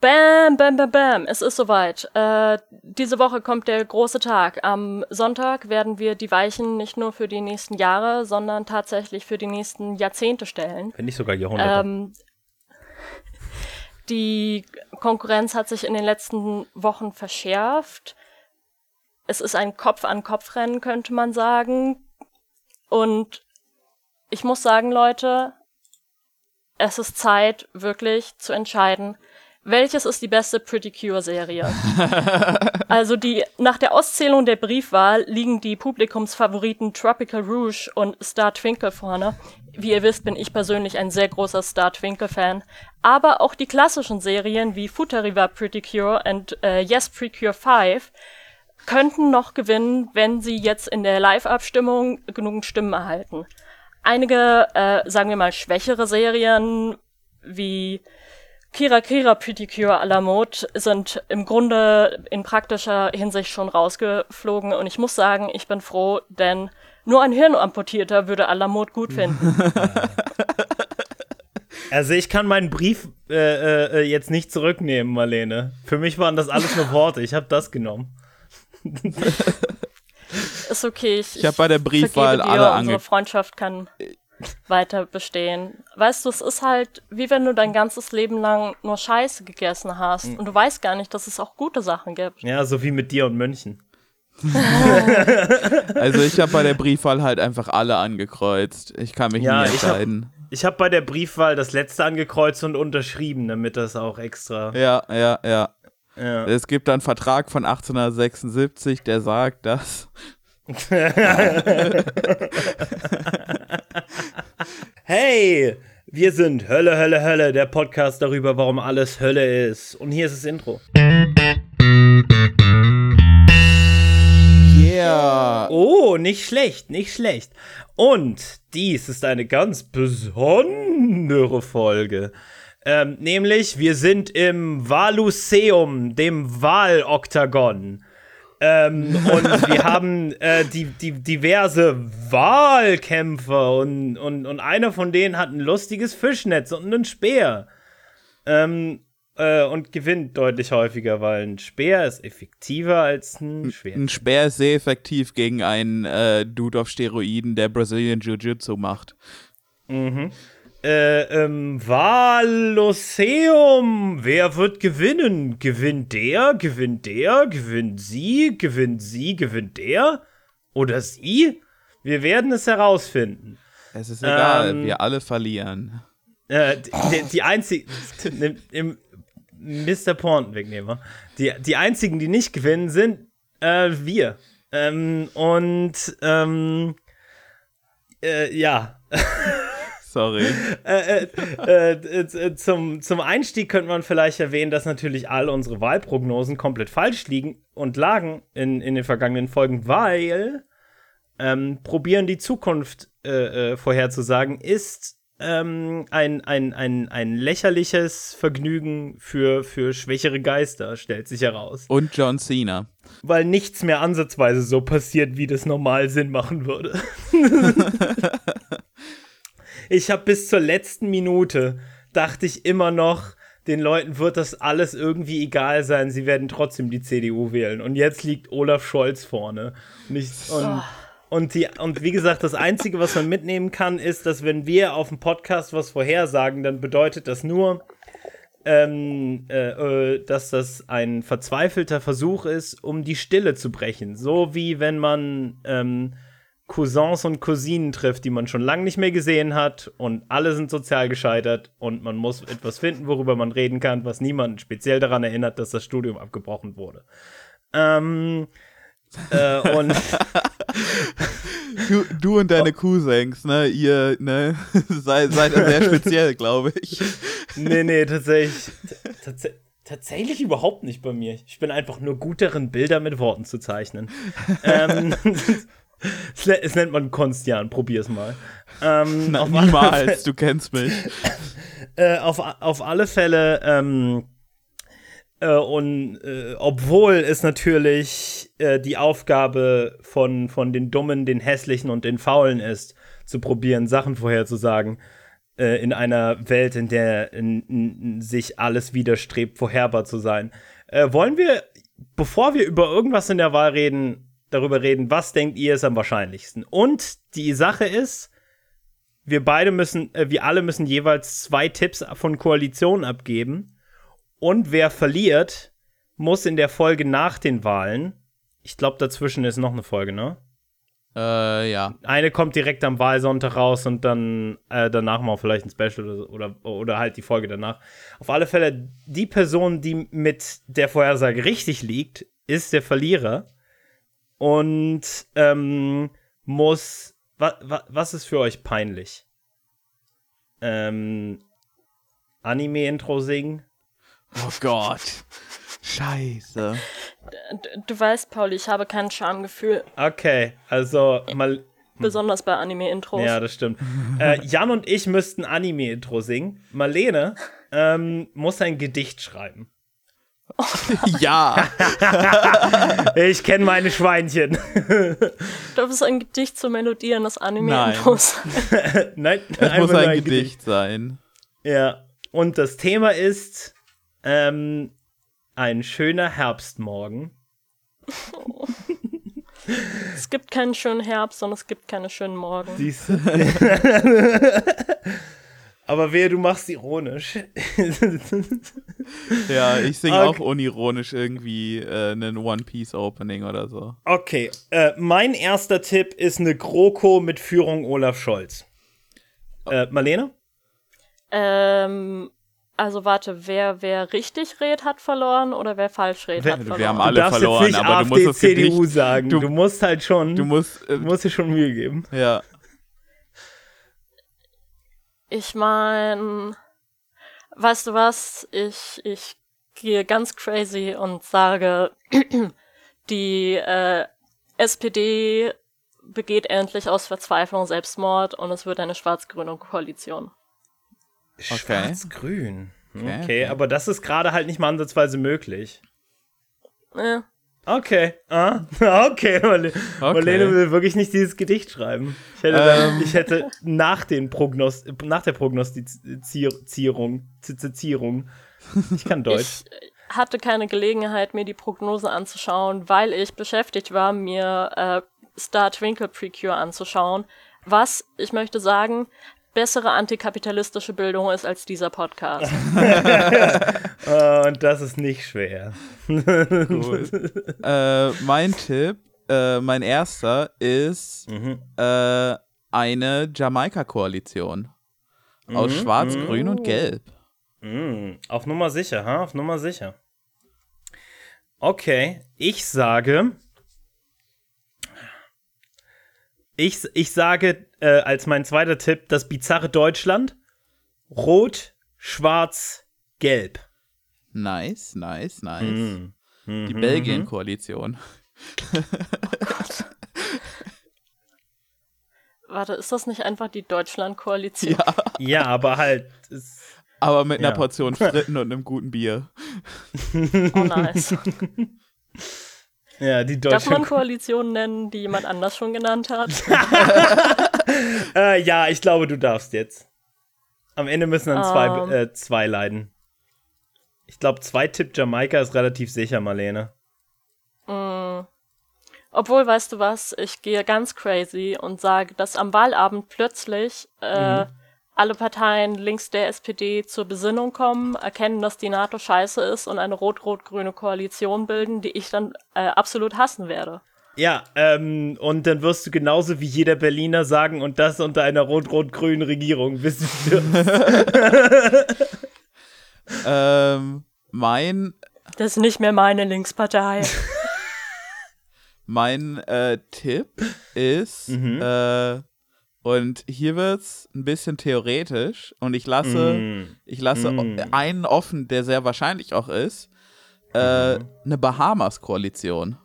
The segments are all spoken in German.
Bam, bam, bam, bam. Es ist soweit. Äh, diese Woche kommt der große Tag. Am Sonntag werden wir die Weichen nicht nur für die nächsten Jahre, sondern tatsächlich für die nächsten Jahrzehnte stellen. Wenn nicht sogar Jahrhunderte. Ähm, die Konkurrenz hat sich in den letzten Wochen verschärft. Es ist ein Kopf-an-Kopf-Rennen, könnte man sagen. Und ich muss sagen, Leute, es ist Zeit, wirklich zu entscheiden, welches ist die beste Pretty Cure Serie? also die nach der Auszählung der Briefwahl liegen die Publikumsfavoriten Tropical Rouge und Star Twinkle vorne. Wie ihr wisst, bin ich persönlich ein sehr großer Star Twinkle Fan, aber auch die klassischen Serien wie Futariva Pretty Cure und äh, Yes Precure 5 könnten noch gewinnen, wenn sie jetzt in der Live-Abstimmung genügend Stimmen erhalten. Einige, äh, sagen wir mal, schwächere Serien wie Kira Kira Pedicure à la Mode sind im Grunde in praktischer Hinsicht schon rausgeflogen und ich muss sagen, ich bin froh, denn nur ein Hirnamputierter würde à la Mode gut finden. Also ich kann meinen Brief äh, äh, jetzt nicht zurücknehmen, Marlene. Für mich waren das alles nur Worte. Ich habe das genommen. Ist okay. Ich, ich habe bei der Briefwahl alle ange Unsere Freundschaft kann weiter bestehen. Weißt du, es ist halt wie wenn du dein ganzes Leben lang nur Scheiße gegessen hast mhm. und du weißt gar nicht, dass es auch gute Sachen gibt. Ja, so wie mit dir und München. also ich habe bei der Briefwahl halt einfach alle angekreuzt. Ich kann mich ja, nicht entscheiden. Ich habe hab bei der Briefwahl das letzte angekreuzt und unterschrieben, damit das auch extra. Ja, ja, ja. ja. Es gibt einen Vertrag von 1876, der sagt, dass hey, wir sind Hölle, Hölle, Hölle, der Podcast darüber, warum alles Hölle ist. Und hier ist das Intro. Yeah. Oh, nicht schlecht, nicht schlecht. Und dies ist eine ganz besondere Folge. Ähm, nämlich, wir sind im Valuseum, dem Wahloktagon. Ähm, und wir haben äh, die, die, diverse Wahlkämpfer und, und, und einer von denen hat ein lustiges Fischnetz und einen Speer. Ähm, äh, und gewinnt deutlich häufiger, weil ein Speer ist effektiver als ein Schwert. Ein Speer ist sehr effektiv gegen einen äh, Dude auf Steroiden, der Brazilian Jiu-Jitsu macht. Mhm äh, ähm, Wahloseum. Wer wird gewinnen? Gewinnt der? Gewinnt der? Gewinnt sie? Gewinnt sie? Gewinnt der? Oder sie? Wir werden es herausfinden. Es ist egal, ähm, wir alle verlieren. Äh, die, die einzigen. Im Mr. Porn wegnehmen Die, die einzigen, die nicht gewinnen, sind äh, wir. Ähm, und ähm, äh, ja. Sorry. Äh, äh, äh, äh, zum, zum Einstieg könnte man vielleicht erwähnen, dass natürlich all unsere Wahlprognosen komplett falsch liegen und lagen in, in den vergangenen Folgen, weil ähm, probieren die Zukunft äh, vorherzusagen ist ähm, ein, ein, ein, ein lächerliches Vergnügen für, für schwächere Geister, stellt sich heraus. Und John Cena. Weil nichts mehr ansatzweise so passiert, wie das normal Sinn machen würde. ich habe bis zur letzten Minute dachte ich immer noch, den Leuten wird das alles irgendwie egal sein, sie werden trotzdem die CDU wählen. Und jetzt liegt Olaf Scholz vorne. Und, ich, und, oh. und, die, und wie gesagt, das Einzige, was man mitnehmen kann, ist, dass wenn wir auf dem Podcast was vorhersagen, dann bedeutet das nur, ähm, äh, äh dass das ein verzweifelter Versuch ist, um die Stille zu brechen. So wie wenn man ähm, Cousins und Cousinen trifft, die man schon lange nicht mehr gesehen hat und alle sind sozial gescheitert und man muss etwas finden, worüber man reden kann, was niemanden speziell daran erinnert, dass das Studium abgebrochen wurde. Ähm, äh, und du, du, und deine. Cousins, ne, ihr, ne, seid, seid sehr speziell, glaube ich. Nee, nee, tatsächlich, tatsächlich überhaupt nicht bei mir. Ich bin einfach nur gut darin, Bilder mit Worten zu zeichnen. ähm, es nennt man Konstian, probier's mal. Ähm, Na, niemals, du kennst mich. äh, auf, auf alle Fälle, ähm, äh, und äh, obwohl es natürlich äh, die Aufgabe von, von den Dummen, den Hässlichen und den Faulen ist, zu probieren, Sachen vorherzusagen, äh, in einer Welt, in der in, sich alles widerstrebt, vorherbar zu sein. Äh, wollen wir, bevor wir über irgendwas in der Wahl reden, darüber reden, was denkt ihr ist am wahrscheinlichsten? Und die Sache ist, wir beide müssen, äh, wir alle müssen jeweils zwei Tipps von Koalitionen abgeben. Und wer verliert, muss in der Folge nach den Wahlen, ich glaube, dazwischen ist noch eine Folge, ne? Äh, ja. Eine kommt direkt am Wahlsonntag raus und dann äh, danach mal vielleicht ein Special oder, oder, oder halt die Folge danach. Auf alle Fälle, die Person, die mit der Vorhersage richtig liegt, ist der Verlierer und ähm, muss. Wa, wa, was ist für euch peinlich? Ähm, Anime-Intro singen? Oh Gott. Scheiße. Du, du weißt, Paul, ich habe kein Schamgefühl. Okay, also mal. Besonders bei Anime-Intros. Ja, das stimmt. äh, Jan und ich müssten Anime-Intro singen. Marlene ähm, muss ein Gedicht schreiben. ja. ich kenne meine Schweinchen. Darf es ein Gedicht zur Melodie eines Anime-Intros sein? Nein, es muss ein, ein Gedicht, Gedicht sein. Ja. Und das Thema ist ähm, ein schöner Herbstmorgen. es gibt keinen schönen Herbst und es gibt keine schönen Morgen. Siehst du? Aber wehe, du machst ironisch. ja, ich singe okay. auch unironisch irgendwie äh, einen One Piece Opening oder so. Okay, äh, mein erster Tipp ist eine GroKo mit Führung Olaf Scholz. Äh, Marlene? Ähm, also warte, wer, wer richtig redet, hat verloren oder wer falsch redet, hat verloren. Wir haben alle verloren, jetzt nicht aber AfD, du musst das CDU Gedicht, sagen. Du, du, musst halt schon. Du musst, äh, musst dir schon Mühe geben. Ja. Ich meine, weißt du was? Ich, ich gehe ganz crazy und sage, die äh, SPD begeht endlich aus Verzweiflung Selbstmord und es wird eine schwarz-grüne Koalition. Okay. Schwarz-Grün. Okay, okay, aber das ist gerade halt nicht mal ansatzweise möglich. Ja. Okay, ah, okay. Marlene, okay. Marlene will wirklich nicht dieses Gedicht schreiben. Ich hätte, dann, ähm. ich hätte nach, den Prognos nach der Prognostizierung, Zizierung, ich kann Deutsch. Ich hatte keine Gelegenheit, mir die Prognose anzuschauen, weil ich beschäftigt war, mir äh, Star Twinkle Precure anzuschauen. Was, ich möchte sagen, bessere antikapitalistische Bildung ist als dieser Podcast. oh, und das ist nicht schwer. cool. äh, mein Tipp, äh, mein erster, ist mhm. äh, eine Jamaika-Koalition. Aus mhm. Schwarz, mhm. Grün und Gelb. Mhm. Auf Nummer sicher, ha? Auf Nummer sicher. Okay, ich sage ich, ich sage äh, als mein zweiter Tipp das bizarre Deutschland. Rot, schwarz, gelb. Nice, nice, nice. Mm. Mm Die Belgien-Koalition. oh Gott. Warte, ist das nicht einfach die Deutschland-Koalition? Ja. ja, aber halt. aber mit einer ja. Portion Fritten und einem guten Bier. oh, nice. Ja, die deutsche Darf man Koalitionen nennen, die jemand anders schon genannt hat? äh, ja, ich glaube, du darfst jetzt. Am Ende müssen dann zwei, um. Ähm. äh, zwei leiden. Ich glaube, zwei Tipp Jamaika ist relativ sicher, Marlene. Mm. Obwohl, weißt du was, ich gehe ganz crazy und sage, dass am Wahlabend plötzlich äh, mhm alle Parteien links der SPD zur Besinnung kommen, erkennen, dass die NATO scheiße ist und eine rot-rot-grüne Koalition bilden, die ich dann äh, absolut hassen werde. Ja, ähm, und dann wirst du genauso wie jeder Berliner sagen, und das unter einer rot-rot-grünen Regierung, bis du stirbst. ähm, mein. Das ist nicht mehr meine Linkspartei. mein äh, Tipp ist, mhm. äh, und hier wird es ein bisschen theoretisch und ich lasse, mm. ich lasse mm. einen offen, der sehr wahrscheinlich auch ist. Äh, mm. Eine Bahamas-Koalition.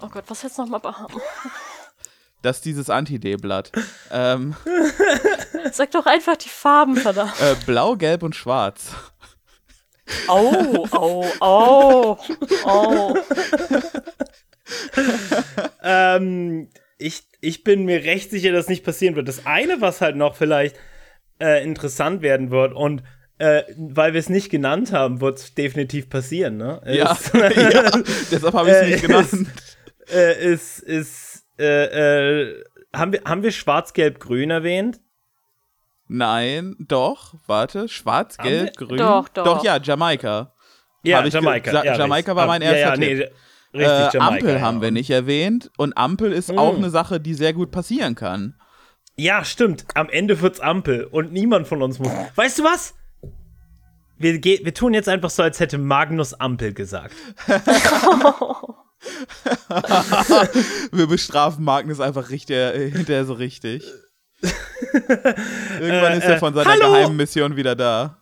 Oh Gott, was jetzt nochmal Bahamas? Das ist dieses Anti-D-Blatt. ähm, Sag doch einfach die Farben, verdammt. Äh, Blau, Gelb und Schwarz. Oh, oh, oh, oh. ähm, ich, ich bin mir recht sicher, dass nicht passieren wird. Das eine, was halt noch vielleicht äh, interessant werden wird und äh, weil wir es nicht genannt haben, wird es definitiv passieren, ne? Ja, Ist- ja deshalb habe ich es Äh, nicht genannt. äh, ist, ist, äh, äh, haben wir, haben wir Schwarz-Gelb-Grün erwähnt? Nein, doch, warte, schwarz, gelb, grün. Doch, doch. Doch, ja, Jamaika. Ja, Jamaika. Ja, ja, Jamaika war mein ja, ja, erster nee. Richtig, äh. Ampel haben wir nicht erwähnt und Ampel ist Hm. auch eine Sache, die sehr gut passieren kann. Ja, stimmt. Am Ende wird's Ampel und niemand von uns muss. Weißt du was? Wir, wir tun jetzt einfach so, als hätte Magnus Ampel gesagt. Wir bestrafen Magnus einfach richtig, äh, hinterher so richtig. Irgendwann Äh, ist er äh, von seiner hallo? geheimen Mission wieder da.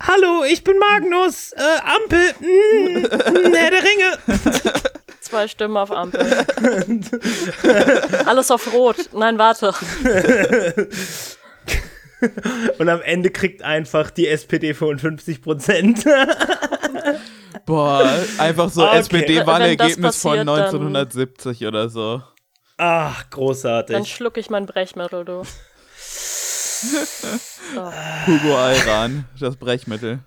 Hallo, ich bin Magnus. Äh, Ampel. Mm, mm, Herr der Ringe. Zwei Stimmen auf Ampel. Alles auf Rot. Nein, warte. Und am Ende kriegt einfach die SPD 55 Prozent. Boah, einfach so Okay. SPD-Wahlergebnis von passiert, dann- 1970 oder so. Ach, Dann großartig. schluck ich mein Brechmittel, du. Hugo Ayran, das Brechmittel.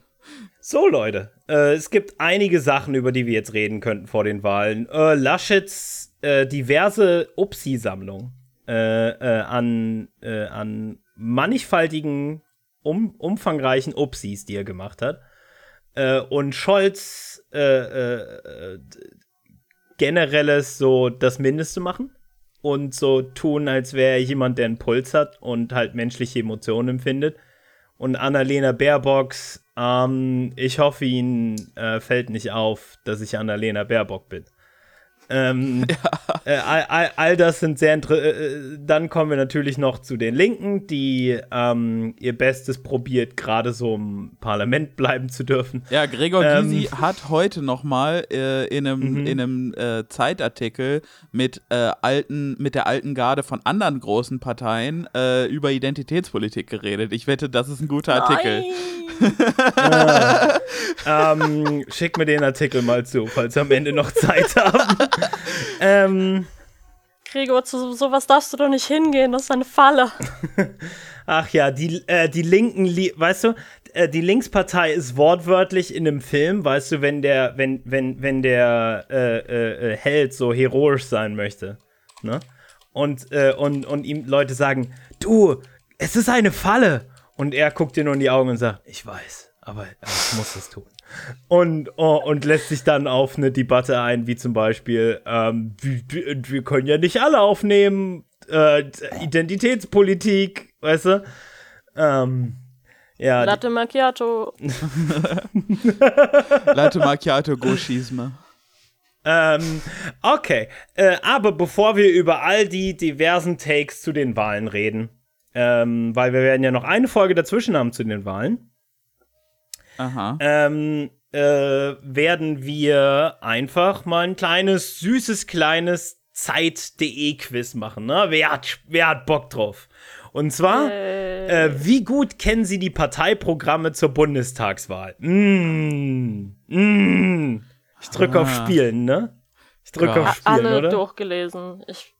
So, Leute. Äh, es gibt einige Sachen, über die wir jetzt reden könnten vor den Wahlen. Äh, Laschets äh, diverse Upsi-Sammlung äh, äh, an, äh, an mannigfaltigen, um, umfangreichen Upsis, die er gemacht hat. Und Scholz generelles so das Mindeste machen und so tun, als wäre er jemand, der einen Puls hat und halt menschliche Emotionen empfindet. Und Annalena Baerbocks, ähm, ich hoffe, Ihnen äh, fällt nicht auf, dass ich Annalena Baerbock bin. Ähm, äh, all, all, all das sind sehr interessant. Äh, dann kommen wir natürlich noch zu den Linken, die ähm, ihr Bestes probiert, gerade so im Parlament bleiben zu dürfen. Ja, Gregor Ähm. Gysi hat heute noch mal äh, in einem, in einem äh, Zeitartikel mit, äh, alten, mit der alten Garde von anderen großen Parteien äh, über Identitätspolitik geredet. Ich wette, das ist ein guter Artikel. ähm, schick mir den Artikel mal zu, falls wir am Ende noch Zeit haben. ähm, Gregor, zu sowas darfst du doch nicht hingehen. Das ist eine Falle. ach ja, die, äh, die Linken, li weißt du, äh, die Linkspartei ist wortwörtlich in einem Film, weißt du, wenn der, wenn, wenn, wenn der äh, äh, äh, Held so heroisch sein möchte, ne? Und, äh, und, und ihm Leute sagen, du, es ist eine Falle. Und er guckt dir nur in die Augen und sagt, ich weiß, aber ich muss es tun. Und, oh, und lässt sich dann auf eine Debatte ein, wie zum Beispiel, ähm, wir, wir- können ja nicht alle aufnehmen, äh, Identitätspolitik, weißt du? Ähm, ja, Latte Macchiato. Latte Macchiato Gauchisme. Ähm, okay. Äh, aber bevor wir über all die diversen Takes zu den Wahlen reden, ähm, weil wir werden ja noch eine Folge dazwischen haben zu den Wahlen. Ähm, äh, werden wir einfach mal ein kleines, süßes, kleines Zeit.de-Quiz machen. Ne? Wer, hat, wer hat Bock drauf? Und zwar, äh, wie gut kennen Sie die Parteiprogramme zur Bundestagswahl? Mm, mm. Ich drücke auf Ah. Spielen, ne? Ich drücke Ja. auf Spielen, Alle oder? durchgelesen. Ich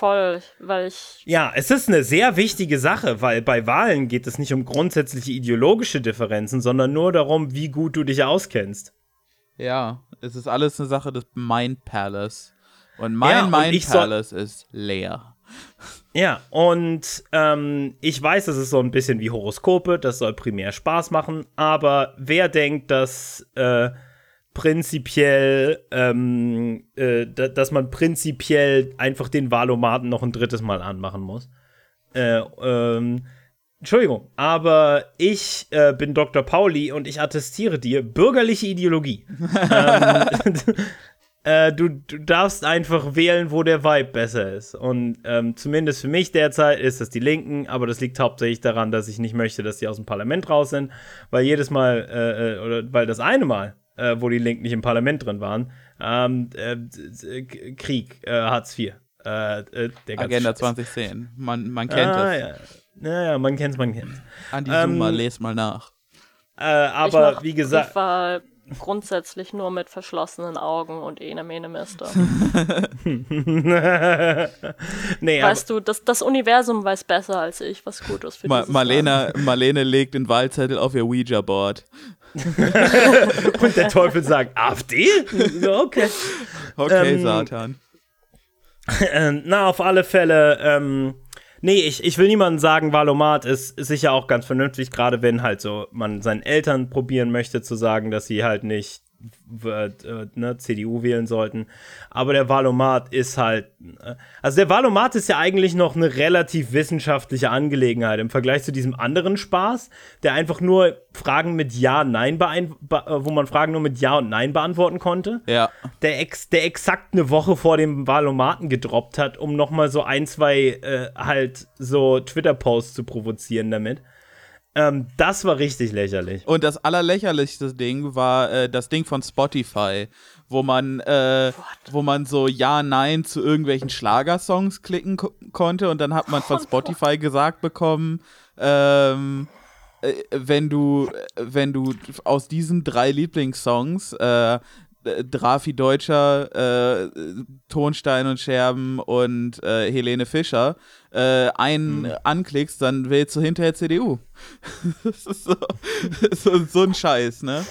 voll, weil ich. Ja, es ist eine sehr wichtige Sache, weil bei Wahlen geht es nicht um grundsätzliche ideologische Differenzen, sondern nur darum, wie gut du dich auskennst. Ja, es ist alles eine Sache des Mind Palace. Und mein Ja, Mind Palace ist leer. Ja, und ähm, ich weiß, es ist so ein bisschen wie Horoskope, das soll primär Spaß machen, aber wer denkt, dass äh, prinzipiell, ähm, äh, da, dass man prinzipiell einfach den Wahlomaten noch ein drittes Mal anmachen muss? Äh, ähm, Entschuldigung, aber ich äh, bin Dr. Pauli und ich attestiere dir bürgerliche Ideologie. ähm, äh, du, du darfst einfach wählen, wo der Vibe besser ist. Und ähm, zumindest für mich derzeit ist das die Linken, aber das liegt hauptsächlich daran, dass ich nicht möchte, dass die aus dem Parlament raus sind, weil jedes Mal, äh, äh, oder weil das eine Mal, äh, wo die Linken nicht im Parlament drin waren, ähm, äh, Krieg, äh, Hartz IV. Äh, äh, der ganze Agenda Scheiß. 2010. Man, man kennt ah, es. Ja. Naja, man kennt's, man kennt's. Andi Ähm, Zoomer, lest mal nach. Äh, ich aber mach wie gesagt, Briefwahl. grundsätzlich nur mit verschlossenen Augen und ene mene Mister. nee, weißt du, das, das Universum weiß besser als ich, was gut ist für Ma dieses Marlene, Marlene legt den Wahlzettel auf ihr Ouija-Board. und der Teufel sagt, AfD? Okay. Okay, Ähm, Satan. Äh, na, auf alle Fälle, ähm, nee, ich, ich will niemandem sagen, Valomat ist, ist sicher auch ganz vernünftig, gerade wenn halt so man seinen Eltern probieren möchte zu sagen, dass sie halt nicht äh, ne, CDU wählen sollten. Aber der Valomat ist halt, äh, also der Valomat ist ja eigentlich noch eine relativ wissenschaftliche Angelegenheit im Vergleich zu diesem anderen Spaß, der einfach nur Fragen mit Ja, Nein beein be äh, wo man Fragen nur mit Ja und Nein beantworten konnte Ja. der, ex, der exakt eine Woche vor dem Wahlomaten gedroppt hat, um nochmal so ein, zwei äh, halt so Twitter-Posts zu provozieren damit. Ähm, das war richtig lächerlich. Und das allerlächerlichste Ding war äh, das Ding von Spotify, wo man, äh, wo man so Ja, Nein zu irgendwelchen Schlagersongs klicken ko konnte. Und dann hat man von Spotify gesagt bekommen, ähm, äh, wenn du, wenn du aus diesen drei Lieblingssongs äh, Drafi Deutscher, äh, Tonstein und Scherben und äh, Helene Fischer äh, einen anklickst, dann wählst du hinterher CDU. das ist so, so, so ein Scheiß, ne?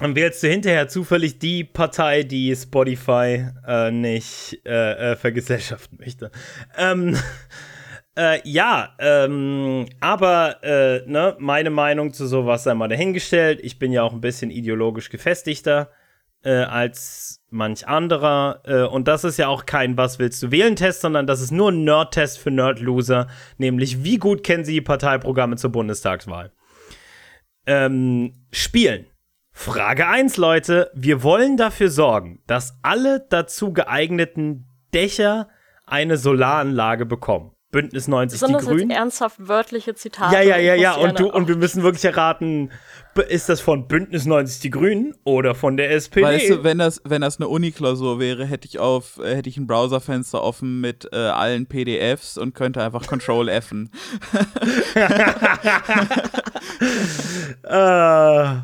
Und wählst du hinterher zufällig die Partei, die Spotify äh, nicht äh, äh, vergesellschaften möchte. Ähm, äh, ja, ähm, aber äh, ne, meine Meinung zu sowas sei mal dahingestellt. Ich bin ja auch ein bisschen ideologisch gefestigter äh, als manch anderer. Äh, und das ist ja auch kein Was willst du wählen Test, sondern das ist nur ein Nerd-Test für Nerd-Loser, nämlich wie gut kennen sie die Parteiprogramme zur Bundestagswahl. Ähm, spielen. Frage 1, Leute. Wir wollen dafür sorgen, dass alle dazu geeigneten Dächer eine Solaranlage bekommen. Bündnis 90 Sind die das Grünen. jetzt ernsthaft wörtliche Zitate? Ja, ja, ja, ja. Und, du, und wir müssen wirklich erraten, ist das von Bündnis 90 die Grünen oder von der SPD? Weißt du, wenn das, wenn das eine Uni-Klausur wäre, hätte ich auf, äh, hätte ich ein Browserfenster offen mit äh, allen PDFs und könnte einfach Control F'en. äh,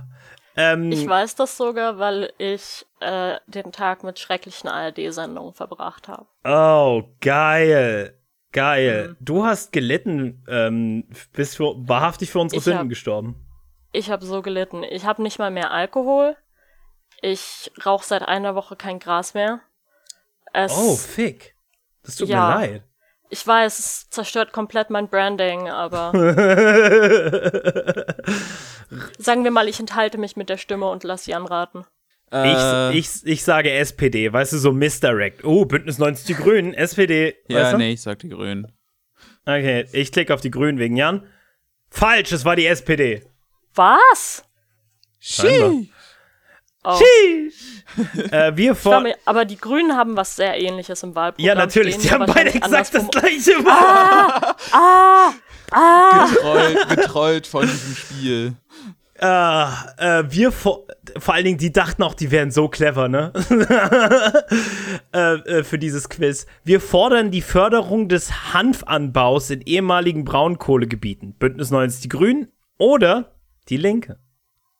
ähm, Ich weiß das sogar, weil ich äh, den Tag mit schrecklichen ARD-Sendungen verbracht habe. oh, geil. Mhm. Geil. Du hast gelitten, ähm, bist für, wahrhaftig für unsere Ich Sünden hab- gestorben. Ich habe so gelitten. Ich habe nicht mal mehr Alkohol. Ich rauche seit einer Woche kein Gras mehr. Es, Oh, fick. Das tut Ja. mir leid. Ich weiß, es zerstört komplett mein Branding, aber sagen wir mal, ich enthalte mich mit der Stimme und lass sie anraten. Äh, Ich, ich, ich sage SPD, weißt du, so Misdirect. Oh, Bündnis 90 die Grünen, SPD. ja, nee, ich sag die Grünen. Okay, ich klicke auf die Grünen wegen Jan. Falsch, es war die SPD. Was? Scheinbar. Oh. Äh, wir vor. mir, aber die Grünen haben was sehr ähnliches im Wahlprogramm. Ja, natürlich, stehen, die haben beide exakt das gleiche. Ah, ah, Getrollt, getrollt von diesem Spiel. Äh, äh, wir vor. Vor allen Dingen, die dachten auch, die wären so clever, ne? äh, äh, für dieses Quiz. Wir fordern die Förderung des Hanfanbaus in ehemaligen Braunkohlegebieten. Bündnis 90 die Grünen oder die Linke.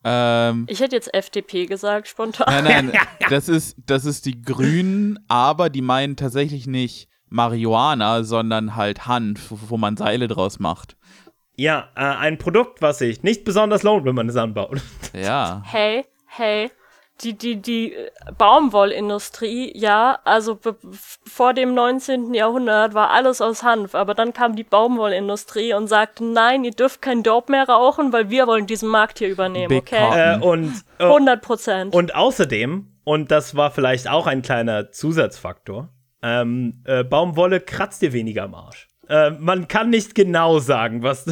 Ähm, Ich hätte jetzt FDP gesagt, spontan. nein, nein, das ist, das ist die Grünen, aber die meinen tatsächlich nicht Marihuana, sondern halt Hanf, wo- wo man Seile draus macht. Ja, äh, ein Produkt, was sich nicht besonders lohnt, wenn man es anbaut. Ja. Hey, hey, die, die, die äh, Baumwollindustrie, ja, also be- vor dem 19. Jahrhundert war alles aus Hanf, aber dann kam die Baumwollindustrie und sagte, nein, ihr dürft kein Dope mehr rauchen, weil wir wollen diesen Markt hier übernehmen, Big okay? Äh, und, äh, 100 Prozent. und außerdem, und das war vielleicht auch ein kleiner Zusatzfaktor, ähm, äh, Baumwolle kratzt dir weniger am Arsch. Äh, man kann nicht genau sagen, was.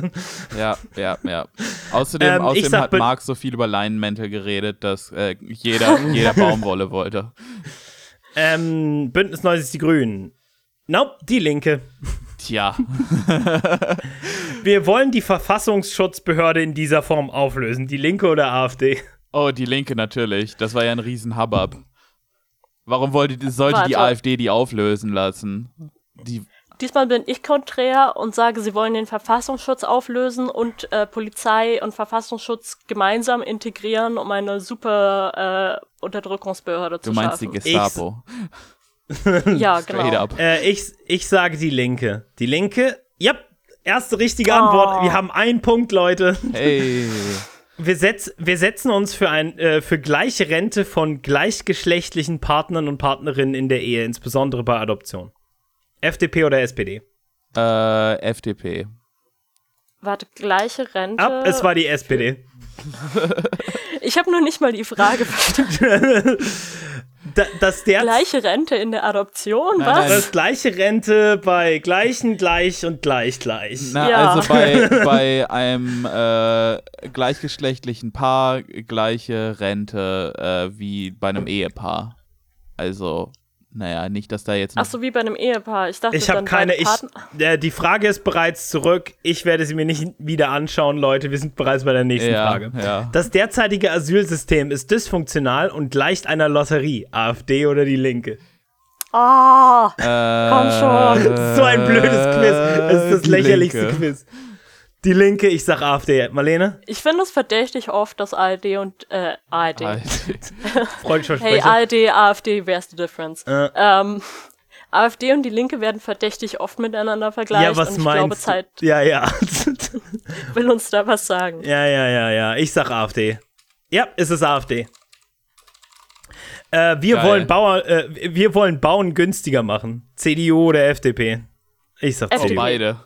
Ja, ja, ja. Außerdem, Ähm, außerdem sag hat Marc so viel über Leinenmäntel geredet, dass äh, jeder, jeder Baumwolle wollte. ähm, Bündnis 90 die Grünen. Nope, die Linke. Tja. Wir wollen die Verfassungsschutzbehörde in dieser Form auflösen. Die Linke oder AfD? Oh, die Linke natürlich. Das war ja ein Riesen-Hubbub. Warum wollte, sollte die Warte. AfD die auflösen lassen? Die, diesmal bin ich konträr und sage, sie wollen den Verfassungsschutz auflösen und äh, Polizei und Verfassungsschutz gemeinsam integrieren, um eine super äh, Unterdrückungsbehörde zu Du meinst schaffen. die Gestapo. ja, Straight genau. Äh, ich, ich sage die Linke. Die Linke, ja, erste richtige Antwort. Oh. Wir haben einen Punkt, Leute. Hey. Wir, setz, wir setzen uns für, ein, äh, für gleiche Rente von gleichgeschlechtlichen Partnern und Partnerinnen in der Ehe, insbesondere bei Adoption. FDP oder SPD? Äh, FDP. Warte, gleiche Rente. Ab, es war die SPD. ich habe nur nicht mal die Frage verstanden. Da, das der Gleiche Rente in der Adoption? Nein, Was? nein. das gleiche Rente bei gleichen, gleich und gleich, gleich. Na, Ja. also bei, bei einem äh, gleichgeschlechtlichen Paar gleiche Rente äh, wie bei einem Ehepaar. Also, naja, nicht, dass da jetzt noch Ach so, wie bei einem Ehepaar. Ich dachte, Ich habe keine. Ich, äh, die Frage ist bereits zurück. Ich werde sie mir nicht wieder anschauen, Leute. Wir sind bereits bei der nächsten ja, Frage. Ja. Das derzeitige Asylsystem ist dysfunktional und gleicht einer Lotterie. AfD oder die Linke? Ah, Äh, Komm schon. so ein blödes Quiz. Es ist das lächerlichste Linke. Quiz. Die Linke, ich sag AfD. Marlene? ich finde es verdächtig oft, dass ARD und äh, ARD. Alter. Hey. ARD, AfD, where's the difference? Äh. Ähm, AfD und die Linke werden verdächtig oft miteinander vergleicht. ja, was und ich glaube, meinst Zeit du? Ja, ja. will uns da was sagen. ja, ja, ja, ja. Ich sag AfD. Ja, es ist AfD. Äh, wir, Geil. wollen Bauer, äh, wir wollen Bauen günstiger machen. CDU oder FDP? Ich sag FDP. CDU. Beide.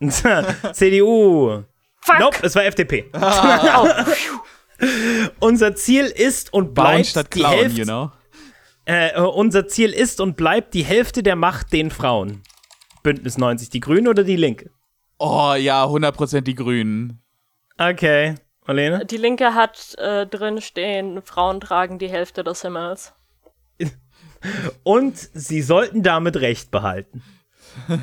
CDU. Fuck! Nope, es war FDP. Oh, Unser Ziel ist und bleibt statt die klauen, Hälfte, you know? äh, äh, unser Ziel ist und bleibt die Hälfte der Macht den Frauen. Bündnis 90, die Grünen oder die Linke? Oh ja, 100% die Grünen. Okay, Marlene? die Linke hat äh, drin stehen, Frauen tragen die Hälfte des Himmels. Und sie sollten damit Recht behalten.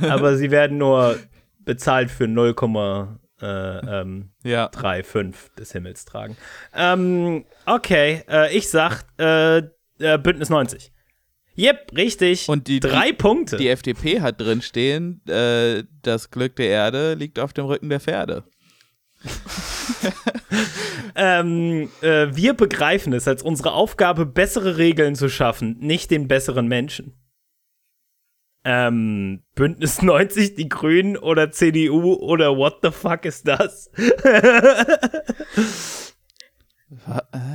Aber sie werden nur bezahlt für 0,35 äh, ähm, Ja. 3,5 des Himmels tragen. Ähm, okay, äh, ich sag äh, äh, Bündnis 90. Yep, richtig. Und die- drei Punkte. Die FDP hat drin stehen, äh, das Glück der Erde liegt auf dem Rücken der Pferde. ähm, äh, wir begreifen es als unsere Aufgabe, bessere Regeln zu schaffen, nicht den besseren Menschen. Ähm, Bündnis 90, die Grünen oder CDU oder what the fuck ist das?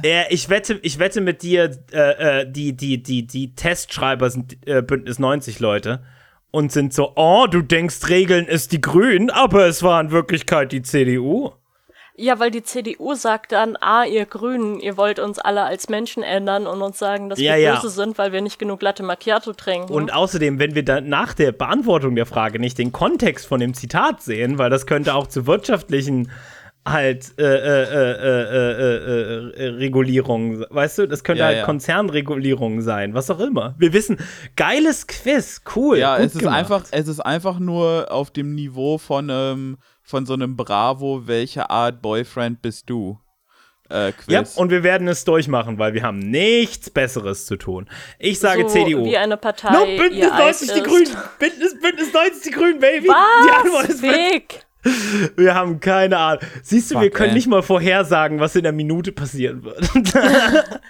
Ja, ich wette, ich wette mit dir, äh, äh, die, die, die, die Testschreiber sind äh, Bündnis 90 Leute und sind so, oh, du denkst, Regeln ist die Grünen, aber es war in Wirklichkeit die CDU. Ja, weil die CDU sagt dann, ah, ihr Grünen, ihr wollt uns alle als Menschen ändern und uns sagen, dass Ja, wir ja. böse sind, weil wir nicht genug Latte Macchiato trinken. Und außerdem, wenn wir dann nach der Beantwortung der Frage nicht den Kontext von dem Zitat sehen, weil das könnte auch zu wirtschaftlichen halt äh, äh, äh, äh, äh, äh, Regulierungen, weißt du, das könnte Ja, halt ja. Konzernregulierungen sein, was auch immer. Wir wissen, geiles Quiz, cool. Ja, gut es ist gemacht. einfach, es ist einfach nur auf dem Niveau von ähm, von so einem Bravo, welche Art Boyfriend bist du? Äh, Quiz. Ja, und wir werden es durchmachen, weil wir haben nichts Besseres zu tun. Ich sage so CDU. Wie eine Partei. No, Bündnis ihr Eis 90 die ist. Grünen. Bündnis, Bündnis 90 die Grünen, Baby. Die Antwort Was? ist Weg! Wir haben keine Ahnung. Siehst du, Fuck, wir können ey. nicht mal vorhersagen, was in der Minute passieren wird.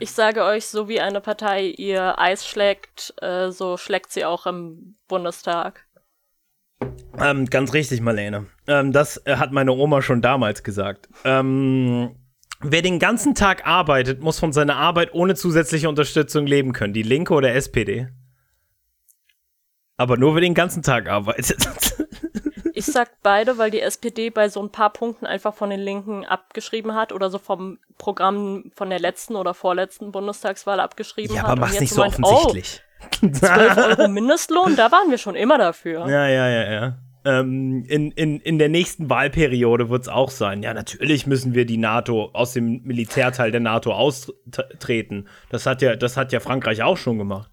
Ich sage euch, so wie eine Partei ihr Eis schlägt, äh, so schlägt sie auch im Bundestag. Ähm, ganz richtig, Marlene. Ähm, das äh, hat meine Oma schon damals gesagt. Ähm, wer den ganzen Tag arbeitet, muss von seiner Arbeit ohne zusätzliche Unterstützung leben können. Die Linke oder SPD? Aber nur wer den ganzen Tag arbeitet. Ich sag beide, weil die SPD bei so ein paar Punkten einfach von den Linken abgeschrieben hat oder so vom Programm von der letzten oder vorletzten Bundestagswahl abgeschrieben ja, hat. aber mach's nicht so meint, offensichtlich. Oh, 12 Euro Mindestlohn, da waren wir schon immer dafür. Ja, ja, ja, ja. Ähm, in, in, in der nächsten Wahlperiode wird es auch sein. Ja, natürlich müssen wir die NATO aus dem Militärteil der NATO austreten. Das hat ja, das hat ja Frankreich auch schon gemacht.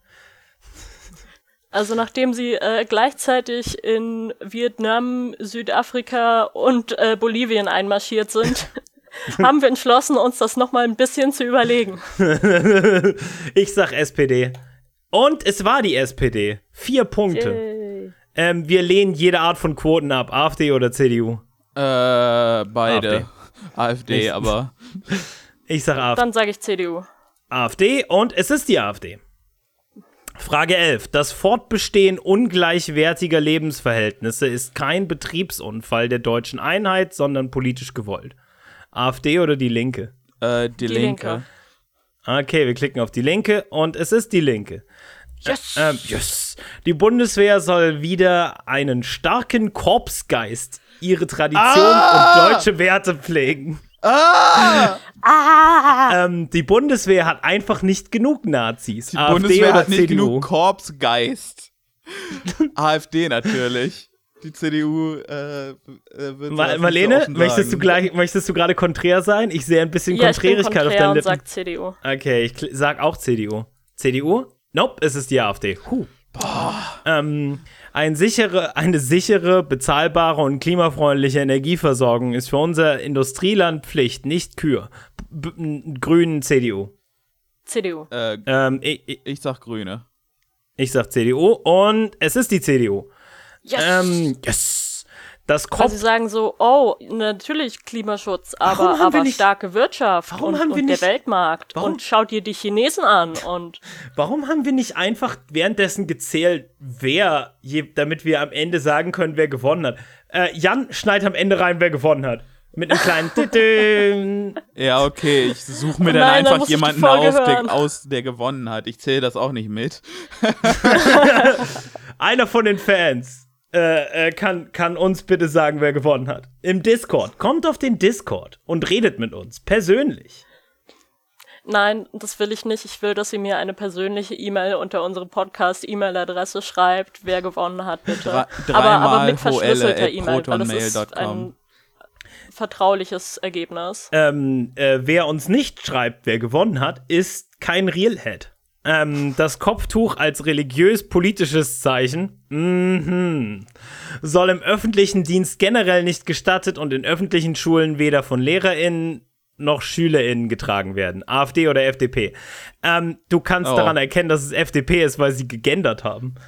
Also nachdem sie äh, gleichzeitig in Vietnam, Südafrika und äh, Bolivien einmarschiert sind, haben wir entschlossen, uns das noch mal ein bisschen zu überlegen. Ich sag SPD. Und es war die SPD. Vier Punkte. Ähm, wir lehnen jede Art von Quoten ab. AfD oder CDU? Äh, beide. AfD, Ich- aber. Ich sag AfD. Dann sage ich CDU. AfD und es ist die AfD. Frage 11. Das Fortbestehen ungleichwertiger Lebensverhältnisse ist kein Betriebsunfall der deutschen Einheit, sondern politisch gewollt. AfD oder die Linke? Äh, die, Die Linke. Linke. Okay, wir klicken auf die Linke und es ist die Linke. Yes. Ähm, yes. Die Bundeswehr soll wieder einen starken Korpsgeist, ihre Tradition Ah! und deutsche Werte pflegen. Ah! Ähm, die Bundeswehr hat einfach nicht genug Nazis. Die AfD Bundeswehr oder hat nicht CDU? genug Korpsgeist. AfD natürlich. Die CDU äh, äh, wird Ma Marlene, nicht so möchtest du, gleich, möchtest du gerade konträr sein? Ich sehe ein bisschen Ja, ich bin Konträrigkeit auf konträr deinen Lippen. sag CDU. Okay, ich sag auch CDU. CDU? Nope, es ist die AfD. Huh. Ähm, ein sichere, eine sichere, bezahlbare und klimafreundliche Energieversorgung ist für unser Industrieland Pflicht, nicht Kür. B B Grünen, CDU. CDU. Äh, Ähm, ich, ich, ich sag Grüne. ich sag CDU und es ist die CDU. Yes. Ähm, yes. Das Weil Kopf. sie sagen so, oh, natürlich Klimaschutz, Warum aber, haben wir aber nicht- starke Wirtschaft Warum und, haben wir und nicht- der Weltmarkt. Warum- Und schaut dir die Chinesen an und Warum haben wir nicht einfach währenddessen gezählt, wer, je, damit wir am Ende sagen können, wer gewonnen hat? Äh, Jan schneidet am Ende rein, wer gewonnen hat. Mit einem kleinen Tütüm. Ja, okay, ich suche mir Oh dann nein, einfach die jemanden aus der, aus, der gewonnen hat. Ich zähle das auch nicht mit. Einer von den Fans äh, äh, kann, kann uns bitte sagen, wer gewonnen hat. Im Discord. Kommt auf den Discord und redet mit uns. Persönlich. nein, das will ich nicht. Ich will, dass sie mir eine persönliche E-Mail unter unsere Podcast-E-Mail-Adresse schreibt, wer gewonnen hat, bitte. Dre- aber, aber mit verschlüsselter E-Mail, weil das ist ein vertrauliches Ergebnis. Ähm, äh, wer uns nicht schreibt, wer gewonnen hat, ist kein Realhead. Ähm, das Kopftuch als religiös-politisches Zeichen mhm, soll im öffentlichen Dienst generell nicht gestattet und in öffentlichen Schulen weder von LehrerInnen noch SchülerInnen getragen werden. AfD oder FDP. Ähm, du kannst Oh. daran erkennen, dass es FDP ist, weil sie gegendert haben.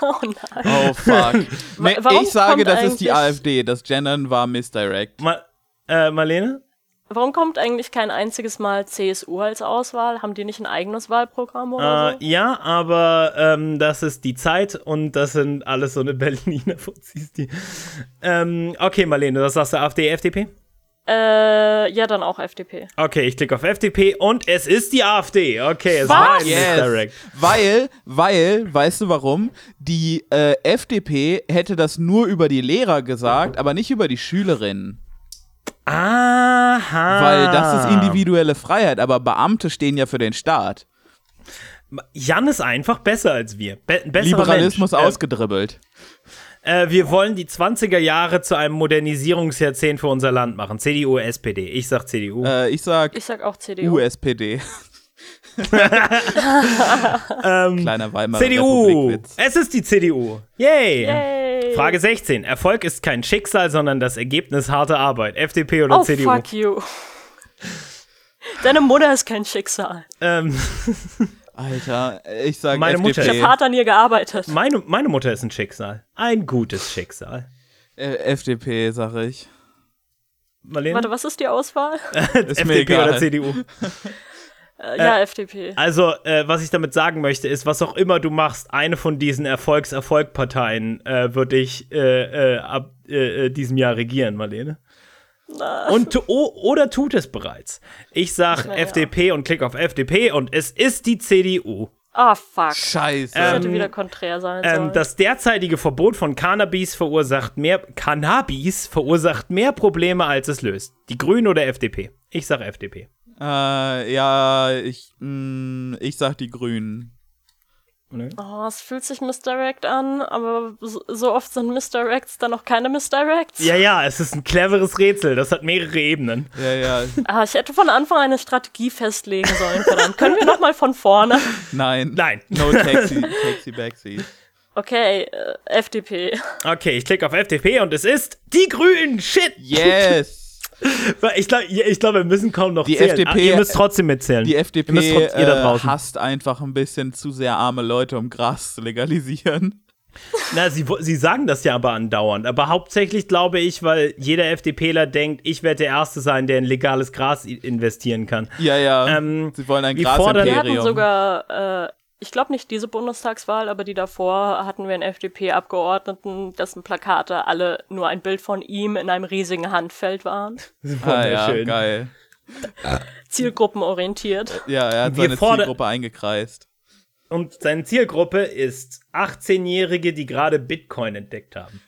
Oh nein. Oh, fuck. nee, ich sage, das ist die AfD. Das Gendern war Misdirect. Ma äh, Marlene? Warum kommt eigentlich kein einziges Mal CSU als Auswahl? Haben die nicht ein eigenes Wahlprogramm oder Äh, so? ja, aber ähm, das ist die Zeit und das sind alles so eine Berliner Fuzis, die. Ähm, okay, Marlene, das sagst du AfD, FDP? Äh, ja, dann auch FDP. Okay, ich klicke auf FDP und es ist die AfD. Okay, es war ein Misdirect. Weil, weil, weißt du warum? Die äh, FDP hätte das nur über die Lehrer gesagt, aber nicht über die Schülerinnen. Aha. Weil das ist individuelle Freiheit, aber Beamte stehen ja für den Staat. Jan ist einfach besser als wir. Be Liberalismus Mensch. ausgedribbelt. Äh, äh, wir wollen die 20er Jahre zu einem Modernisierungsjahrzehnt für unser Land machen. CDU, SPD. Ich sag CDU. Äh, ich sag Ich sag auch CDU. USPD. Kleiner Weimarer CDU. Republikwitz. Es ist die CDU. Yay. Yay. Frage 16. Erfolg ist kein Schicksal, sondern das Ergebnis harter Arbeit. FDP oder Oh, CDU? fuck you. Deine Mutter ist kein Schicksal. Ähm, Alter, ich sag Meine Mutter- Ich FDP. hab hart an ihr gearbeitet. meine, meine Mutter ist ein Schicksal. Ein gutes Schicksal. Äh, FDP, sag ich. Marlene? Warte, was ist die Auswahl? Ist mir FDP egal. oder CDU? Äh, ja, FDP. Also, äh, was ich damit sagen möchte, ist, was auch immer du machst, eine von diesen Erfolgs-Erfolg-Parteien äh, wird dich äh, äh, ab äh, äh, diesem Jahr regieren, Marlene. Und tu o oder tut es bereits. Ich sag Na ja. FDP und klick auf FDP und es ist die CDU. Ah, fuck. Scheiße. Das hätte Ähm, wieder konträr sein Ähm, sollen. das derzeitige Verbot von Cannabis verursacht mehr Cannabis verursacht mehr Probleme als es löst. Die Grünen oder FDP? Ich sag FDP. Äh, ja, ich, mh, ich sag die Grünen. Oh, es fühlt sich Misdirect an, aber so, oft sind Misdirects dann noch keine Misdirects. Ja, ja, es ist ein cleveres Rätsel. Das hat mehrere Ebenen. Ja, ja. Ah, ich hätte von Anfang eine Strategie festlegen sollen. Verdammt. Können wir noch mal von vorne? Nein. Nein. No taxi, taxi, backseat. Okay, äh, FDP. Okay, ich klicke auf FDP und es ist die Grünen. Shit. Yes! Ich glaube, ich glaub, wir müssen kaum noch Die zählen. FDP Ah, ihr müsst trotzdem mitzählen. Die FDP Ihr müsst trotz- ihr äh, hasst einfach ein bisschen zu sehr arme Leute, um Gras zu legalisieren. Na, sie, sie sagen das ja aber andauernd. Aber hauptsächlich glaube ich, weil jeder FDPler denkt, ich werde der Erste sein, der in legales Gras investieren kann. Ja, ja. Ähm, Sie wollen ein fordern- Wir hatten Grasimperium. sogar, äh, ich glaube nicht diese Bundestagswahl, aber die davor hatten wir einen FDP-Abgeordneten, dessen Plakate alle nur ein Bild von ihm in einem riesigen Handfeld waren. ah, ja, Wunderschön. geil. Zielgruppenorientiert. Ja, er hat Wir seine Zielgruppe eingekreist. Und seine Zielgruppe ist 18-Jährige, die gerade Bitcoin entdeckt haben.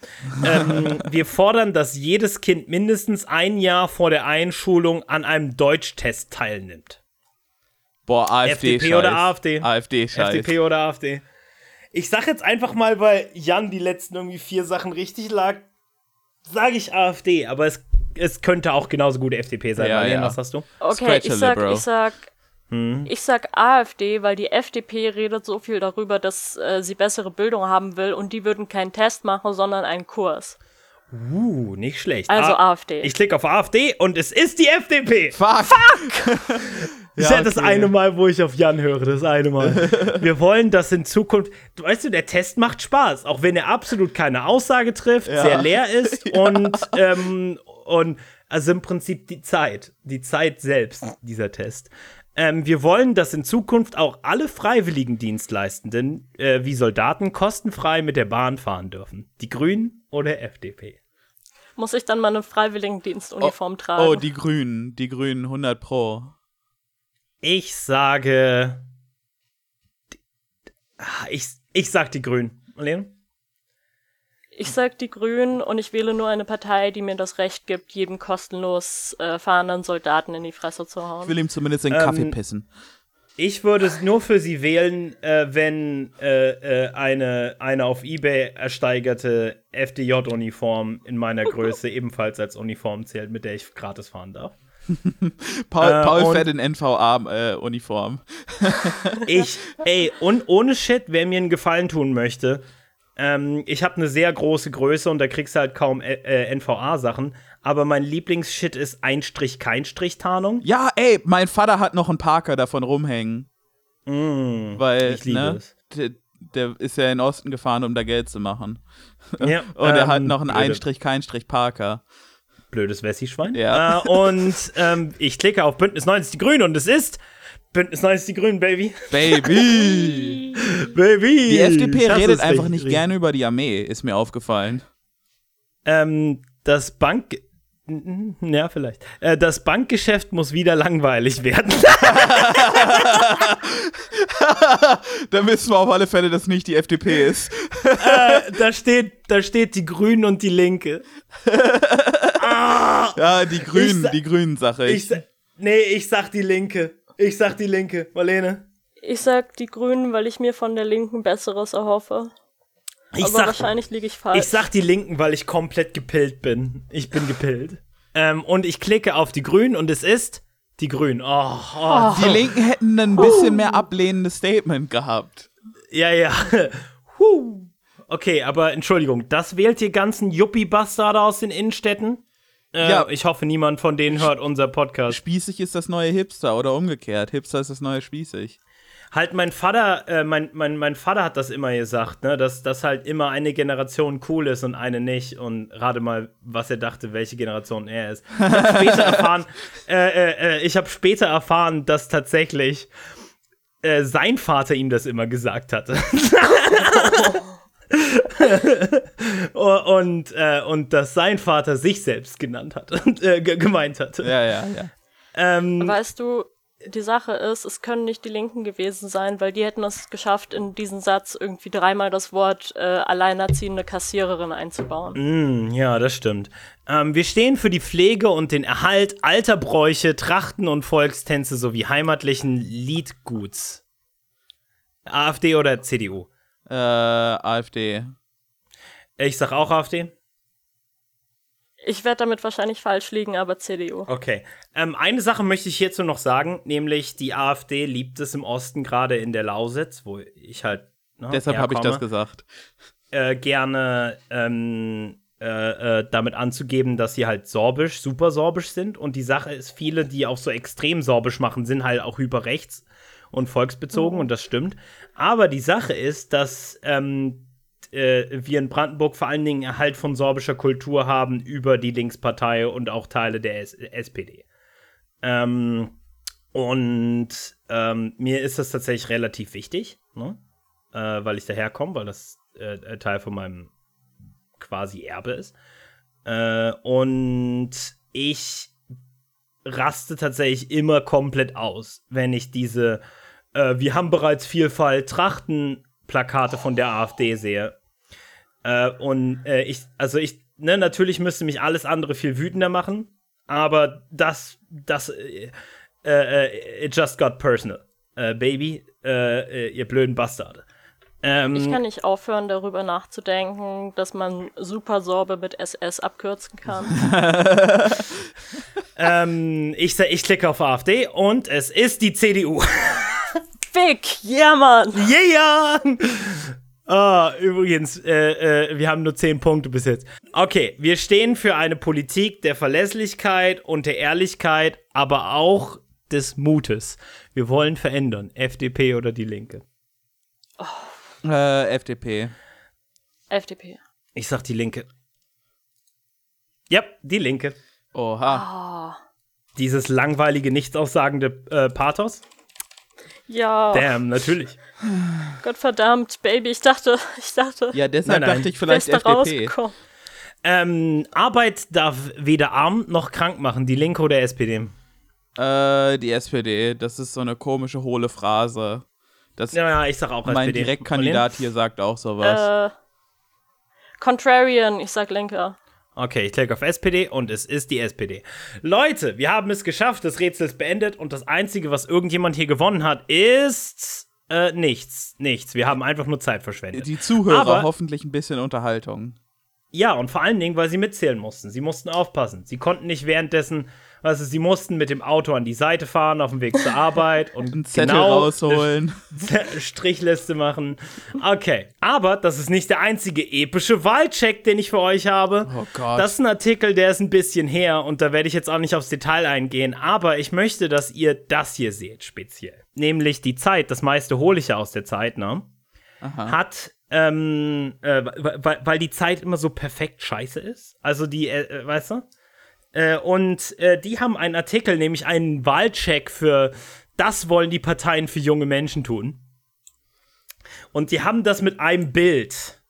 ähm, wir fordern, dass jedes Kind mindestens ein Jahr vor der Einschulung an einem Deutschtest teilnimmt. Boah, AfD FDP Scheiß. oder AfD? AfD Scheiß. FDP oder AfD. Ich sag jetzt einfach mal, weil Jan die letzten irgendwie vier Sachen richtig lag, sage ich AfD, aber es, es könnte auch genauso gut FDP sein. Ja, Marlene, ja. was hast du? Okay, ich sag, ich sag, Hm. ich sag AfD, weil die FDP redet so viel darüber, dass äh, sie bessere Bildung haben will und die würden keinen Test machen, sondern einen Kurs. Uh, nicht schlecht. Also A- AfD. Ich klicke auf AfD und es ist die FDP. Fuck! Das ist Ja, ja das okay. eine Mal, wo ich auf Jan höre, das eine Mal. Wir wollen das in Zukunft. Du weißt du, der Test macht Spaß, auch wenn er absolut keine Aussage trifft, Ja. sehr leer ist und, ähm, und also im Prinzip die Zeit, die Zeit selbst, dieser Test. Ähm, wir wollen, dass in Zukunft auch alle freiwilligen Dienstleistenden äh, wie Soldaten kostenfrei mit der Bahn fahren dürfen. Die Grünen oder FDP. Muss ich dann mal eine Freiwilligendienstuniform tragen? Oh, die Grünen. Die Grünen 100 Pro. Ich sage. Ich, ich sag die Grünen. Marlene? Ich sag die Grünen und ich wähle nur eine Partei, die mir das Recht gibt, jedem kostenlos äh, fahrenden Soldaten in die Fresse zu Ich hauen. will ihm zumindest den Ähm, Kaffee pissen. Ich würde es nur für sie wählen, äh, wenn äh, äh, eine, eine auf Ebay ersteigerte FDJ-Uniform in meiner Größe ebenfalls als Uniform zählt, mit der ich gratis fahren darf. Paul, äh, Paul fährt in NVA-Uniform. Ich, ey, und ohne Shit, wer mir einen Gefallen tun möchte, ähm, ich habe eine sehr große Größe und da kriegst du halt kaum äh, äh, NVA-Sachen, aber mein Lieblingsshit ist Ein-Strich-Kein-Strich-Tarnung. ja, ey, mein Vater hat noch einen Parker davon rumhängen. weil, ich liebe ne, es. Der, der ist ja in den Osten gefahren, um da Geld zu machen. Ja, Und er hat ähm, noch einen blöde- Einstrich-Kein-Strich-Parker. Blödes Wessi-Schwein. Ja. Äh, und ähm, ich klicke auf Bündnis 90 Die Grünen und es ist Bündnis 90 Die Grünen, Baby. Baby! Baby! Die FDP redet einfach nicht gerne über die Armee, ist mir aufgefallen. Ähm, das Bank. Ja, vielleicht. Äh, das Bankgeschäft muss wieder langweilig werden. Da wissen wir auf alle Fälle, dass nicht die FDP ist. äh, da, steht, da steht die Grünen und die Linke. Ja, die Grünen, die Grünen, Sache Ich, nee, ich sag die Linke. Ich sag die Linke. Marlene? Ich sag die Grünen, weil ich mir von der Linken Besseres erhoffe. Ich Aber sag, wahrscheinlich liege ich falsch. ich sag die Linken, weil ich komplett gepillt bin. Ich bin gepillt. Ähm, und ich klicke auf die Grünen und es ist die Grünen. Oh, oh, Die Linken hätten ein bisschen mehr ablehnendes Statement gehabt. Ja, ja. Huh. Okay, aber Entschuldigung, das wählt ihr ganzen Yuppie-Bastarde aus den Innenstädten? Äh, Ja. Ich hoffe, niemand von denen hört unser Podcast. Spießig ist das neue Hipster oder umgekehrt. Hipster ist das neue Spießig. Halt, mein Vater, äh, mein, mein, mein Vater hat das immer gesagt, ne, dass, dass halt immer eine Generation cool ist und eine nicht. Und rate mal, was er dachte, welche Generation er ist. Ich habe später erfahren, äh, äh, äh, ich habe später erfahren, dass tatsächlich äh, sein Vater ihm das immer gesagt hatte. und, äh, und dass sein Vater sich selbst genannt hat und äh, ge- gemeint hat. Ja, ja, ja. Ähm, Weißt du, die Sache ist, es können nicht die Linken gewesen sein, weil die hätten es geschafft, in diesen Satz irgendwie dreimal das Wort äh, alleinerziehende Kassiererin einzubauen. Mm, ja, das stimmt. Ähm, wir stehen für die Pflege und den Erhalt alter Bräuche, Trachten und Volkstänze sowie heimatlichen Liedguts. AfD oder CDU? Äh, AfD. Ich sag auch AfD. Ich werde damit wahrscheinlich falsch liegen, aber CDU. Okay. Ähm, eine Sache möchte ich hierzu noch sagen, nämlich die AfD liebt es im Osten, gerade in der Lausitz, wo ich halt. Ne, Deshalb habe ich das gesagt. äh, gerne ähm, äh, äh, damit anzugeben, dass sie halt sorbisch, super sorbisch sind. Und die Sache ist, viele, die auch so extrem sorbisch machen, sind halt auch hyperrechts und volksbezogen mhm. und das stimmt. Aber die Sache ist, dass ähm, äh, wir in Brandenburg vor allen Dingen Erhalt von sorbischer Kultur haben über die Linkspartei und auch Teile der S SPD. Ähm, und ähm, mir ist das tatsächlich relativ wichtig, ne? äh, weil ich daherkomme, weil das äh, Teil von meinem quasi Erbe ist. Äh, und ich raste tatsächlich immer komplett aus, wenn ich diese äh, Wir haben bereits Vielfalt Trachten-Plakate von der AfD sehe. Äh, und äh, ich, also ich, ne, natürlich müsste mich alles andere viel wütender machen, aber das, das, äh, äh, it just got personal. Baby, ihr blöden Bastarde. Ähm, ich kann nicht aufhören, darüber nachzudenken, dass man Super Sorbe mit SS abkürzen kann. ähm, ich, ich klicke auf AfD und es ist die CDU. Fick, yeah, Mann! Yeah! Ah, übrigens, äh, äh, wir haben nur zehn Punkte bis jetzt. Okay, wir stehen für eine Politik der Verlässlichkeit und der Ehrlichkeit, aber auch des Mutes. Wir wollen verändern. FDP oder die Linke? Oh. Äh, FDP. FDP. Ich sag die Linke. Ja, die Linke. Oha. Oh. Dieses langweilige, nichtaussagende äh, Pathos? Ja. Damn, natürlich. Gottverdammt, Baby, ich dachte, ich dachte. Ja, deshalb nein, nein. dachte ich vielleicht FDP. Ähm, Arbeit darf weder arm noch krank machen, die Linke oder SPD? Äh, die SPD. Das ist so eine komische, hohle Phrase. Das ja, ja, ich sag auch Mein SPD. Direktkandidat hier sagt auch sowas. Äh, Contrarian, ich sag Lenker. Okay, ich klicke auf SPD und es ist die SPD. Leute, wir haben es geschafft, das Rätsel ist beendet und das Einzige, was irgendjemand hier gewonnen hat, ist äh, nichts. Nichts. Wir haben einfach nur Zeit verschwendet. Die Zuhörer Aber, hoffentlich ein bisschen Unterhaltung. Ja, und vor allen Dingen, weil sie mitzählen mussten. Sie mussten aufpassen. Sie konnten nicht währenddessen also sie mussten mit dem Auto an die Seite fahren auf dem Weg zur Arbeit und einen Zettel genau rausholen, Strichliste machen. Okay, aber das ist nicht der einzige epische Wahlcheck, den ich für euch habe. Oh Gott. Das ist ein Artikel, der ist ein bisschen her und da werde ich jetzt auch nicht aufs Detail eingehen, aber ich möchte, dass ihr das hier seht speziell, nämlich die Zeit. Das meiste hole ich ja aus der Zeit, ne? Aha. Hat ähm, äh, weil, weil die Zeit immer so perfekt scheiße ist. Also die, äh, äh weißt du? Äh, und äh, die haben einen Artikel, nämlich einen Wahlcheck für das wollen die Parteien für junge Menschen tun. Und die haben das mit einem Bild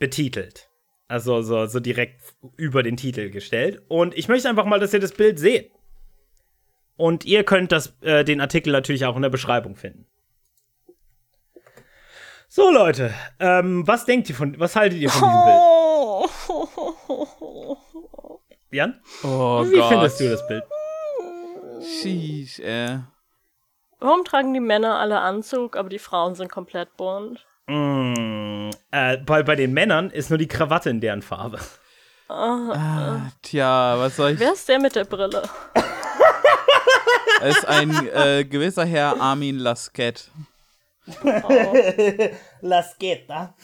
betitelt. Also so, so direkt über den Titel gestellt. Und ich möchte einfach mal, dass ihr das Bild seht. Und ihr könnt das, äh, den Artikel natürlich auch in der Beschreibung finden. So, Leute, ähm, was denkt ihr von, was haltet ihr von diesem Bild? Jan? Oh Wie Gott. findest du das Bild? Sheesh, äh. Warum tragen die Männer alle Anzug, aber die Frauen sind komplett bunt? Mm, äh, bei, bei den Männern ist nur die Krawatte in deren Farbe. Oh, ah, tja, was soll ich. Wer ist der mit der Brille? Es ist ein äh, gewisser Herr Armin Lasket. Oh. Lasqueta.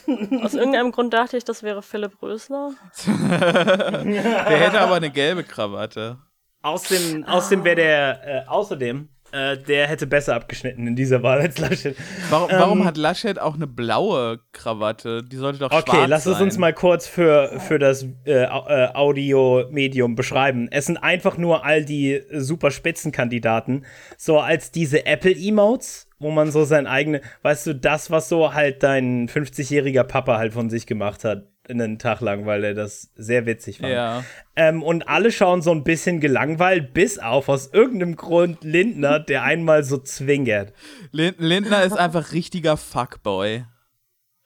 Aus irgendeinem Grund dachte ich, das wäre Philipp Rösler. der hätte aber eine gelbe Krawatte. Außerdem, außerdem wäre der, äh, außerdem, äh, der hätte besser abgeschnitten in dieser Wahl als Laschet. Warum, ähm, warum hat Laschet auch eine blaue Krawatte? Die sollte doch okay, schwarz sein. Okay, lass es uns mal kurz für, für das äh, äh, Audio-Medium beschreiben. Es sind einfach nur all die super Spitzenkandidaten, so als diese Apple-Emotes wo man so sein eigene, weißt du, das, was so halt dein 50-jähriger Papa halt von sich gemacht hat, einen Tag lang, weil er das sehr witzig fand. Ja. Ähm, und alle schauen so ein bisschen gelangweilt, bis auf aus irgendeinem Grund Lindner, der einmal so zwingert. Lindner ist einfach richtiger Fuckboy.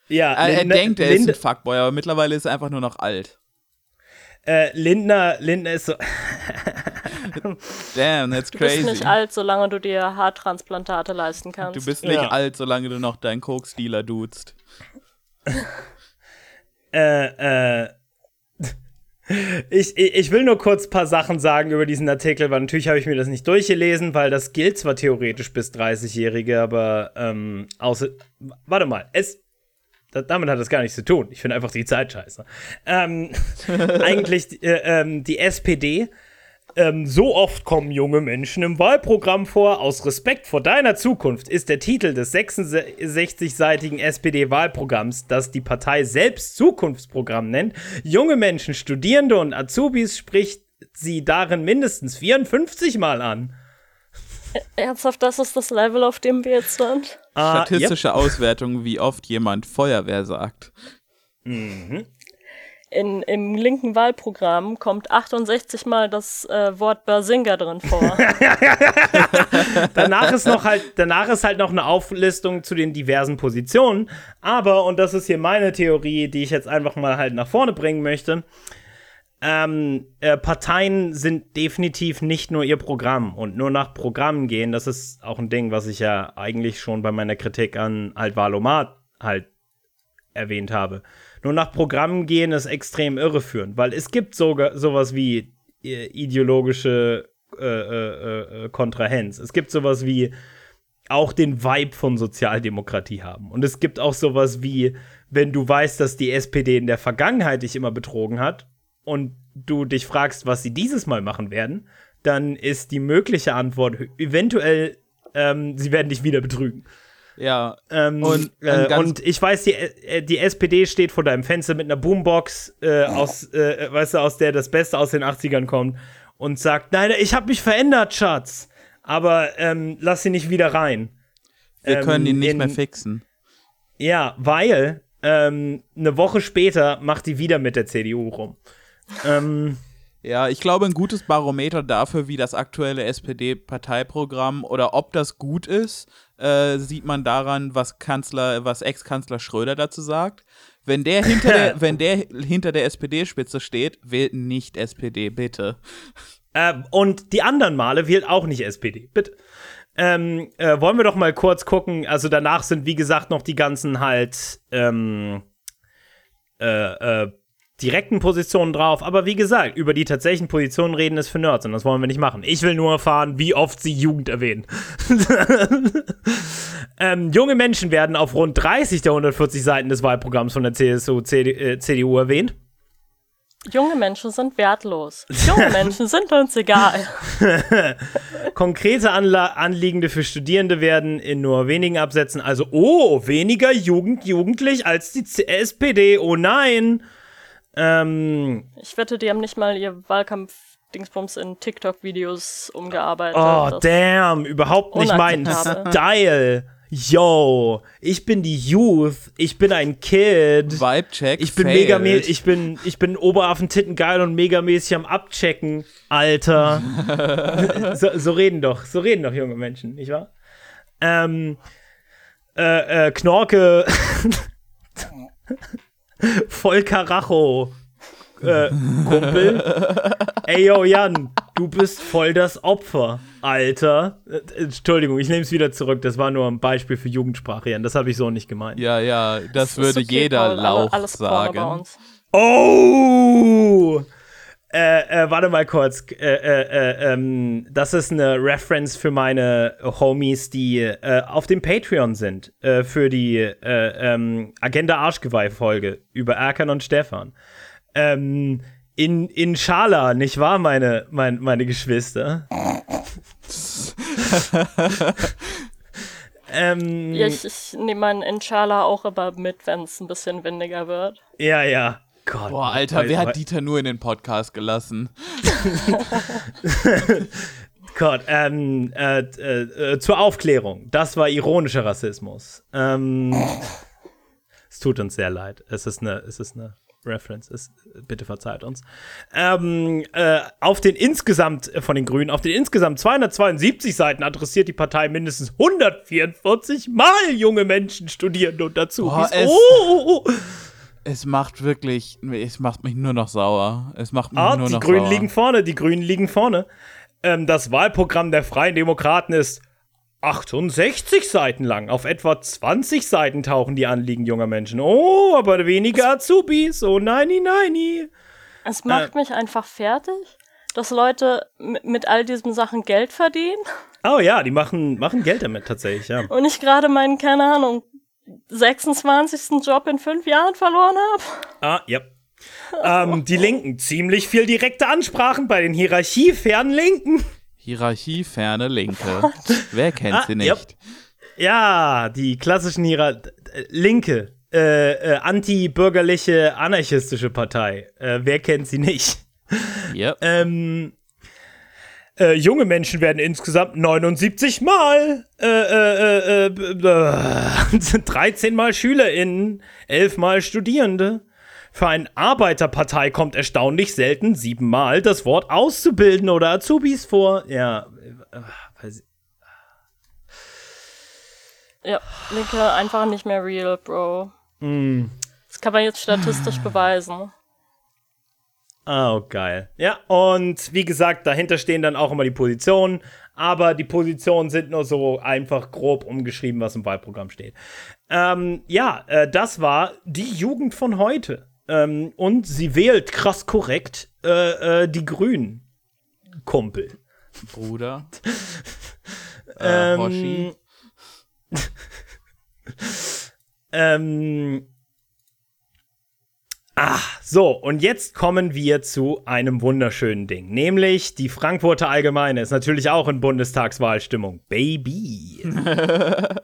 Ja, er, Lindner, er denkt, er Lind ist ein Fuckboy, aber mittlerweile ist er einfach nur noch alt. Äh, Lindner, Lindner ist so. Damn, that's crazy. Du bist nicht alt, solange du dir Haartransplantate leisten kannst. Du bist nicht ja. alt, solange du noch deinen Koks-Dealer duzt. äh, äh. Ich, ich will nur kurz ein paar Sachen sagen über diesen Artikel, weil natürlich habe ich mir das nicht durchgelesen, weil das gilt zwar theoretisch bis 30-Jährige, aber ähm, außer. Warte mal, es. damit hat das gar nichts zu tun. Ich finde einfach die Zeit scheiße. Ähm, eigentlich äh, ähm, die SPD. Ähm, so oft kommen junge Menschen im Wahlprogramm vor. Aus Respekt vor deiner Zukunft ist der Titel des 66-seitigen SPD-Wahlprogramms, das die Partei selbst Zukunftsprogramm nennt. Junge Menschen, Studierende und Azubis spricht sie darin mindestens 54 Mal an. Ernsthaft, das ist das Level, auf dem wir jetzt sind? Ah, Statistische yep. Auswertung, wie oft jemand Feuerwehr sagt. Mhm. In, Im linken Wahlprogramm kommt 68 Mal das äh, Wort Bersinger drin vor. danach ist noch halt, danach ist halt noch eine Auflistung zu den diversen Positionen. Aber, und das ist hier meine Theorie, die ich jetzt einfach mal halt nach vorne bringen möchte, ähm, äh, Parteien sind definitiv nicht nur ihr Programm und nur nach Programmen gehen. Das ist auch ein Ding, was ich ja eigentlich schon bei meiner Kritik an Alt-Valomat halt erwähnt habe. Nur nach Programmen gehen ist extrem irreführend, weil es gibt sogar sowas wie äh, ideologische äh, äh, äh, Kontrahenz. Es gibt sowas wie auch den Vibe von Sozialdemokratie haben. Und es gibt auch sowas wie, wenn du weißt, dass die SPD in der Vergangenheit dich immer betrogen hat und du dich fragst, was sie dieses Mal machen werden, dann ist die mögliche Antwort eventuell, ähm, sie werden dich wieder betrügen. Ja. Ähm, und, äh, und, ich weiß, die, äh, die SPD steht vor deinem Fenster mit einer Boombox, äh, aus, äh, weißt du, aus der das Beste aus den 80ern kommt und sagt, nein, ich habe mich verändert, Schatz. Aber ähm, lass sie nicht wieder rein. Wir können ihn nicht in, mehr fixen. Ja, weil ähm, eine Woche später macht die wieder mit der CDU rum ähm, ja, ich glaube, ein gutes Barometer dafür, wie das aktuelle SPD-Parteiprogramm oder ob das gut ist, äh, sieht man daran, was Kanzler, was Ex-Kanzler Schröder dazu sagt. Wenn der hinter der, wenn der hinter der SPD-Spitze steht, wählt nicht SPD, bitte. Äh, und die anderen Male wählt auch nicht SPD, bitte. Ähm, äh, wollen wir doch mal kurz gucken. Also danach sind, wie gesagt, noch die ganzen halt ähm, äh, äh, direkten Positionen drauf. Aber wie gesagt, über die tatsächlichen Positionen reden ist für Nerds und das wollen wir nicht machen. Ich will nur erfahren, wie oft sie Jugend erwähnen. ähm, junge Menschen werden auf rund 30 der 140 Seiten des Wahlprogramms von der CSU, CD, äh, CDU erwähnt. Junge Menschen sind wertlos. Junge Menschen sind uns egal. Konkrete Anla Anliegende für Studierende werden in nur wenigen Absätzen, also, oh, weniger Jugend jugendlich als die SPD, oh nein. Ähm, ich wette, die haben nicht mal ihr Wahlkampf-Dingsbums in TikTok-Videos umgearbeitet. Oh, damn, überhaupt nicht mein Style. Yo, ich bin die Youth, ich bin ein Kid. Vibe-Check. Ich bin mega, ich bin, ich bin Oberaffen-Titten geil und megamäßig am Abchecken, Alter. so, so, reden doch, so reden doch junge Menschen, nicht wahr? Ähm, äh, äh, Knorke. Volker Racho. Äh, Kumpel. Ey, yo, Jan, du bist voll das Opfer, Alter. Äh, Entschuldigung, ich nehme es wieder zurück. Das war nur ein Beispiel für Jugendsprache, Jan. Das habe ich so nicht gemeint. Ja, ja, das, das würde okay, jeder Paul, Lauch alles sagen. Oh! Äh, äh, warte mal kurz. Äh, äh, äh, ähm, das ist eine Reference für meine Homies, die äh, auf dem Patreon sind. für die ähm, Agenda Arschgeweih-Folge über Erkan und Stefan. Ähm, in, in Schala, nicht wahr, meine, mein, meine Geschwister? ähm, ja, ich, ich nehme meinen Inshallah auch immer mit, wenn es ein bisschen windiger wird. Ja, ja. Gott. Boah, Alter, wer hat Dieter nur in den Podcast gelassen? Gott, ähm, äh, äh, äh, zur Aufklärung. Das war ironischer Rassismus. Ähm, es tut uns sehr leid. Es ist eine, es ist eine Reference. Es, bitte verzeiht uns. Ähm, äh, auf den insgesamt, äh, von den Grünen, auf den insgesamt 272 Seiten adressiert die Partei mindestens 144 Mal junge Menschen, Studierende und dazu. Boah, oh, oh, oh es macht wirklich, es macht mich nur noch sauer. Es macht mich ah, nur noch die Grünen sauer. liegen vorne, die Grünen liegen vorne. Ähm, das Wahlprogramm der Freien Demokraten ist 68 Seiten lang. Auf etwa 20 Seiten tauchen die Anliegen junger Menschen. Oh, aber weniger Azubis. Oh, nein, nein. Es macht äh, mich einfach fertig, dass Leute mit all diesen Sachen Geld verdienen. Oh ja, die machen, machen Geld damit tatsächlich, ja. Und ich gerade meinen, keine Ahnung, 26. Job in fünf Jahren verloren habe. Ah, ja. Ähm, die Linken, ziemlich viel direkte Ansprachen bei den hierarchiefernen Linken. Hierarchieferne Linke. Wer kennt Ah, sie nicht? Ja, die klassischen Hierar äh, Linke, äh, äh, anti-bürgerliche, anarchistische Partei. Äh, wer kennt sie nicht? Yep. Ähm, äh, junge Menschen werden insgesamt 79 Mal, äh, äh, äh, äh, äh, 13 Mal SchülerInnen, 11 Mal Studierende. Für eine Arbeiterpartei kommt erstaunlich selten siebenmal das Wort Auszubildende oder Azubis vor. Ja, äh, Ja, Linke einfach nicht mehr real, Bro. Das kann man jetzt statistisch beweisen. Oh, geil. Ja, und wie gesagt, dahinter stehen dann auch immer die Positionen, aber die Positionen sind nur so einfach grob umgeschrieben, was im Wahlprogramm steht. Ähm, ja, äh, das war die Jugend von heute. Ähm, und sie wählt krass korrekt äh, äh, die Grünen. Kumpel. Bruder. äh, Ähm, Hoshi. Ähm. Ah, so, und jetzt kommen wir zu einem wunderschönen Ding. Nämlich die Frankfurter Allgemeine ist natürlich auch in Bundestagswahlstimmung. Baby.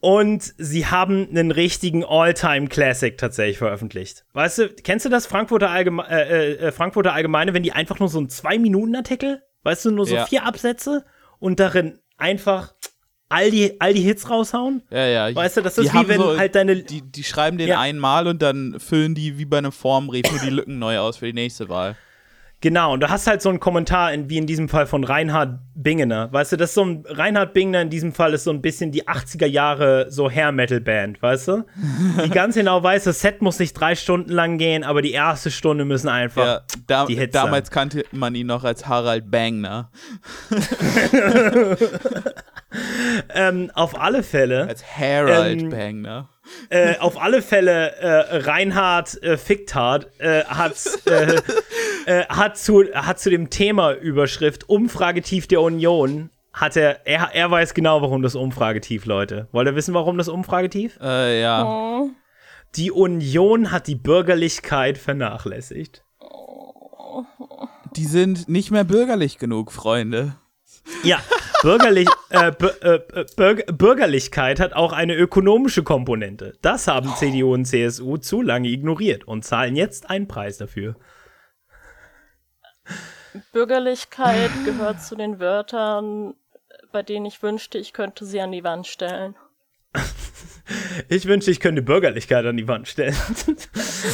und sie haben einen richtigen All-Time-Classic tatsächlich veröffentlicht. Weißt du, kennst du das Frankfurter, Allgeme äh, äh, Frankfurter Allgemeine, wenn die einfach nur so einen Zwei-Minuten-Artikel, weißt du, nur so Ja. vier Absätze und darin einfach all die, all die Hits raushauen? Ja, ja. Weißt du, das ist wie wenn so, halt deine. Die, die schreiben den Ja. einmal und dann füllen die wie bei einem Formbrief nur die Lücken neu aus für die nächste Wahl. Genau, und du hast halt so einen Kommentar, in, wie in diesem Fall von Reinhard Bingener. Weißt du, das ist so ein. Reinhard Bingener in diesem Fall ist so ein bisschen die 80er Jahre so Hair-Metal-Band, weißt du? Die ganz genau weiß, das Set muss nicht drei Stunden lang gehen, aber die erste Stunde müssen einfach. Ja, da, die Hits damals kannte man ihn noch als Harald Bangner. Ähm, auf alle Fälle. Als Harald Ähm, Bangner. äh, auf alle Fälle, äh, Reinhard äh, Ficktard äh, hat, äh, äh, hat, zu, hat zu dem Thema Überschrift Umfragetief der Union, hat er, er, er weiß genau, warum das Umfragetief, Leute. Wollt ihr wissen, warum das Umfragetief? Äh, ja. Oh, Die Union hat die Bürgerlichkeit vernachlässigt. Die sind nicht mehr bürgerlich genug, Freunde. Ja, bürgerlich, äh, äh, äh, Bürg Bürgerlichkeit hat auch eine ökonomische Komponente. Das haben CDU und CSU zu lange ignoriert und zahlen jetzt einen Preis dafür. Bürgerlichkeit gehört zu den Wörtern, bei denen ich wünschte, ich könnte sie an die Wand stellen. Ich wünschte, ich könnte Bürgerlichkeit an die Wand stellen.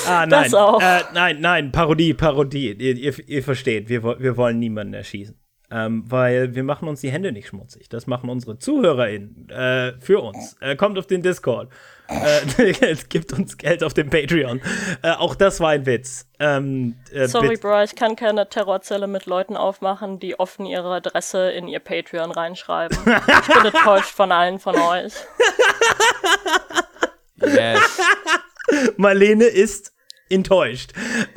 ah, nein. Das auch. Äh, nein, nein, Parodie, Parodie. Ihr, ihr, ihr versteht, wir, wir wollen niemanden erschießen. Ähm, weil wir machen uns die Hände nicht schmutzig. Das machen unsere ZuhörerInnen äh, für uns. Äh, kommt auf den Discord. Äh, gibt uns Geld auf dem Patreon. Äh, auch das war ein Witz. Ähm, äh, Sorry, Bro, ich kann keine Terrorzelle mit Leuten aufmachen, die offen ihre Adresse in ihr Patreon reinschreiben. Ich bin enttäuscht von allen von euch. Yes. Marlene ist enttäuscht.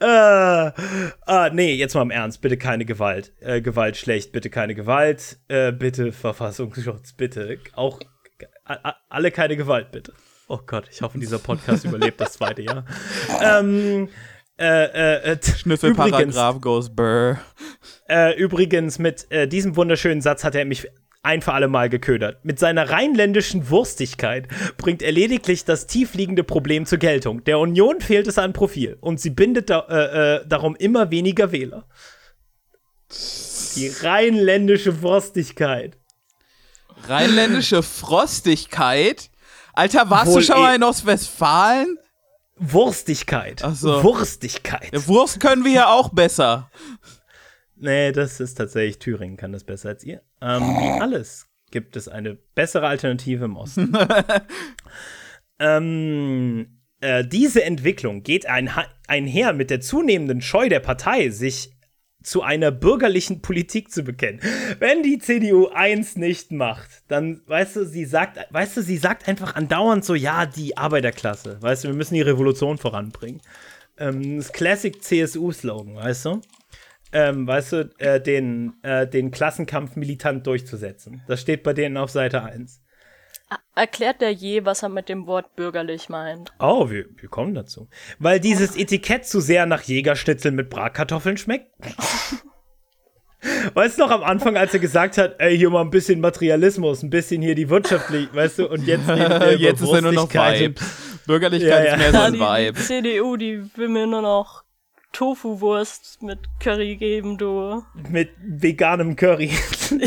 äh, ah, nee, jetzt mal im Ernst. Bitte keine Gewalt. Äh, Gewalt schlecht. Bitte keine Gewalt. Äh, bitte Verfassungsschutz. Bitte. Auch alle keine Gewalt, bitte. Oh Gott, ich hoffe, dieser Podcast überlebt das zweite Jahr. Ähm, äh, äh, äh, übrigens, Schnüffelparagraph goes burr. äh, übrigens, mit äh, diesem wunderschönen Satz hat er mich ein für alle Mal geködert. Mit seiner rheinländischen Wurstigkeit bringt er lediglich das tiefliegende Problem zur Geltung. Der Union fehlt es an Profil und sie bindet da, äh, äh, darum immer weniger Wähler. Die rheinländische Wurstigkeit. Rheinländische Frostigkeit? Alter, warst Wohl du schon mal eh- in Ostwestfalen? Wurstigkeit. Ach so. Wurstigkeit. Ja, Wurst können wir ja auch besser. Nee, das ist tatsächlich Thüringen, kann das besser als ihr. Ähm, wie alles gibt es eine bessere Alternative im Osten. ähm, äh, diese Entwicklung geht ein, einher mit der zunehmenden Scheu der Partei, sich zu einer bürgerlichen Politik zu bekennen. Wenn die CDU eins nicht macht, dann, weißt du, sie sagt, weißt du, sie sagt einfach andauernd so, ja, die Arbeiterklasse, weißt du, wir müssen die Revolution voranbringen. Ähm, das Classic CSU-Slogan, weißt du? Ähm, weißt du, äh, den, äh, den Klassenkampf militant durchzusetzen. Das steht bei denen auf Seite 1. Erklärt der je, was er mit dem Wort bürgerlich meint? Oh, wir, wir kommen dazu. Weil dieses Etikett zu sehr nach Jägerschnitzel mit Bratkartoffeln schmeckt. Weißt du noch am Anfang, als er gesagt hat, ey, hier mal ein bisschen Materialismus, ein bisschen hier die wirtschaftlich, weißt du, und jetzt jetzt ist er nur noch Vibe. Bürgerlichkeit ja, ja. ist mehr so ein Vibe. Die CDU, die will mir nur noch Tofu-Wurst mit Curry geben, du. Mit veganem Curry.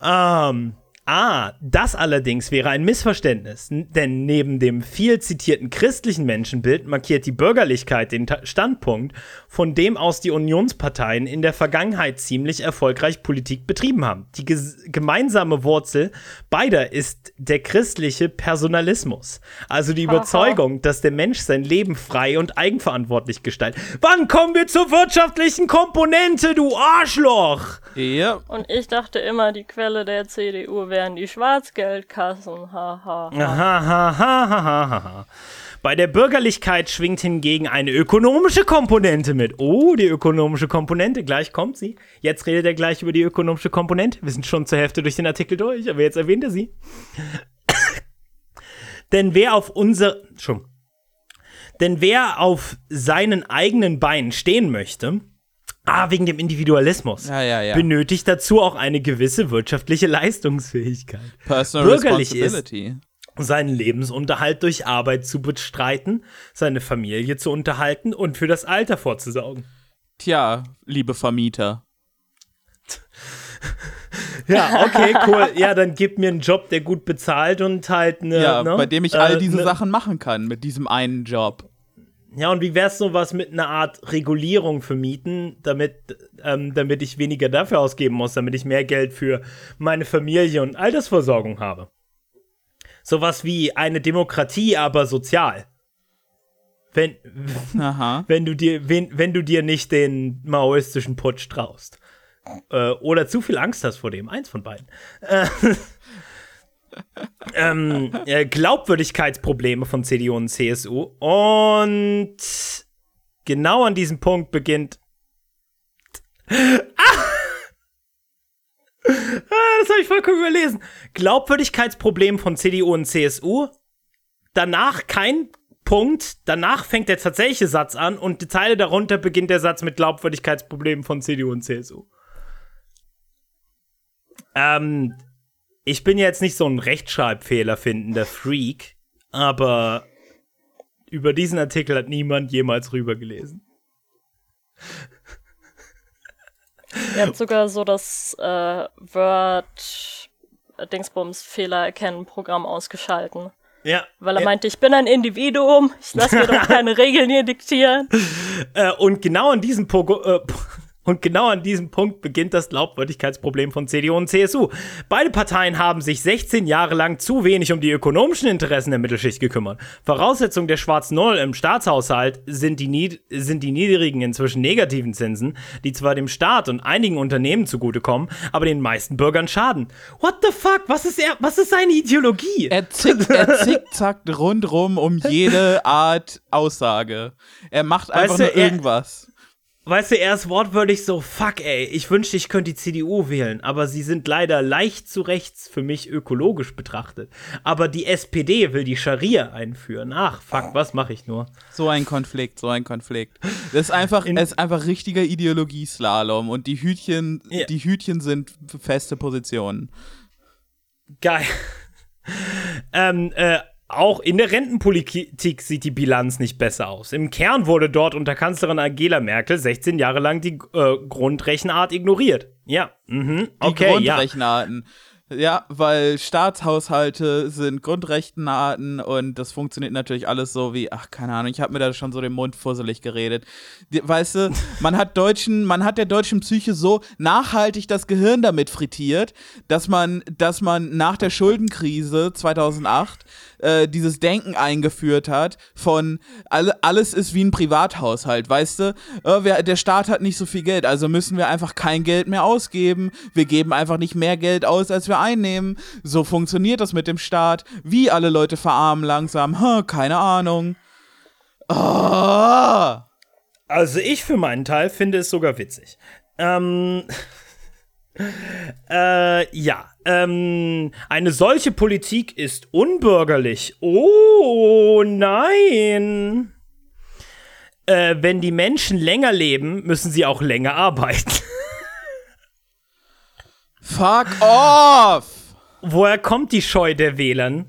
Ja. ähm, Ah, das allerdings wäre ein Missverständnis, denn neben dem viel zitierten christlichen Menschenbild markiert die Bürgerlichkeit den Ta Standpunkt, von dem aus die Unionsparteien in der Vergangenheit ziemlich erfolgreich Politik betrieben haben. Die gemeinsame Wurzel beider ist der christliche Personalismus, also die Überzeugung, dass der Mensch sein Leben frei und eigenverantwortlich gestaltet. Wann kommen wir zur wirtschaftlichen Komponente, du Arschloch? Ja. Und ich dachte immer, die Quelle der CDU wären die Schwarzgeldkassen. Ha, ha, ha. Bei der Bürgerlichkeit schwingt hingegen eine ökonomische Komponente mit. Oh, die ökonomische Komponente, gleich kommt sie. Jetzt redet er gleich über die ökonomische Komponente. Wir sind schon zur Hälfte durch den Artikel durch, aber jetzt erwähnt er sie. Denn wer auf unser. Schon. Denn wer auf seinen eigenen Beinen stehen möchte, Ah, wegen dem Individualismus. Ja, ja, ja. Benötigt dazu auch eine gewisse wirtschaftliche Leistungsfähigkeit. Personal Bürgerlich. Ist, seinen Lebensunterhalt durch Arbeit zu bestreiten, seine Familie zu unterhalten und für das Alter vorzusorgen. Tja, liebe Vermieter. ja, okay, cool. Ja, dann gib mir einen Job, der gut bezahlt und halt eine. Ja, ne, bei dem ich all äh, diese ne, Sachen machen kann, mit diesem einen Job. Ja, und wie wär's so was mit einer Art Regulierung für Mieten, damit, ähm, damit ich weniger dafür ausgeben muss, damit ich mehr Geld für meine Familie und Altersversorgung habe? Sowas wie eine Demokratie, aber sozial. Wenn, Aha. wenn, du, dir, wenn, wenn du dir nicht den maoistischen Putsch traust. Äh, oder zu viel Angst hast vor dem. Eins von beiden. Äh, ähm, äh, Glaubwürdigkeitsprobleme von CDU und CSU. Und genau an diesem Punkt beginnt. Ah! Das habe ich vollkommen überlesen. Glaubwürdigkeitsproblem von CDU und CSU. Danach kein Punkt. Danach fängt der tatsächliche Satz an und die Teile darunter beginnt der Satz mit Glaubwürdigkeitsproblemen von CDU und CSU. Ähm, ich bin jetzt nicht so ein Rechtschreibfehler findender Freak, aber über diesen Artikel hat niemand jemals rübergelesen. Er hat sogar so das äh, Word Dingsbums Fehler erkennen Programm ausgeschalten. Ja. Weil er ja. meinte, ich bin ein Individuum, ich lasse mir doch keine Regeln hier diktieren. Äh, und genau an diesem Pogo äh, und genau an diesem Punkt beginnt das Glaubwürdigkeitsproblem von CDU und CSU. Beide Parteien haben sich 16 Jahre lang zu wenig um die ökonomischen Interessen der Mittelschicht gekümmert. Voraussetzung der schwarzen Null im Staatshaushalt sind die, nied sind die niedrigen, inzwischen negativen Zinsen, die zwar dem Staat und einigen Unternehmen zugutekommen, aber den meisten Bürgern schaden. What the fuck? Was ist er? Was ist seine Ideologie? Er, zick, er zickzackt rundrum um jede Art Aussage. Er macht einfach weißt du, nur irgendwas. Weißt du, er ist wortwörtlich so, fuck ey, ich wünschte, ich könnte die CDU wählen, aber sie sind leider leicht zu rechts für mich ökologisch betrachtet. Aber die SPD will die Scharia einführen. Ach, fuck, was mache ich nur? So ein Konflikt, so ein Konflikt. Das ist einfach, es ist einfach richtiger Ideologieslalom und die Hütchen, ja. die Hütchen sind feste Positionen. Geil. ähm, äh, auch in der Rentenpolitik sieht die Bilanz nicht besser aus. Im Kern wurde dort unter Kanzlerin Angela Merkel 16 Jahre lang die äh, Grundrechenart ignoriert. Ja, mhm. okay, die Grundrechenarten. Ja. Ja, weil Staatshaushalte sind Grundrechtenarten und das funktioniert natürlich alles so wie, ach, keine Ahnung, ich habe mir da schon so den Mund fusselig geredet. Weißt du, man hat Deutschen, man hat der deutschen Psyche so nachhaltig das Gehirn damit frittiert, dass man, dass man nach der Schuldenkrise 2008 äh, dieses Denken eingeführt hat von alle, alles ist wie ein Privathaushalt, weißt du? Äh, wer, der Staat hat nicht so viel Geld, also müssen wir einfach kein Geld mehr ausgeben. Wir geben einfach nicht mehr Geld aus, als wir einnehmen. So funktioniert das mit dem Staat. Wie alle Leute verarmen langsam, huh, keine Ahnung. Oh. Also ich für meinen Teil finde es sogar witzig. Ähm, Äh, ja. Ähm, eine solche Politik ist unbürgerlich. Oh nein. Äh, wenn die Menschen länger leben, müssen sie auch länger arbeiten. Fuck off! Woher kommt die Scheu der Wählern?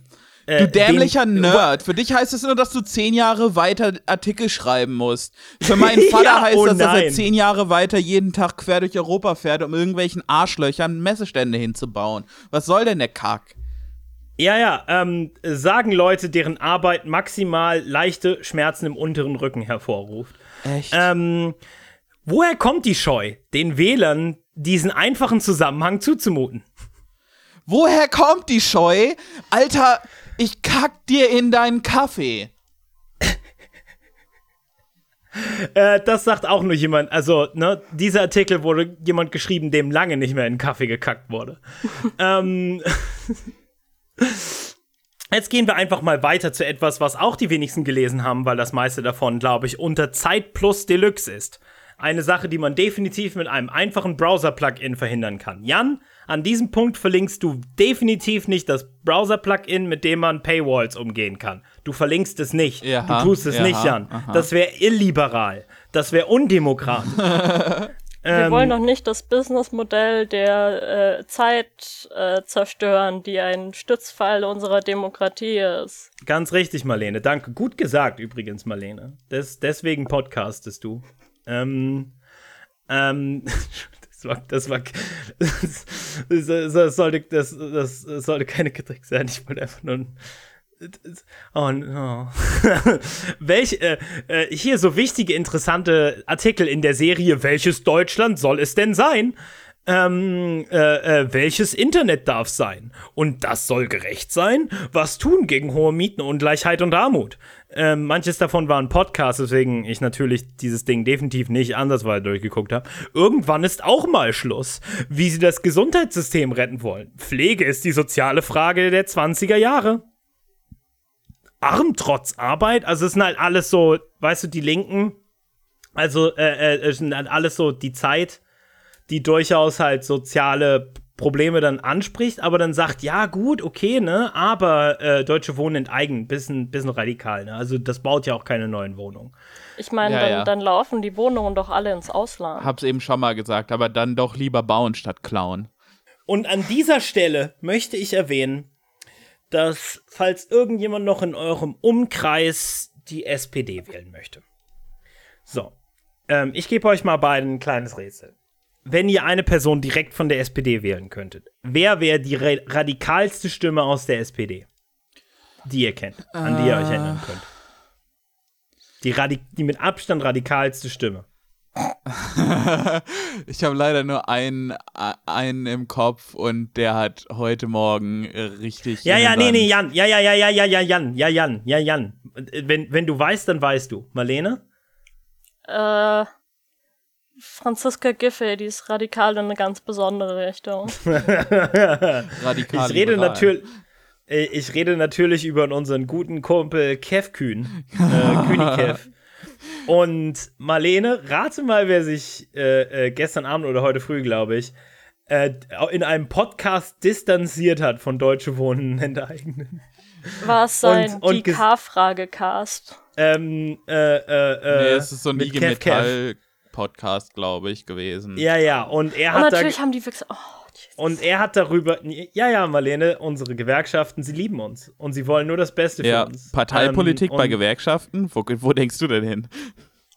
Äh, du dämlicher den, Nerd. Für dich heißt es nur, dass du zehn Jahre weiter Artikel schreiben musst. Für meinen Vater ja, heißt oh das, dass er zehn Jahre weiter jeden Tag quer durch Europa fährt, um irgendwelchen Arschlöchern Messestände hinzubauen. Was soll denn der Kack? Ja, ja, ähm, sagen Leute, deren Arbeit maximal leichte Schmerzen im unteren Rücken hervorruft. Echt? Ähm, woher kommt die Scheu, den Wählern diesen einfachen Zusammenhang zuzumuten? Woher kommt die Scheu? Alter, ich kack dir in deinen Kaffee. äh, das sagt auch nur jemand. Also, ne, dieser Artikel wurde jemand geschrieben, dem lange nicht mehr in den Kaffee gekackt wurde. ähm. Jetzt gehen wir einfach mal weiter zu etwas, was auch die wenigsten gelesen haben, weil das meiste davon, glaube ich, unter Zeit Plus Deluxe ist. Eine Sache, die man definitiv mit einem einfachen Browser-Plugin verhindern kann. Jan, an diesem Punkt verlinkst du definitiv nicht das Browser-Plugin, mit dem man Paywalls umgehen kann. Du verlinkst es nicht. Jaha, du tust es jaha, nicht, Jan. aha. Das wäre illiberal. Das wäre undemokratisch. Wir Ähm, wollen doch nicht das Businessmodell der äh, Zeit äh, zerstören, die ein Stützpfeil unserer Demokratie ist. Ganz richtig, Marlene. Danke. Gut gesagt, übrigens, Marlene. Des, deswegen podcastest du. Ähm, ähm, war, das war, das, das, sollte, das, das sollte keine Kritik sein. Ich wollte einfach nur. Oh no. Welch, äh, äh, hier so wichtige, interessante Artikel in der Serie Welches Deutschland soll es denn sein? Ähm, äh, äh, welches Internet darf sein? Und das soll gerecht sein? Was tun gegen hohe Mieten, Ungleichheit und Armut? Ähm, manches davon waren Podcasts, weswegen ich natürlich dieses Ding definitiv nicht andersweise durchgeguckt habe. Irgendwann ist auch mal Schluss. Wie sie das Gesundheitssystem retten wollen. Pflege ist die soziale Frage der 20er Jahre arm trotz Arbeit. Also es sind halt alles so, weißt du, die Linken, also äh, äh, es sind halt alles so die Zeit, die durchaus halt soziale Probleme dann anspricht, aber dann sagt, ja gut, okay, ne, aber äh, Deutsche Wohnen enteignen, bisschen, bisschen radikal, ne? Also das baut ja auch keine neuen Wohnungen. Ich meine, Ja, dann, ja. dann laufen die Wohnungen doch alle ins Ausland. Hab's eben schon mal gesagt, aber dann doch lieber bauen statt klauen. Und an dieser Stelle möchte ich erwähnen, dass, falls irgendjemand noch in eurem Umkreis die SPD wählen möchte. So, ähm, ich gebe euch mal beiden ein kleines Rätsel. Wenn ihr eine Person direkt von der SPD wählen könntet, wer wäre die ra radikalste Stimme aus der SPD, die ihr kennt, an die ihr euch erinnern könnt? Die, die mit Abstand radikalste Stimme. Ich habe leider nur einen, äh, einen im Kopf und der hat heute Morgen äh, richtig. Ja, ja, nee, nee, Jan. Ja, ja, ja, ja, ja, ja, Jan. Ja, Jan. Ja, Jan. Wenn, wenn du weißt, dann weißt du. Marlene? Äh, Franziska Giffey, die ist radikal in eine ganz besondere Richtung. Radikal Ich rede natürlich. Ich rede natürlich über unseren guten Kumpel Kev Kühn. Äh, Kühni Kev. Und Marlene, rate mal, wer sich äh, äh, gestern Abend oder heute früh, glaube ich, äh, in einem Podcast distanziert hat von Deutsche Wohnen enteignen. War es sein Und- und die ges- K-Frage-Cast? Ähm, äh, äh, äh, Nee, es ist so ein mit IG Kev Metall-Podcast, glaube ich, gewesen. Ja, ja, und er Und hat da natürlich haben die Wichser. Oh. Und er hat darüber, ja, ja, Marlene, unsere Gewerkschaften, sie lieben uns. Und sie wollen nur das Beste Ja, für uns. Parteipolitik Ähm, bei Gewerkschaften? Wo, wo denkst du denn hin?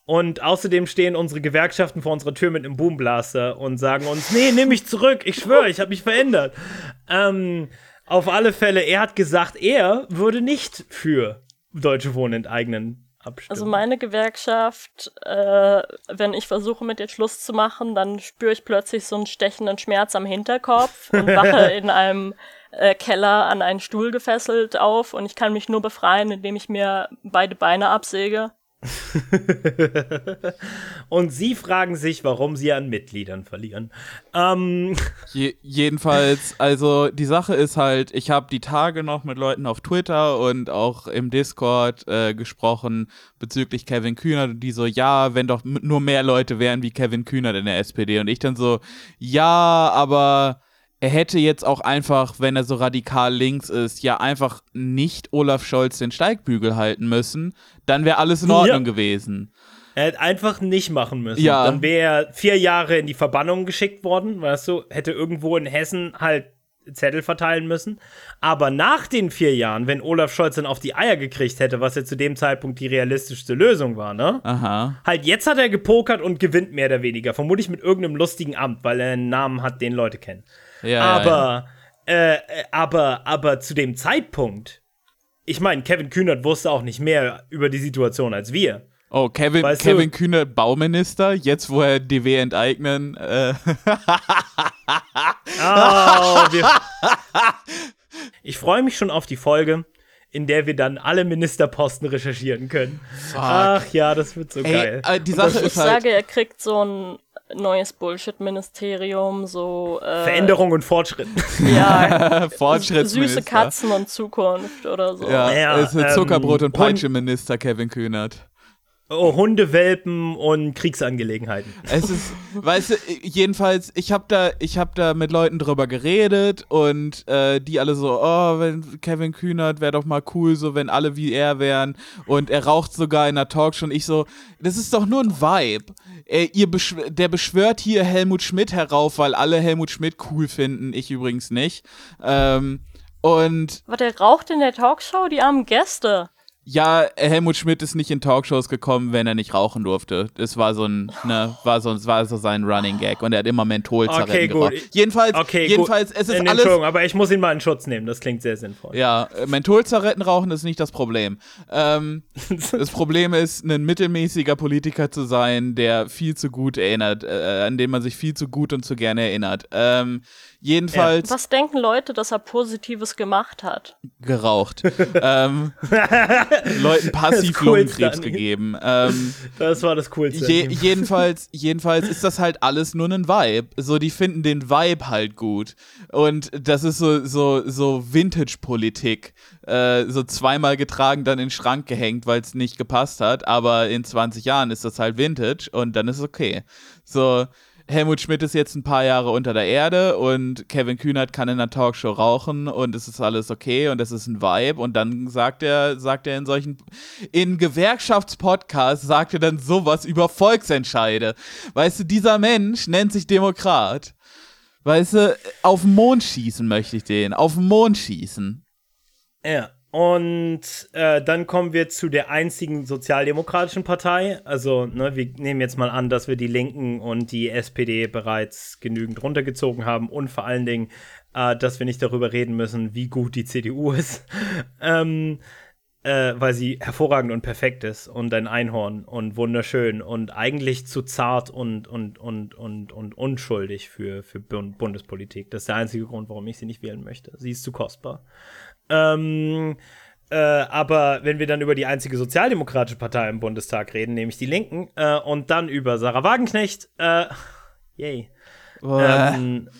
Und außerdem stehen unsere Gewerkschaften vor unserer Tür mit einem Boomblaster und sagen uns, nee, nimm mich zurück, ich schwöre, ich habe mich verändert. Ähm, auf alle Fälle, er hat gesagt, er würde nicht für Deutsche Wohnen enteignen abstimmen. Also meine Gewerkschaft, äh, wenn ich versuche mit ihr Schluss zu machen, dann spüre ich plötzlich so einen stechenden Schmerz am Hinterkopf und wache in einem äh, Keller an einen Stuhl gefesselt auf und ich kann mich nur befreien, indem ich mir beide Beine absäge. und sie fragen sich, warum sie an Mitgliedern verlieren. Ähm. Je jedenfalls, also die Sache ist halt, ich habe die Tage noch mit Leuten auf Twitter und auch im Discord äh, gesprochen bezüglich Kevin Kühnert die so, ja, wenn doch nur mehr Leute wären wie Kevin Kühnert in der SPD und ich dann so, ja, aber er hätte jetzt auch einfach, wenn er so radikal links ist, ja einfach nicht Olaf Scholz den Steigbügel halten müssen. Dann wäre alles in Ordnung ja. gewesen. Er hätte einfach nicht machen müssen. Ja. Dann wäre er vier Jahre in die Verbannung geschickt worden, weißt du, hätte irgendwo in Hessen halt Zettel verteilen müssen. Aber nach den vier Jahren, wenn Olaf Scholz dann auf die Eier gekriegt hätte, was ja zu dem Zeitpunkt die realistischste Lösung war, ne? Aha. Halt, jetzt hat er gepokert und gewinnt mehr oder weniger. Vermutlich mit irgendeinem lustigen Amt, weil er einen Namen hat, den Leute kennen. Ja, aber, ja, ja. Äh, aber, aber zu dem Zeitpunkt, ich meine, Kevin Kühnert wusste auch nicht mehr über die Situation als wir. Oh, Kevin, weißt Kevin Kühnert Bauminister, jetzt wo er DW enteignen. Äh. oh, ich freue mich schon auf die Folge, in der wir dann alle Ministerposten recherchieren können. Fuck. Ach ja, das wird so Ey, geil. Äh, die Sache ist ich halt sage, er kriegt so ein neues Bullshit-Ministerium, so äh, Veränderung und Fortschritt. Ja, süße Katzen und Zukunft oder so. Ja, ja ist ein Zuckerbrot- ähm, und Peitsche-Minister, Kevin Kühnert. Oh, Hundewelpen und Kriegsangelegenheiten. Es ist, weißt du, jedenfalls, ich habe da, ich habe da mit Leuten drüber geredet und äh, die alle so, oh, wenn Kevin Kühnert wäre doch mal cool, so wenn alle wie er wären und er raucht sogar in einer Talkshow und ich so, das ist doch nur ein Vibe. Er, ihr beschw der beschwört hier Helmut Schmidt herauf, weil alle Helmut Schmidt cool finden, ich übrigens nicht. Ähm, und. Was, der raucht in der Talkshow? Die armen Gäste ja, Helmut Schmidt ist nicht in Talkshows gekommen, wenn er nicht rauchen durfte. Das war so ein, ne, war so, war so sein Running Gag und er hat immer Mentholzigaretten okay, geraucht. Gut. Jedenfalls, okay, jedenfalls, gut. es ist in alles. aber ich muss ihn mal in Schutz nehmen. Das klingt sehr sinnvoll. Ja, Mentholzigaretten rauchen ist nicht das Problem. Ähm, das Problem ist, ein mittelmäßiger Politiker zu sein, der viel zu gut erinnert, äh, an den man sich viel zu gut und zu gerne erinnert. Ähm, Jedenfalls. Was denken Leute, dass er Positives gemacht hat? Geraucht. ähm, Leuten passiv Lungenkrebs gegeben. Ähm, das war das Coolste. Je, jedenfalls, jedenfalls ist das halt alles nur ein Vibe. So, die finden den Vibe halt gut. Und das ist so, so, so Vintage-Politik. Äh, so zweimal getragen, dann in den Schrank gehängt, weil es nicht gepasst hat. Aber in 20 Jahren ist das halt Vintage und dann ist es okay. So, Helmut Schmidt ist jetzt ein paar Jahre unter der Erde und Kevin Kühnert kann in einer Talkshow rauchen und es ist alles okay und es ist ein Vibe und dann sagt er, sagt er in solchen, in Gewerkschaftspodcasts sagt er dann sowas über Volksentscheide. Weißt du, dieser Mensch nennt sich Demokrat. Weißt du, auf den Mond schießen möchte ich den, auf den Mond schießen. Ja. Und äh, dann kommen wir zu der einzigen sozialdemokratischen Partei. Also, ne, wir nehmen jetzt mal an, dass wir die Linken und die SPD bereits genügend runtergezogen haben und vor allen Dingen, äh, dass wir nicht darüber reden müssen, wie gut die CDU ist. ähm, äh, weil sie hervorragend und perfekt ist und ein Einhorn und wunderschön und eigentlich zu zart und, und, und, und, und unschuldig für, für Bundespolitik. Das ist der einzige Grund, warum ich sie nicht wählen möchte. Sie ist zu kostbar. Ähm, äh, aber wenn wir dann über die einzige sozialdemokratische Partei im Bundestag reden, nämlich die Linken, äh, und dann über Sarah Wagenknecht, äh, yay. Ähm,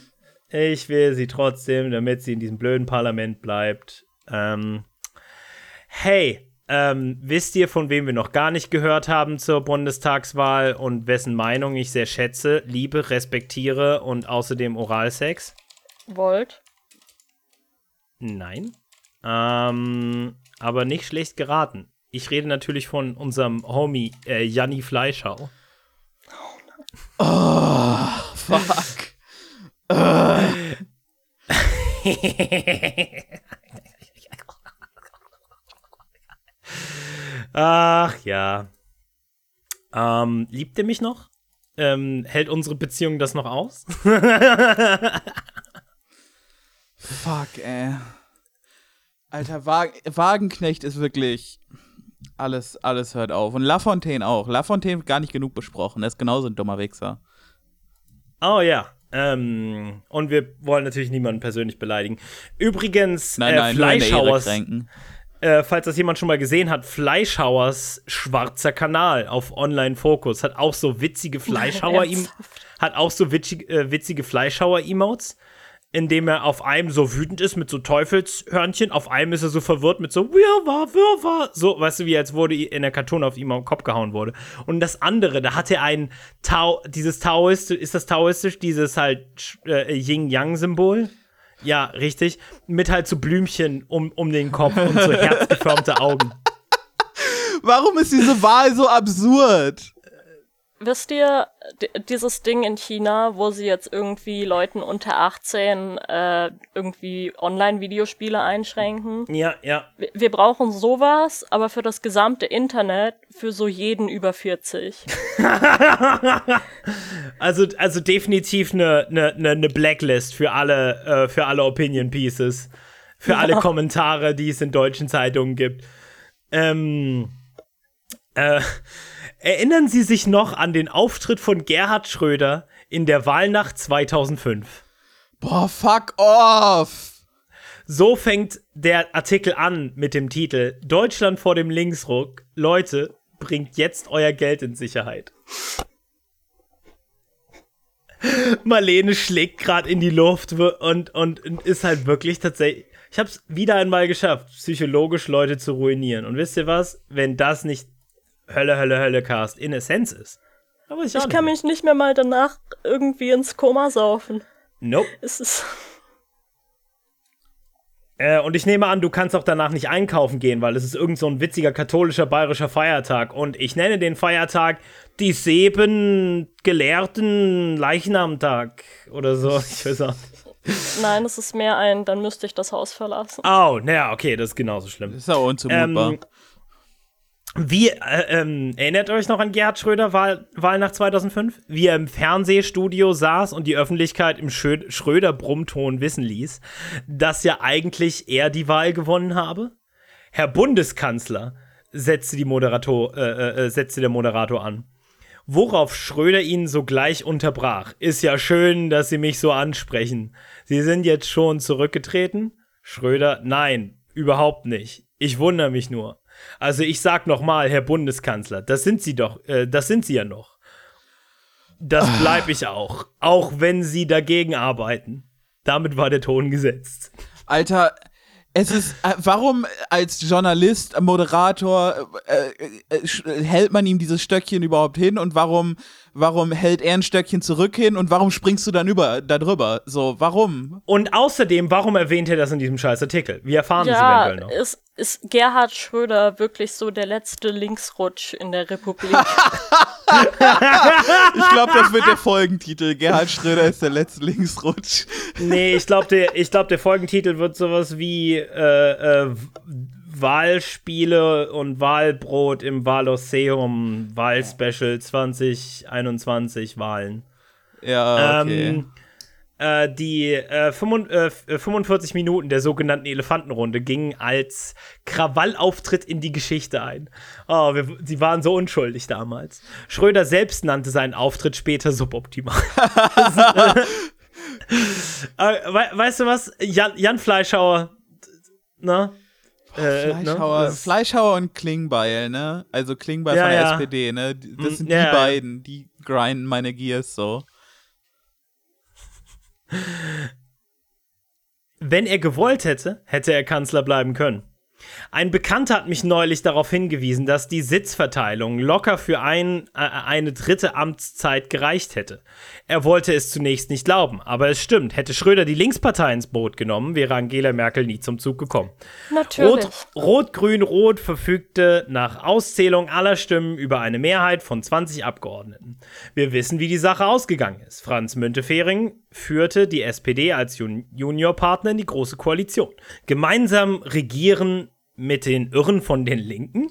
ich will sie trotzdem, damit sie in diesem blöden Parlament bleibt. Ähm, hey, ähm, wisst ihr, von wem wir noch gar nicht gehört haben zur Bundestagswahl und wessen Meinung ich sehr schätze, liebe, respektiere und außerdem Oralsex? Wollt? Nein. Ähm, aber nicht schlecht geraten. Ich rede natürlich von unserem Homie äh, Janni Fleischhau. Oh, fuck. uh. Ach ja. Ähm, liebt ihr mich noch? Ähm, hält unsere Beziehung das noch aus? Fuck, ey. Alter, Wagen, Wagenknecht ist wirklich. Alles, alles hört auf. Und Lafontaine auch. Lafontaine gar nicht genug besprochen. Er ist genauso ein dummer Wichser. Oh ja. Ähm, und wir wollen natürlich niemanden persönlich beleidigen. Übrigens, nein, nein, äh, Fleischhauers. äh, falls das jemand schon mal gesehen hat, Fleischhauers schwarzer Kanal auf Online Focus hat auch so witzige Fleischhauer hat auch so witzige, äh, witzige Fleischhauer Emotes, indem er auf einem so wütend ist mit so Teufelshörnchen, auf einem ist er so verwirrt mit so Wirrwarr, Wirrwarr, so, weißt du, wie als wurde in der Karton auf ihm am Kopf gehauen wurde. Und das andere, da hat er ein Tau, dieses Taoistisch, ist das Taoistisch, dieses halt äh, Yin-Yang-Symbol? Ja, richtig. Mit halt so Blümchen um, um den Kopf und so herzgeformte Augen. Warum ist diese Wahl so absurd? Wisst ihr, dieses Ding in China, wo sie jetzt irgendwie Leuten unter 18 äh, irgendwie Online-Videospiele einschränken? Ja, ja. Wir, wir brauchen sowas, aber für das gesamte Internet für so jeden über 40. also, also definitiv eine, eine, eine Blacklist für alle, äh, für alle Opinion Pieces. Für ja. alle Kommentare, die es in deutschen Zeitungen gibt. Ähm, äh, Erinnern Sie sich noch an den Auftritt von Gerhard Schröder in der Wahlnacht 2005? Boah, fuck off! So fängt der Artikel an mit dem Titel Deutschland vor dem Linksruck. Leute, bringt jetzt euer Geld in Sicherheit. Marlene schlägt gerade in die Luft und, und, und ist halt wirklich tatsächlich. Ich habe es wieder einmal geschafft, psychologisch Leute zu ruinieren. Und wisst ihr was? Wenn das nicht Hölle, Hölle, Hölle Cast in Essenz ist. Aber ich, ich kann mich nicht mehr mal danach irgendwie ins Koma saufen. Nope. Es ist. Äh, und ich nehme an, du kannst auch danach nicht einkaufen gehen, weil es ist irgend so ein witziger katholischer bayerischer Feiertag. Und ich nenne den Feiertag die Seben Gelehrten Leichnamtag oder so. Ich weiß auch nicht. Nein, es ist mehr ein, dann müsste ich das Haus verlassen. Oh, naja, okay, das ist genauso schlimm. Das ist ja unzumutbar. Ähm, wie, äh, ähm, erinnert euch noch an Gerhard Schröder Wahl, Wahlnacht 2005? Wie er im Fernsehstudio saß und die Öffentlichkeit im Schröder-Brummton wissen ließ, dass ja eigentlich er die Wahl gewonnen habe? Herr Bundeskanzler, setzte, die Moderator, äh, äh, äh, setzte der Moderator an. Worauf Schröder ihn sogleich unterbrach. Ist ja schön, dass Sie mich so ansprechen. Sie sind jetzt schon zurückgetreten? Schröder, nein, überhaupt nicht. Ich wundere mich nur. Also ich sag noch mal, Herr Bundeskanzler, das sind Sie doch, äh, das sind Sie ja noch. Das ah. bleibe ich auch, auch wenn Sie dagegen arbeiten. Damit war der Ton gesetzt. Alter, es ist, äh, warum als Journalist, Moderator äh, äh, äh, hält man ihm dieses Stöckchen überhaupt hin und warum, warum hält er ein Stöckchen zurück hin und warum springst du dann über, da drüber? So, warum? Und außerdem, warum erwähnt er das in diesem scheiß Artikel? Wir erfahren ja, es eventuell noch. Ist, ist Gerhard Schröder wirklich so der letzte Linksrutsch in der Republik? ich glaube, das wird der Folgentitel. Gerhard Schröder ist der letzte Linksrutsch. nee, ich glaube, der, glaub, der Folgentitel wird sowas wie äh, äh, Wahlspiele und Wahlbrot im Wahlosseum Wahlspecial 2021 Wahlen. Ja, okay. Ähm, äh, die äh, 45, äh, 45 Minuten der sogenannten Elefantenrunde gingen als Krawallauftritt in die Geschichte ein. Oh, wir, sie waren so unschuldig damals. Schröder selbst nannte seinen Auftritt später suboptimal. äh, we weißt du was? Jan, Jan Fleischhauer, ne? Äh, Fleischhauer, ne? Fleischhauer und Klingbeil, ne? Also Klingbeil ja, von der ja. SPD, ne? Das sind ja, die beiden, die grinden meine Gears so. Wenn er gewollt hätte, hätte er Kanzler bleiben können. Ein Bekannter hat mich neulich darauf hingewiesen, dass die Sitzverteilung locker für ein, äh, eine dritte Amtszeit gereicht hätte. Er wollte es zunächst nicht glauben, aber es stimmt. Hätte Schröder die Linkspartei ins Boot genommen, wäre Angela Merkel nie zum Zug gekommen. Natürlich. Rot-Grün-Rot verfügte nach Auszählung aller Stimmen über eine Mehrheit von 20 Abgeordneten. Wir wissen, wie die Sache ausgegangen ist. Franz Müntefering führte die SPD als Jun Juniorpartner in die Große Koalition. Gemeinsam regieren mit den Irren von den Linken.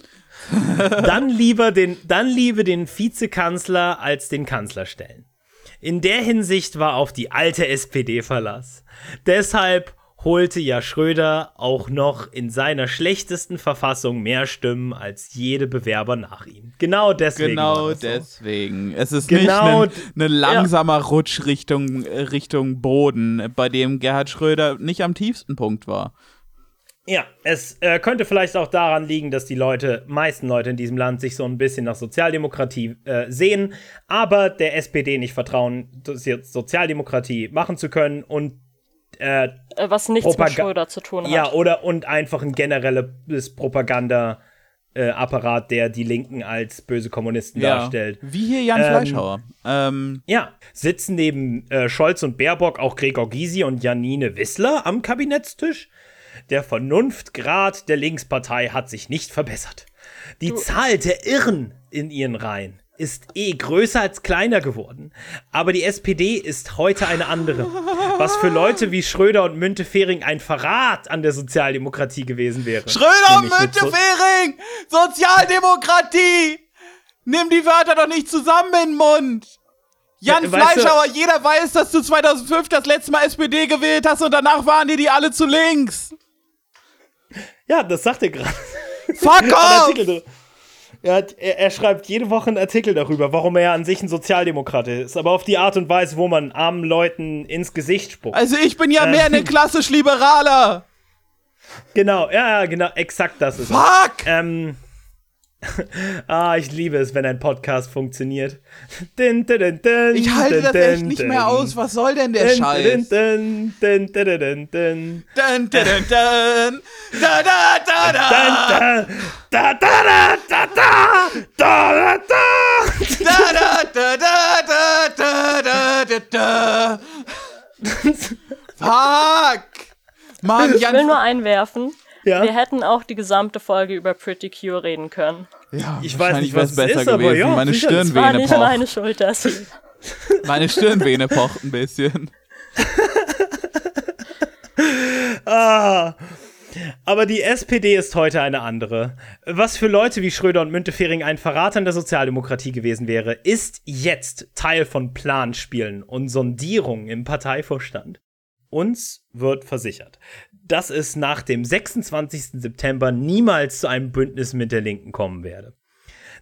dann lieber den, dann lieber den Vizekanzler als den Kanzler stellen. In der Hinsicht war auf die alte SPD Verlass. Deshalb holte ja Schröder auch noch in seiner schlechtesten Verfassung mehr Stimmen als jede Bewerber nach ihm. Genau deswegen. Genau deswegen. So. Es ist genau nicht ein, ein langsamer ja. Rutsch Richtung, Richtung Boden, bei dem Gerhard Schröder nicht am tiefsten Punkt war. Ja, es äh, könnte vielleicht auch daran liegen, dass die Leute, meisten Leute in diesem Land sich so ein bisschen nach Sozialdemokratie äh, sehen, aber der SPD nicht vertrauen, Sozialdemokratie machen zu können und äh, was nichts Propag mit Schröder zu tun hat. Ja, oder und einfach ein generelles Propaganda äh, Apparat, der die Linken als böse Kommunisten ja. darstellt. Wie hier Jan ähm, Fleischhauer. Ähm. Ja, sitzen neben äh, Scholz und Baerbock auch Gregor Gysi und Janine Wissler am Kabinettstisch. Der Vernunftgrad der Linkspartei hat sich nicht verbessert. Die du. Zahl der Irren in ihren Reihen ist eh größer als kleiner geworden. Aber die SPD ist heute eine andere. Was für Leute wie Schröder und Müntefering ein Verrat an der Sozialdemokratie gewesen wäre. Schröder und Müntefering! So Sozialdemokratie! Nimm die Wörter doch nicht zusammen in den Mund! Jan ja, Fleischhauer, du, jeder weiß, dass du 2005 das letzte Mal SPD gewählt hast und danach waren dir die alle zu links. Ja, das sagt er gerade. Fuck off! Er, hat, er, er, schreibt jede Woche einen Artikel darüber, warum er an sich ein Sozialdemokrat ist. Aber auf die Art und Weise, wo man armen Leuten ins Gesicht spuckt. Also ich bin ja äh, mehr ein klassisch Liberaler. Genau, ja, genau, exakt das ist Fuck! Ähm, ah, ich liebe es, wenn ein Podcast funktioniert. Din, din, din, ich halte das echt nicht mehr aus. Was soll denn der Scheiß? Fuck! Mann, ich will nur einwerfen. Ja? Wir hätten auch die gesamte Folge über Pretty Cure reden können. Ja, ich weiß nicht, was es besser ist, gewesen. aber ja, meine Stirnvene war nicht pocht. meine Schuld, das Meine Stirnvene pocht ein bisschen. ah. Aber die SPD ist heute eine andere. Was für Leute wie Schröder und Müntefering ein Verrat an der Sozialdemokratie gewesen wäre, ist jetzt Teil von Planspielen und Sondierungen im Parteivorstand. Uns wird versichert, dass es nach dem 26. September niemals zu einem Bündnis mit der Linken kommen werde.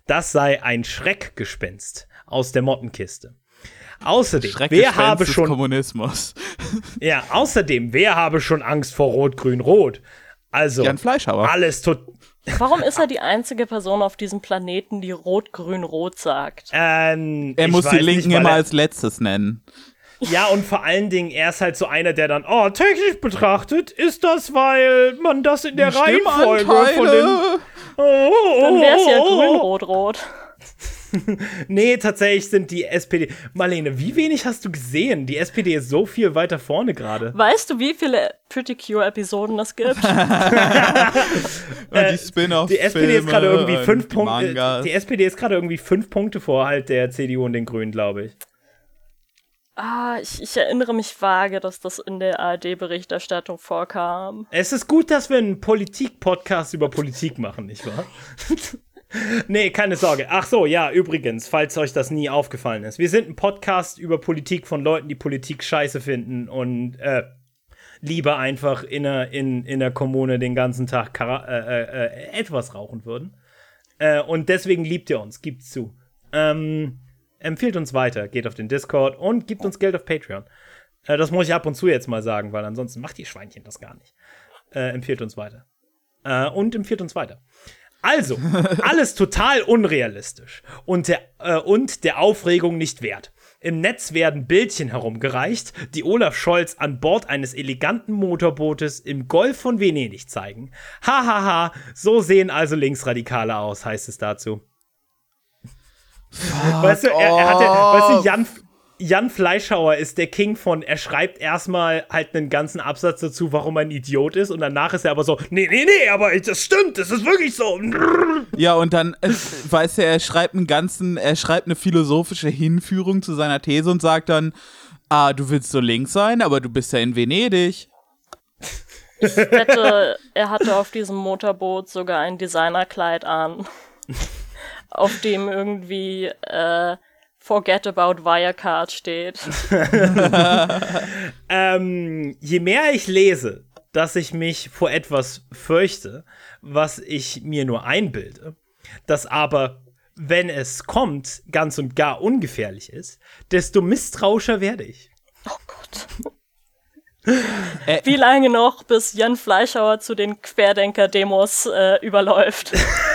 Das sei ein Schreckgespenst aus der Mottenkiste. Außerdem, wer habe schon Kommunismus? ja, außerdem, wer habe schon Angst vor Rot-Grün-Rot? Also Jan Fleischhauer. alles tot. Warum ist er die einzige Person auf diesem Planeten, die Rot-Grün-Rot sagt? Ähm, er muss die Linken nicht, immer als letztes nennen. Ja, und vor allen Dingen, er ist halt so einer, der dann, oh, technisch betrachtet ist das, weil man das in der Reihenfolge von den. Oh, oh, oh, dann wäre es ja grün-rot-rot. nee, tatsächlich sind die SPD. Marlene, wie wenig hast du gesehen? Die SPD ist so viel weiter vorne gerade. Weißt du, wie viele Pretty Cure-Episoden es gibt? die Spin-off. Die SPD ist gerade irgendwie fünf Punkte. Die SPD ist gerade irgendwie fünf Punkte vor halt der CDU und den Grünen, glaube ich. Ah, ich, ich, erinnere mich vage, dass das in der ARD-Berichterstattung vorkam. Es ist gut, dass wir einen Politik-Podcast über Politik machen, nicht wahr? nee, keine Sorge. Ach so, ja, übrigens, falls euch das nie aufgefallen ist. Wir sind ein Podcast über Politik von Leuten, die Politik scheiße finden und äh, lieber einfach in der, in, in der Kommune den ganzen Tag äh, äh, äh, etwas rauchen würden. Äh, und deswegen liebt ihr uns, gibt's zu. Ähm, empfiehlt uns weiter, geht auf den Discord und gibt uns Geld auf Patreon. Äh, das muss ich ab und zu jetzt mal sagen, weil ansonsten macht die Schweinchen das gar nicht. Äh, empfiehlt uns weiter. Äh, und empfiehlt uns weiter. Also, alles total unrealistisch und der, äh, und der Aufregung nicht wert. Im Netz werden Bildchen herumgereicht, die Olaf Scholz an Bord eines eleganten Motorbootes im Golf von Venedig zeigen. Hahaha, so sehen also Linksradikale aus, heißt es dazu. Fuck weißt du, er, er hatte, weißt du, Jan, Jan Fleischhauer ist der King von, er schreibt erstmal halt einen ganzen Absatz dazu, warum er ein Idiot ist und danach ist er aber so, nee, nee, nee, aber das stimmt, das ist wirklich so. Ja, und dann, äh, weißt du, er schreibt einen ganzen, er schreibt eine philosophische Hinführung zu seiner These und sagt dann, ah, du willst so links sein, aber du bist ja in Venedig. Ich wette, er hatte auf diesem Motorboot sogar ein Designerkleid an auf dem irgendwie äh, Forget about Wirecard steht. ähm, je mehr ich lese, dass ich mich vor etwas fürchte, was ich mir nur einbilde, das aber, wenn es kommt, ganz und gar ungefährlich ist, desto misstrauischer werde ich. Oh Gott. Wie lange noch, bis Jan Fleischhauer zu den Querdenker-Demos äh, überläuft?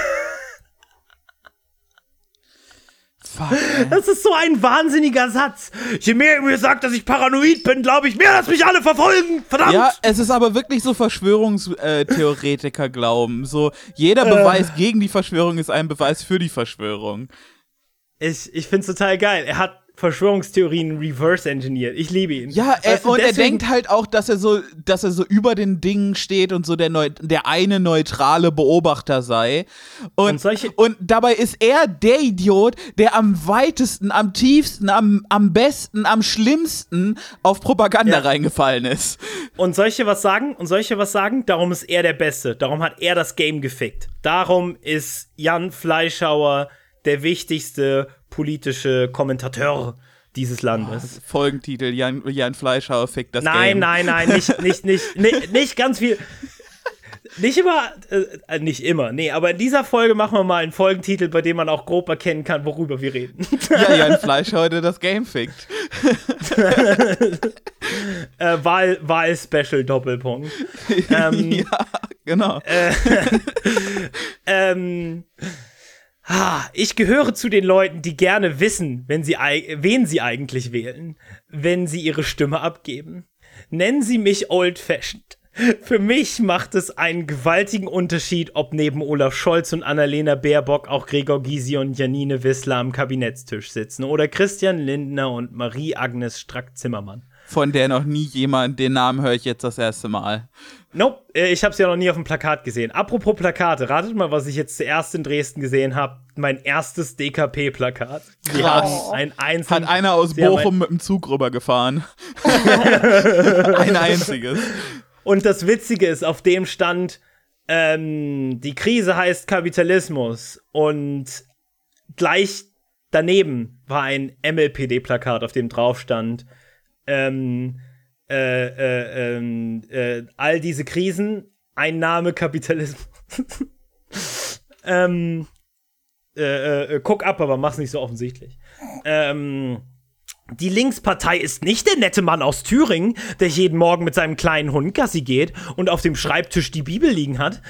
Fuck, das ist so ein wahnsinniger Satz. Je mehr ihr mir sagt, dass ich paranoid bin, glaube ich mehr, dass mich alle verfolgen. Verdammt! Ja, es ist aber wirklich so Verschwörungstheoretiker glauben. So, jeder äh. Beweis gegen die Verschwörung ist ein Beweis für die Verschwörung. Ich, ich finde es total geil. Er hat Verschwörungstheorien reverse engineert. Ich liebe ihn. Ja, er, und er denkt halt auch, dass er so, dass er so über den Dingen steht und so der, Neu der eine neutrale Beobachter sei. Und, und, und dabei ist er der Idiot, der am weitesten, am tiefsten, am, am besten, am schlimmsten auf Propaganda ja. reingefallen ist. Und solche was sagen, und solche was sagen, darum ist er der Beste. Darum hat er das Game gefickt. Darum ist Jan Fleischhauer der wichtigste politische Kommentateur dieses Landes. Oh, Folgentitel, Jan, Jan Fleischhauer fickt das nein, Game. Nein, nein, nein, nicht, nicht, nicht, nicht, nicht ganz viel. Nicht immer, äh, nicht immer, nee, aber in dieser Folge machen wir mal einen Folgentitel, bei dem man auch grob erkennen kann, worüber wir reden. Ja, Jan Fleischhauer, der das Game fickt. äh, Wahl, Wahl-Special Doppelpunkt. ähm, ja, genau. Äh, ähm, ich gehöre zu den Leuten, die gerne wissen, wenn sie, wen sie eigentlich wählen, wenn sie ihre Stimme abgeben. Nennen Sie mich old-fashioned. Für mich macht es einen gewaltigen Unterschied, ob neben Olaf Scholz und Annalena Baerbock auch Gregor Gysi und Janine Wissler am Kabinettstisch sitzen oder Christian Lindner und Marie-Agnes Strack-Zimmermann von der noch nie jemand, den Namen höre ich jetzt das erste Mal. Nope, äh, ich habe sie ja noch nie auf dem Plakat gesehen. Apropos Plakate, ratet mal, was ich jetzt zuerst in Dresden gesehen habe. Mein erstes DKP-Plakat. Haben ein einzelnes. Hat einer aus Bochum mit dem Zug rübergefahren. ein einziges. Und das Witzige ist, auf dem stand, ähm, die Krise heißt Kapitalismus und gleich daneben war ein MLPD-Plakat, auf dem drauf stand, ähm, äh, äh, ähm, äh, all diese Krisen, Einnahme, Kapitalismus. ähm, äh, äh, guck ab, aber mach's nicht so offensichtlich. Ähm, die Linkspartei ist nicht der nette Mann aus Thüringen, der jeden Morgen mit seinem kleinen Hund Gassi geht und auf dem Schreibtisch die Bibel liegen hat.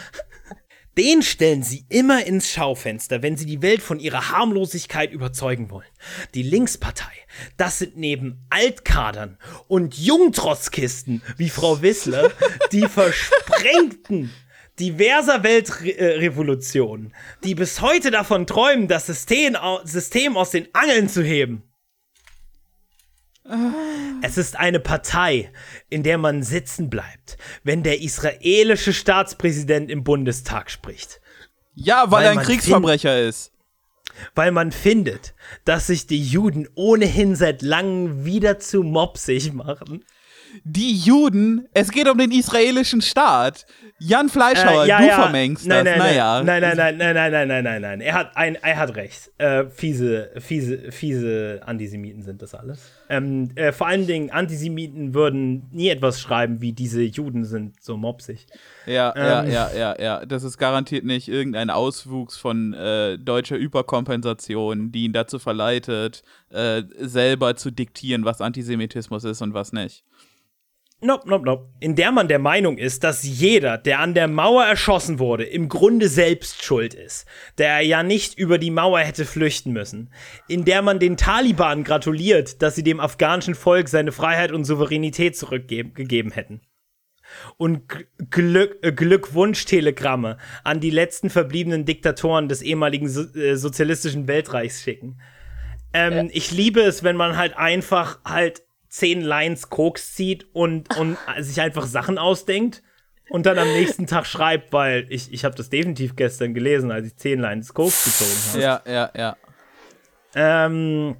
Den stellen sie immer ins Schaufenster, wenn sie die Welt von ihrer Harmlosigkeit überzeugen wollen. Die Linkspartei, das sind neben Altkadern und Jungtrotzkisten wie Frau Wissler die versprengten diverser Weltrevolutionen, die bis heute davon träumen, das System, aus den Angeln zu heben. Es ist eine Partei, in der man sitzen bleibt, wenn der israelische Staatspräsident im Bundestag spricht. Ja, weil, weil er ein Kriegsverbrecher ist. Weil man findet, dass sich die Juden ohnehin seit langem wieder zu mopsig machen die Juden, es geht um den israelischen Staat. Jan Fleischhauer, äh, ja, du ja. vermengst nein, das, nein, naja. Nein, nein, nein, nein, nein, nein, nein, nein, nein. Er hat, ein, er hat recht. Äh, fiese, fiese, fiese Antisemiten sind das alles. Ähm, äh, vor allen Dingen, Antisemiten würden nie etwas schreiben, wie diese Juden sind so mopsig. Ja, ähm, ja, ja, ja, ja. Das ist garantiert nicht irgendein Auswuchs von äh, deutscher Überkompensation, die ihn dazu verleitet, äh, selber zu diktieren, was Antisemitismus ist und was nicht. Nope, nope, nope. In der man der Meinung ist, dass jeder, der an der Mauer erschossen wurde, im Grunde selbst schuld ist, der ja nicht über die Mauer hätte flüchten müssen. In der man den Taliban gratuliert, dass sie dem afghanischen Volk seine Freiheit und Souveränität zurückgegeben hätten. Und Glück, äh, Glückwunsch-Telegramme an die letzten verbliebenen Diktatoren des ehemaligen so äh, sozialistischen Weltreichs schicken. Ähm, ja. Ich liebe es, wenn man halt einfach halt zehn Lines Koks zieht und, und sich einfach Sachen ausdenkt und dann am nächsten Tag schreibt, weil ich, ich habe das definitiv gestern gelesen, als ich zehn Lines Koks gezogen habe. Ja, ja, ja. Ähm,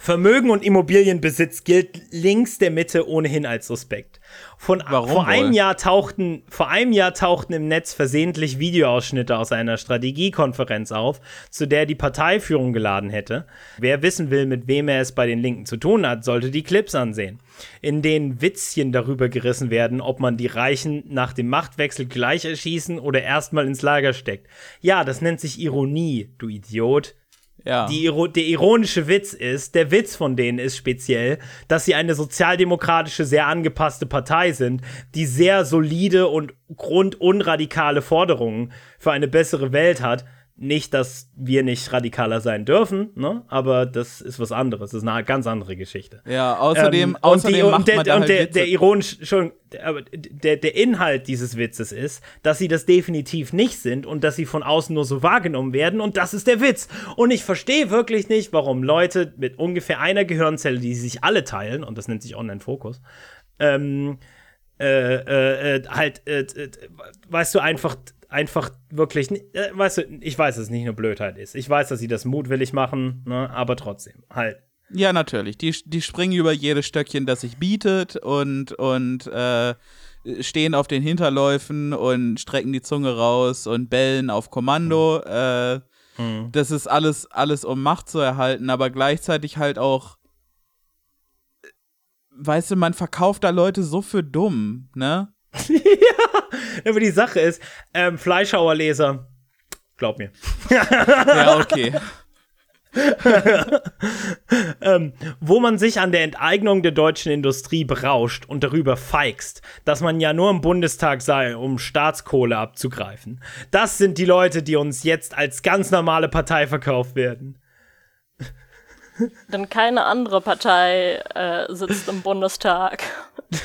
Vermögen und Immobilienbesitz gilt links der Mitte ohnehin als suspekt. Von, Warum vor, einem Jahr tauchten, vor einem Jahr tauchten im Netz versehentlich Videoausschnitte aus einer Strategiekonferenz auf, zu der die Parteiführung geladen hätte. Wer wissen will, mit wem er es bei den Linken zu tun hat, sollte die Clips ansehen, in denen Witzchen darüber gerissen werden, ob man die Reichen nach dem Machtwechsel gleich erschießen oder erstmal ins Lager steckt. Ja, das nennt sich Ironie, du Idiot. Ja. Die, der ironische Witz ist, der Witz von denen ist speziell, dass sie eine sozialdemokratische, sehr angepasste Partei sind, die sehr solide und grundunradikale Forderungen für eine bessere Welt hat nicht, dass wir nicht radikaler sein dürfen, ne? aber das ist was anderes. Das ist eine ganz andere Geschichte. Ja, außerdem, ähm, außerdem und, die, macht und, der, und halt der, Witze. der ironisch schon, der, der Inhalt dieses Witzes ist, dass sie das definitiv nicht sind und dass sie von außen nur so wahrgenommen werden und das ist der Witz. Und ich verstehe wirklich nicht, warum Leute mit ungefähr einer Gehirnzelle, die sich alle teilen, und das nennt sich Online-Fokus, ähm, äh, äh, äh, halt, äh, äh, weißt du, einfach einfach wirklich, äh, weißt du, ich weiß, dass es nicht nur Blödheit ist. Ich weiß, dass sie das mutwillig machen, ne, aber trotzdem, halt. Ja, natürlich. Die, die springen über jedes Stöckchen, das sich bietet und, und äh, stehen auf den Hinterläufen und strecken die Zunge raus und bellen auf Kommando. Äh, Hm. Das ist alles, alles, um Macht zu erhalten, aber gleichzeitig halt auch, äh, weißt du, man verkauft da Leute so für dumm, ne? Aber die Sache ist, ähm, Fleischhauerleser, glaub mir. Ja, okay. ähm, wo man sich an der Enteignung der deutschen Industrie berauscht und darüber feigst, dass man ja nur im Bundestag sei, um Staatskohle abzugreifen. Das sind die Leute, die uns jetzt als ganz normale Partei verkauft werden. Denn keine andere Partei äh, sitzt im Bundestag,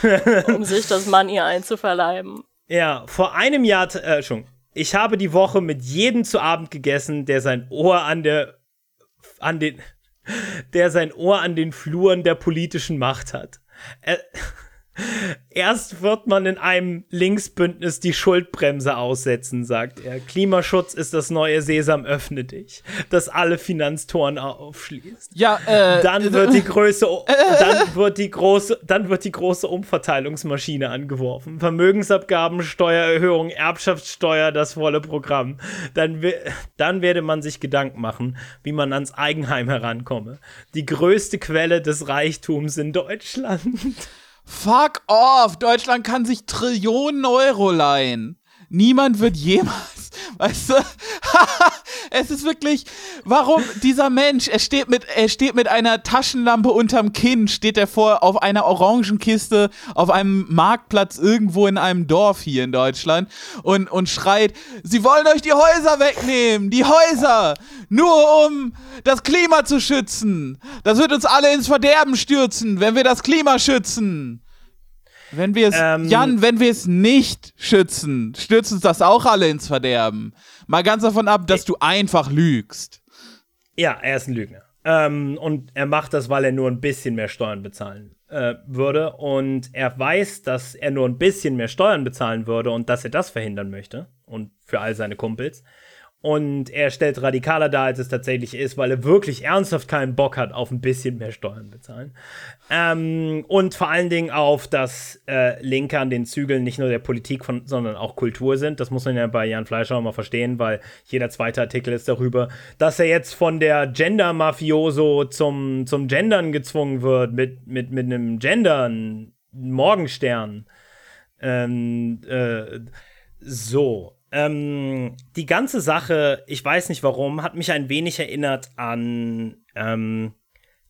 um sich das Money einzuverleiben. Ja, vor einem Jahr, äh, schon. Ich habe die Woche mit jedem zu Abend gegessen, der sein Ohr an der, an den, der sein Ohr an den Fluren der politischen Macht hat. Äh, Erst wird man in einem Linksbündnis die Schuldbremse aussetzen, sagt er. Klimaschutz ist das neue Sesam, öffne dich, das alle Finanztoren aufschließt. Ja, äh. Dann wird die Größe, dann wird die große, dann wird die große Umverteilungsmaschine angeworfen. Vermögensabgaben, Steuererhöhung, Erbschaftssteuer, das volle Programm. Dann, dann werde man sich Gedanken machen, wie man ans Eigenheim herankomme. Die größte Quelle des Reichtums in Deutschland. Fuck off! Deutschland kann sich Trillionen Euro leihen. Niemand wird jemals, weißt du? es ist wirklich, warum dieser Mensch, er steht mit, er steht mit einer Taschenlampe unterm Kinn, steht er vor auf einer Orangenkiste auf einem Marktplatz irgendwo in einem Dorf hier in Deutschland und, und schreit, sie wollen euch die Häuser wegnehmen, die Häuser, nur um das Klima zu schützen. Das wird uns alle ins Verderben stürzen, wenn wir das Klima schützen. Wenn wir es, Ähm. Jan, wenn wir es nicht schützen, stürzt uns das auch alle ins Verderben. Mal ganz davon ab, dass du einfach lügst. Ja, er ist ein Lügner. Ähm, und er macht das, weil er nur ein bisschen mehr Steuern bezahlen äh, würde. Und er weiß, dass er nur ein bisschen mehr Steuern bezahlen würde und dass er das verhindern möchte. Und für all seine Kumpels. Und er stellt radikaler dar, als es tatsächlich ist, weil er wirklich ernsthaft keinen Bock hat auf ein bisschen mehr Steuern bezahlen. Ähm, und vor allen Dingen auf, dass äh, Linke an den Zügeln nicht nur der Politik, von, sondern auch Kultur sind. Das muss man ja bei Jan Fleischer auch mal verstehen, weil jeder zweite Artikel ist darüber, dass er jetzt von der Gender-Mafioso zum, zum Gendern gezwungen wird, mit, mit, mit einem Gendern, Morgenstern. Ähm, äh, so. Ähm, die ganze Sache, ich weiß nicht warum, hat mich ein wenig erinnert an ähm,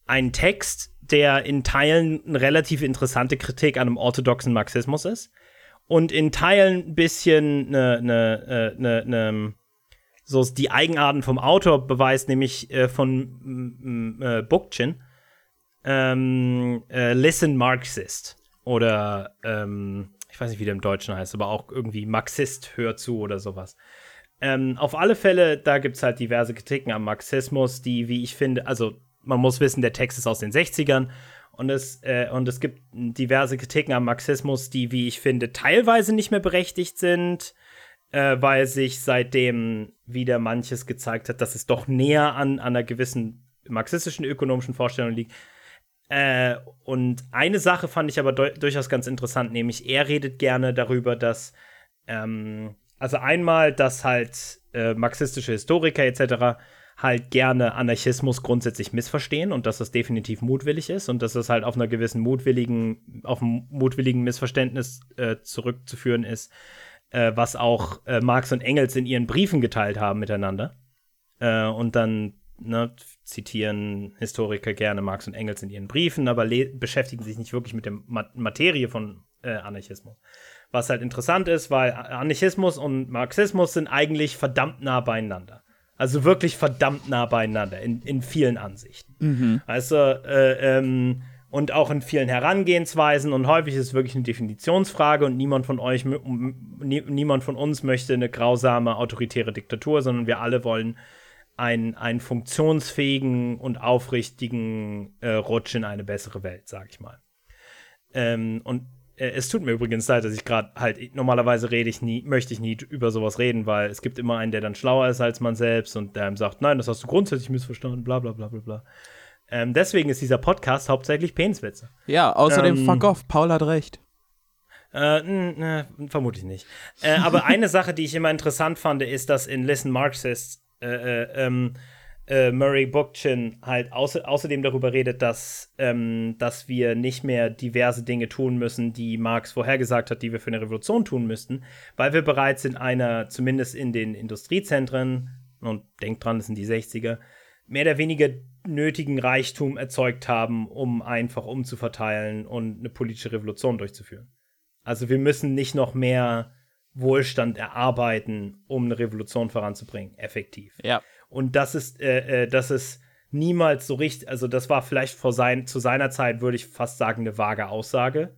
einen Text, der in Teilen eine relativ interessante Kritik an einem orthodoxen Marxismus ist und in Teilen ein bisschen eine, eine, eine, eine so die Eigenarten vom Autor beweist, nämlich äh, von mm, mm, äh, Bookchin. Ähm, äh, Listen Marxist. Oder ähm, ich weiß nicht, wie der im Deutschen heißt, aber auch irgendwie Marxist hört zu oder sowas. Ähm, auf alle Fälle, da gibt es halt diverse Kritiken am Marxismus, die, wie ich finde, also man muss wissen, der Text ist aus den 60ern und es, äh, und es gibt diverse Kritiken am Marxismus, die, wie ich finde, teilweise nicht mehr berechtigt sind, äh, weil sich seitdem wieder manches gezeigt hat, dass es doch näher an, an einer gewissen marxistischen ökonomischen Vorstellung liegt. Äh, und eine Sache fand ich aber durchaus ganz interessant, nämlich er redet gerne darüber, dass, ähm, also einmal, dass halt äh, marxistische Historiker etc. halt gerne Anarchismus grundsätzlich missverstehen und dass das definitiv mutwillig ist und dass das halt auf einer gewissen mutwilligen, auf einem mutwilligen Missverständnis äh, zurückzuführen ist, äh, was auch äh, Marx und Engels in ihren Briefen geteilt haben miteinander. Und dann ne, zitieren Historiker gerne Marx und Engels in ihren Briefen, aber beschäftigen sich nicht wirklich mit der Materie von äh, Anarchismus. Was halt interessant ist, weil Anarchismus und Marxismus sind eigentlich verdammt nah beieinander. Also wirklich verdammt nah beieinander in, in vielen Ansichten. Mhm. Also, äh, ähm, und auch in vielen Herangehensweisen und häufig ist es wirklich eine Definitionsfrage und niemand von euch, niemand von uns möchte eine grausame autoritäre Diktatur, sondern wir alle wollen einen, einen funktionsfähigen und aufrichtigen äh, Rutsch in eine bessere Welt, sag ich mal. Ähm, und äh, es tut mir übrigens leid, dass ich gerade halt, normalerweise rede ich nie, möchte ich nie über sowas reden, weil es gibt immer einen, der dann schlauer ist als man selbst und der ihm sagt, nein, das hast du grundsätzlich missverstanden, bla bla bla bla bla. Ähm, deswegen ist dieser Podcast hauptsächlich Peniswitze. Ja, außerdem ähm, fuck off, Paul hat recht. Äh, ne, vermutlich nicht. Äh, aber eine Sache, die ich immer interessant fand, ist, dass in Listen Marxists äh, äh, ähm, äh, Murray Bookchin halt außer, außerdem darüber redet, dass, ähm, dass wir nicht mehr diverse Dinge tun müssen, die Marx vorhergesagt hat, die wir für eine Revolution tun müssten, weil wir bereits in einer, zumindest in den Industriezentren, und denkt dran, das sind die 60er, mehr oder weniger nötigen Reichtum erzeugt haben, um einfach umzuverteilen und eine politische Revolution durchzuführen. Also wir müssen nicht noch mehr Wohlstand erarbeiten, um eine Revolution voranzubringen, effektiv. Ja. Und das ist, äh, äh, das ist niemals so richtig, also das war vielleicht vor sein, zu seiner Zeit, würde ich fast sagen, eine vage Aussage.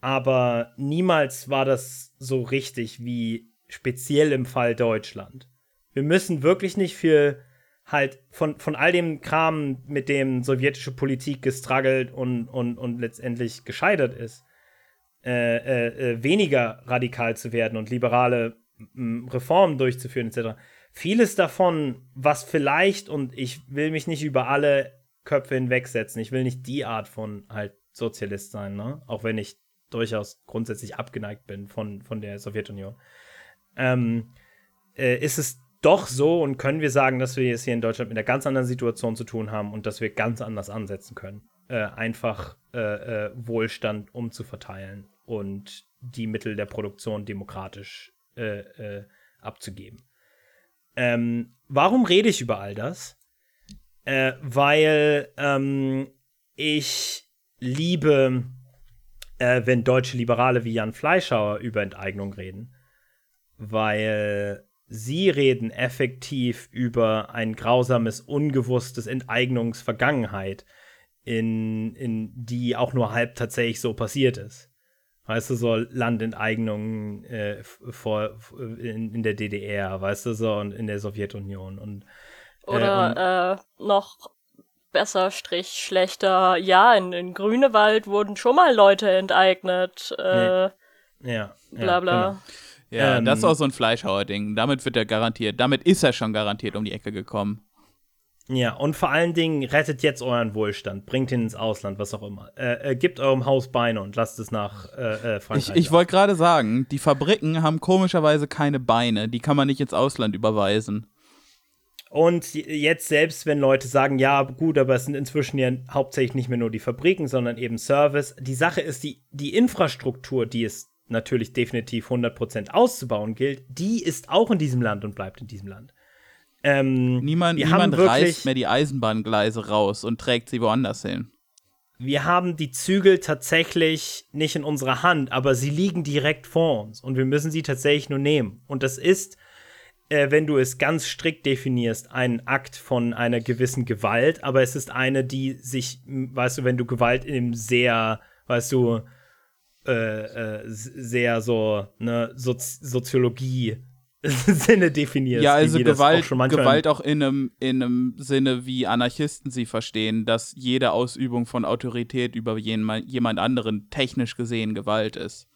Aber niemals war das so richtig wie speziell im Fall Deutschland. Wir müssen wirklich nicht für halt von, von all dem Kram, mit dem sowjetische Politik gestruggelt und, und, und letztendlich gescheitert ist, äh, äh, äh weniger radikal zu werden und liberale Reformen durchzuführen, etc. Vieles davon, was vielleicht, und ich will mich nicht über alle Köpfe hinwegsetzen, ich will nicht die Art von halt Sozialist sein, ne? Auch wenn ich durchaus grundsätzlich abgeneigt bin von, von der Sowjetunion. Ähm, äh, ist es doch so und können wir sagen, dass wir es hier in Deutschland mit einer ganz anderen Situation zu tun haben und dass wir ganz anders ansetzen können. Äh, einfach äh, äh, Wohlstand umzuverteilen und die Mittel der Produktion demokratisch äh, äh, abzugeben. Ähm, warum rede ich über all das? Äh, weil ähm, ich liebe, wenn deutsche Liberale wie Jan Fleischhauer über Enteignung reden, weil sie reden effektiv über ein grausames, ungewusstes Enteignungsvergangenheit, in, in die auch nur halb tatsächlich so passiert ist. Weißt du, so Landenteignungen äh, vor, in, in, der DDR, weißt du, so und in der Sowjetunion und äh, oder und, äh, noch besser, Strich, schlechter, ja, in, in Grünewald wurden schon mal Leute enteignet. Äh, nee. Ja. Bla bla. Genau. Ja, ähm, das ist auch so ein Fleischhauer-Ding. Damit wird er garantiert, damit ist er schon garantiert um die Ecke gekommen. Ja, und vor allen Dingen rettet jetzt euren Wohlstand, bringt ihn ins Ausland, was auch immer. Äh, äh, gebt eurem Haus Beine und lasst es nach äh, äh Frankreich. Ich, ich wollte gerade sagen, die Fabriken haben komischerweise keine Beine, die kann man nicht ins Ausland überweisen. Und jetzt selbst, wenn Leute sagen, ja, gut, aber es sind inzwischen ja hauptsächlich nicht mehr nur die Fabriken, sondern eben Service. Die Sache ist, die, die Infrastruktur, die es natürlich definitiv 100% auszubauen gilt, die ist auch in diesem Land und bleibt in diesem Land. Ähm, niemand niemand reißt mehr die Eisenbahngleise raus und trägt sie woanders hin. Wir haben die Zügel tatsächlich nicht in unserer Hand, aber sie liegen direkt vor uns und wir müssen sie tatsächlich nur nehmen. Und das ist, äh, wenn du es ganz strikt definierst, ein Akt von einer gewissen Gewalt, aber es ist eine, die sich, weißt du, wenn du Gewalt in einem sehr, weißt du, äh, äh, sehr so ne, Sozi Soziologie Sinne definiert. Ja, also Gewalt, auch Gewalt auch in einem, in einem Sinne, wie Anarchisten sie verstehen, dass jede Ausübung von Autorität über jemand, jemand anderen technisch gesehen Gewalt ist.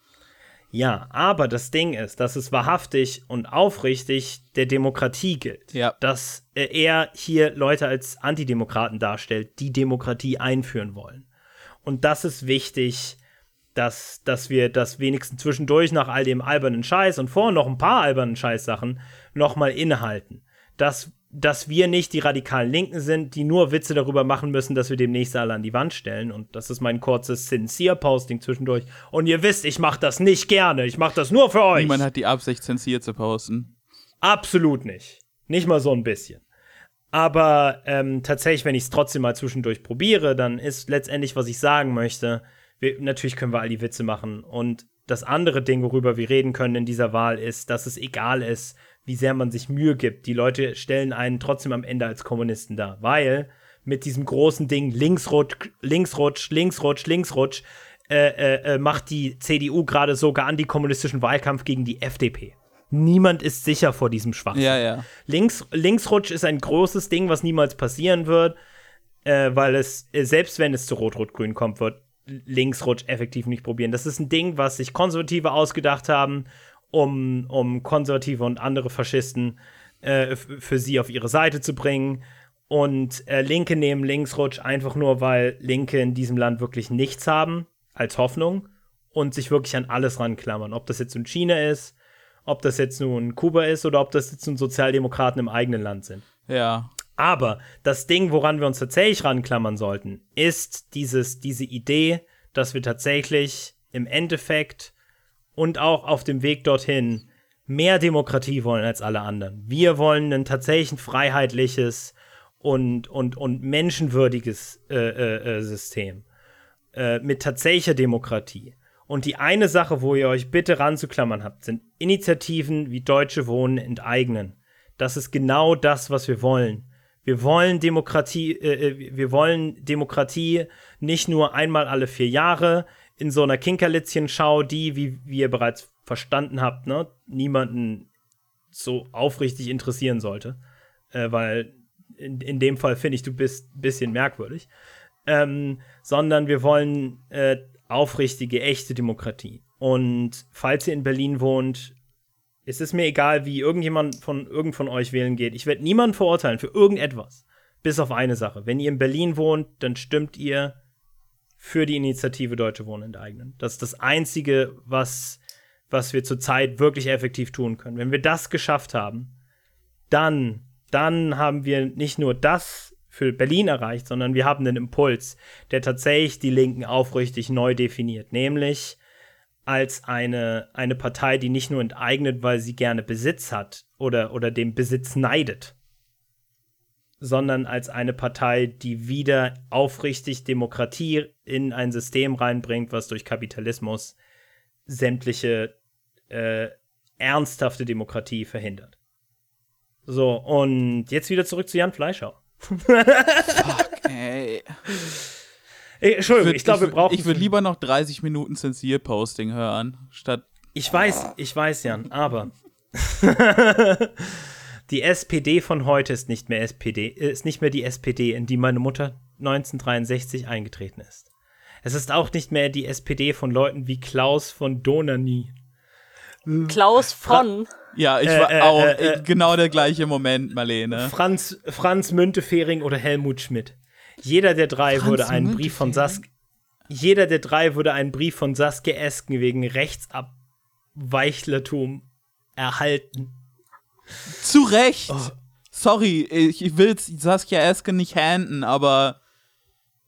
Ja, aber das Ding ist, dass es wahrhaftig und aufrichtig der Demokratie gilt. Ja. Dass er hier Leute als Antidemokraten darstellt, die Demokratie einführen wollen. Und das ist wichtig, dass, dass wir das wenigstens zwischendurch nach all dem albernen Scheiß und vor noch ein paar albernen Scheißsachen nochmal innehalten. Dass, dass wir nicht die radikalen Linken sind, die nur Witze darüber machen müssen, dass wir demnächst alle an die Wand stellen. Und das ist mein kurzes Sincere-Posting zwischendurch. Und ihr wisst, ich mache das nicht gerne. Ich mache das nur für euch. Niemand hat die Absicht, Sincere zu posten. Absolut nicht. Nicht mal so ein bisschen. Aber ähm, tatsächlich, wenn ich es trotzdem mal zwischendurch probiere, dann ist letztendlich, was ich sagen möchte, wir, natürlich können wir all die Witze machen. Und das andere Ding, worüber wir reden können in dieser Wahl, ist, dass es egal ist, wie sehr man sich Mühe gibt. Die Leute stellen einen trotzdem am Ende als Kommunisten dar, weil mit diesem großen Ding Linksrutsch, Linksrutsch, Linksrutsch, Linksrutsch äh, äh, äh, macht die CDU gerade sogar antikommunistischen Wahlkampf gegen die FDP. Niemand ist sicher vor diesem Schwachsinn. Ja, ja. Links, Linksrutsch ist ein großes Ding, was niemals passieren wird, äh, weil es, äh, selbst wenn es zu Rot-Rot-Grün kommt, wird Linksrutsch effektiv nicht probieren. Das ist ein Ding, was sich Konservative ausgedacht haben, um, um Konservative und andere Faschisten äh, für sie auf ihre Seite zu bringen. Und äh, Linke nehmen Linksrutsch einfach nur, weil Linke in diesem Land wirklich nichts haben als Hoffnung und sich wirklich an alles ranklammern. Ob das jetzt nun China ist, ob das jetzt nun Kuba ist oder ob das jetzt nun Sozialdemokraten im eigenen Land sind. Ja. Aber das Ding, woran wir uns tatsächlich ranklammern sollten, ist dieses, diese Idee, dass wir tatsächlich im Endeffekt und auch auf dem Weg dorthin mehr Demokratie wollen als alle anderen. Wir wollen ein tatsächlich freiheitliches und, und, und menschenwürdiges äh, äh, äh, System äh, mit tatsächlicher Demokratie. Und die eine Sache, wo ihr euch bitte ranzuklammern habt, sind Initiativen wie Deutsche Wohnen enteignen. Das ist genau das, was wir wollen. Wir wollen Demokratie, äh, äh, wir wollen Demokratie nicht nur einmal alle vier Jahre in so einer Kinkerlitzchen-Schau, die, wie, wie ihr bereits verstanden habt, ne, niemanden so aufrichtig interessieren sollte. Äh, weil in, in dem Fall finde ich, du bist ein bisschen merkwürdig. Ähm, sondern wir wollen äh, aufrichtige, echte Demokratie. Und falls ihr in Berlin wohnt, es ist mir egal, wie irgendjemand von irgend von euch wählen geht. Ich werde niemanden verurteilen für irgendetwas. Bis auf eine Sache. Wenn ihr in Berlin wohnt, dann stimmt ihr für die Initiative Deutsche Wohnen enteignen. Das ist das Einzige, was, was wir zurzeit wirklich effektiv tun können. Wenn wir das geschafft haben, dann, dann haben wir nicht nur das für Berlin erreicht, sondern wir haben einen Impuls, der tatsächlich die Linken aufrichtig neu definiert. Nämlich, als eine, eine Partei, die nicht nur enteignet, weil sie gerne Besitz hat oder, oder dem Besitz neidet, sondern als eine Partei, die wieder aufrichtig Demokratie in ein System reinbringt, was durch Kapitalismus sämtliche äh, ernsthafte Demokratie verhindert. So, und jetzt wieder zurück zu Jan Fleischhauer. Fuck, ey. Entschuldigung, ich, ich glaube, wir brauchen. Ich würde lieber noch 30 Minuten Zensier-Posting hören, statt. Ich weiß, ich weiß, Jan, aber. die SPD von heute ist nicht mehr SPD, ist nicht mehr die SPD, in die meine Mutter 1963 eingetreten ist. Es ist auch nicht mehr die SPD von Leuten wie Klaus von Donani. Klaus von. Ja, ich war äh, äh, auch äh, äh, genau der gleiche Moment, Marlene. Franz, Franz Müntefering oder Helmut Schmidt. Jeder der drei Franz würde einen Brief von Saskia. Jeder der drei würde einen Brief von Saskia Esken wegen Rechtsabweichlertum erhalten. Zu Recht. Oh. Sorry, ich will Saskia Esken nicht handen, aber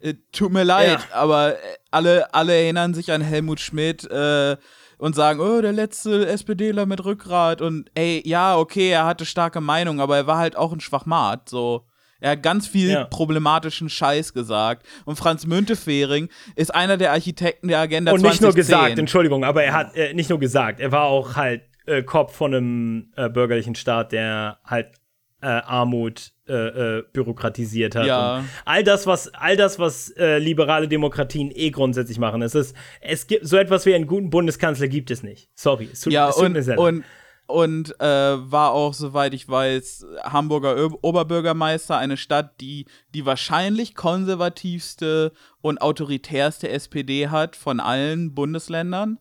äh, tut mir leid, ja. aber äh, alle, alle erinnern sich an Helmut Schmidt äh, und sagen, oh, der letzte SPDler mit Rückgrat und ey, ja, okay, er hatte starke Meinung, aber er war halt auch ein Schwachmat, so. Er hat ganz viel ja. problematischen Scheiß gesagt. Und Franz Müntefering ist einer der Architekten der Agenda Und nicht 2010. nur gesagt, Entschuldigung, aber er hat äh, nicht nur gesagt, er war auch halt äh, Kopf von einem äh, bürgerlichen Staat, der halt äh, Armut äh, äh, bürokratisiert hat. Ja. all das, was, all das, was liberale Demokratien eh grundsätzlich machen. Es ist, es gibt so etwas wie einen guten Bundeskanzler gibt es nicht. Sorry, es tut, ja, es tut und, mir sehr leid. Und und äh, war auch, soweit ich weiß, Hamburger Ö Oberbürgermeister, eine Stadt, die die wahrscheinlich konservativste und autoritärste SPD hat von allen Bundesländern.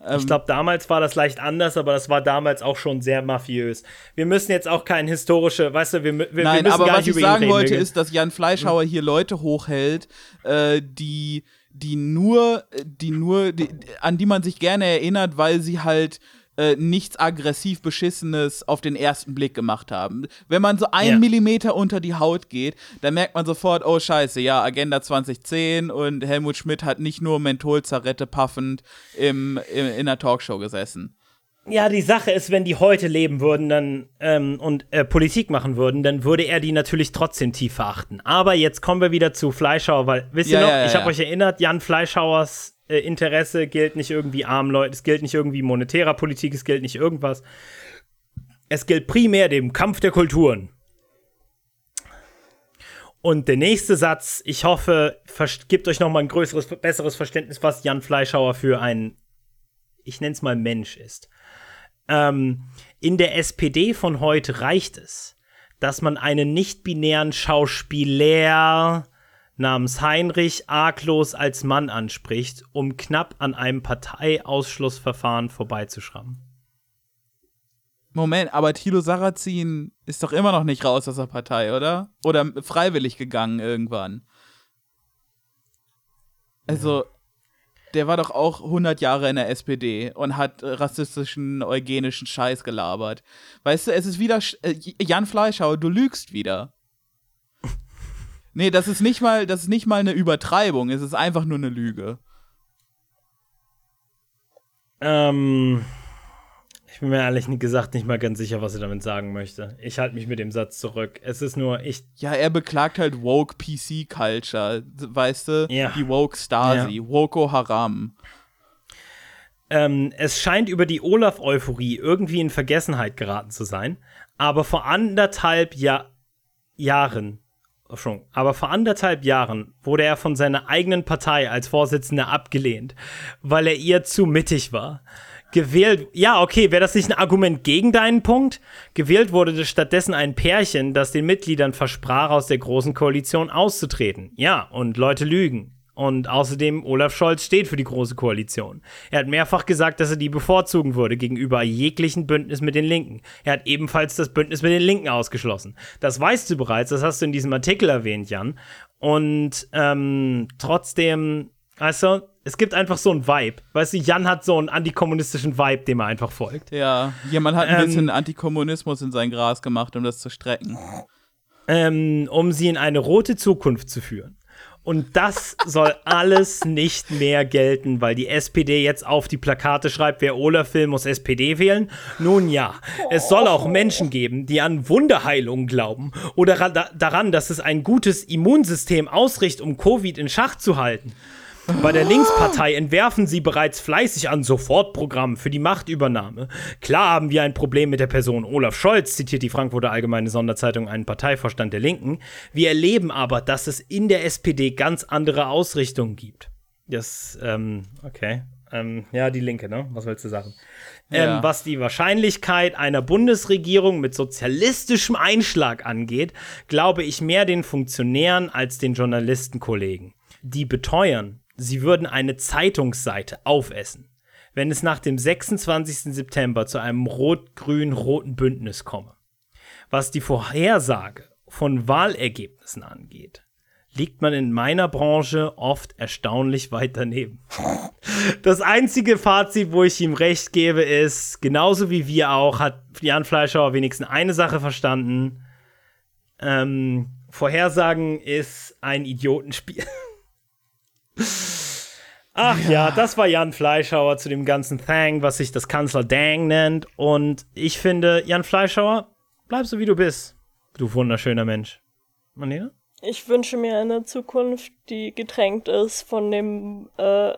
Ähm, ich glaube, damals war das leicht anders, aber das war damals auch schon sehr mafiös. Wir müssen jetzt auch kein historische, weißt du, wir, wir, Nein, wir aber was ich sagen wollte, ist, dass Jan Fleischhauer hier Leute hochhält, äh, die die nur, die nur, die, an die man sich gerne erinnert, weil sie halt äh, nichts aggressiv Beschissenes auf den ersten Blick gemacht haben. Wenn man so einen ja. Millimeter unter die Haut geht, dann merkt man sofort, oh scheiße, ja, Agenda 2010 und Helmut Schmidt hat nicht nur Mentholzarette paffend im, im, in der Talkshow gesessen. Ja, die Sache ist, wenn die heute leben würden dann ähm, und äh, Politik machen würden, dann würde er die natürlich trotzdem tief verachten. Aber jetzt kommen wir wieder zu Fleischhauer, weil, wisst ihr Ja, noch, ja, ja, ich habe euch erinnert, Jan Fleischhauers äh, Interesse gilt nicht irgendwie armen Leuten, es gilt nicht irgendwie monetärer Politik, es gilt nicht irgendwas. Es gilt primär dem Kampf der Kulturen. Und der nächste Satz, ich hoffe, gibt euch noch mal ein größeres, besseres Verständnis, was Jan Fleischhauer für ein, ich nenne es mal Mensch ist. Ähm, in der SPD von heute reicht es, dass man einen nicht-binären Schauspieler namens Heinrich arglos als Mann anspricht, um knapp an einem Parteiausschlussverfahren vorbeizuschrammen. Moment, aber Thilo Sarrazin ist doch immer noch nicht raus aus der Partei, oder? Oder freiwillig gegangen irgendwann. Also, der war doch auch 100 Jahre in der SPD und hat rassistischen, eugenischen Scheiß gelabert. Weißt du, es ist wieder äh, Jan Fleischhauer, du lügst wieder. Nee, das ist nicht mal, das ist nicht mal eine Übertreibung, es ist einfach nur eine Lüge. Ähm, ich bin mir ehrlich gesagt nicht mal ganz sicher, was er damit sagen möchte. Ich halte mich mit dem Satz zurück. Es ist nur, ich, Ja, er beklagt halt woke PC Culture, weißt du? Ja. Die woke Stasi, Woko Haram. Ähm, es scheint über die Olaf-Euphorie irgendwie in Vergessenheit geraten zu sein, aber vor anderthalb ja Jahren, aber vor anderthalb Jahren wurde er von seiner eigenen Partei als Vorsitzender abgelehnt, weil er ihr zu mittig war. Gewählt, ja, okay, wäre das nicht ein Argument gegen deinen Punkt? Gewählt wurde stattdessen ein Pärchen, das den Mitgliedern versprach, aus der Großen Koalition auszutreten. Ja, und Leute lügen. Und außerdem, Olaf Scholz steht für die Große Koalition. Er hat mehrfach gesagt, dass er die bevorzugen würde gegenüber jeglichen Bündnis mit den Linken. Er hat ebenfalls das Bündnis mit den Linken ausgeschlossen. Das weißt du bereits, das hast du in diesem Artikel erwähnt, Jan. Und ähm, trotzdem, weißt du, es gibt einfach so einen Vibe. Weißt du, Jan hat so einen antikommunistischen Vibe, dem er einfach folgt. Ja, jemand hat ein Ähm, bisschen Antikommunismus in sein Gras gemacht, um das zu strecken. ähm, um sie in eine rote Zukunft zu führen. Und das soll alles nicht mehr gelten, weil die SPD jetzt auf die Plakate schreibt, wer Olaf will, muss SPD wählen. Nun ja, es soll auch Menschen geben, die an Wunderheilung glauben oder ra- da daran, dass es ein gutes Immunsystem ausrichtet, um Covid in Schach zu halten. Bei der Linkspartei entwerfen sie bereits fleißig an Sofortprogrammen für die Machtübernahme. Klar haben wir ein Problem mit der Person Olaf Scholz, zitiert die Frankfurter Allgemeine Sonderzeitung einen Parteivorstand der Linken. Wir erleben aber, dass es in der SPD ganz andere Ausrichtungen gibt. Das, ähm, okay. Ähm, ja, die Linke, ne? Was willst du sagen? Ja. Ähm, was die Wahrscheinlichkeit einer Bundesregierung mit sozialistischem Einschlag angeht, glaube ich mehr den Funktionären als den Journalistenkollegen. Die beteuern, sie würden eine Zeitungsseite aufessen, wenn es nach dem 26. September zu einem rot-grün-roten Bündnis komme. Was die Vorhersage von Wahlergebnissen angeht, liegt man in meiner Branche oft erstaunlich weit daneben. Das einzige Fazit, wo ich ihm recht gebe, ist, genauso wie wir auch, hat Jan Fleischhauer wenigstens eine Sache verstanden. Ähm, Vorhersagen ist ein Idiotenspiel. Ach ja. das war Jan Fleischhauer zu dem ganzen Thang, was sich das Kanzler Dang nennt. Und ich finde, Jan Fleischhauer, bleib so wie du bist. Du wunderschöner Mensch. Marlene? Ich wünsche mir eine Zukunft, die getränkt ist von dem äh,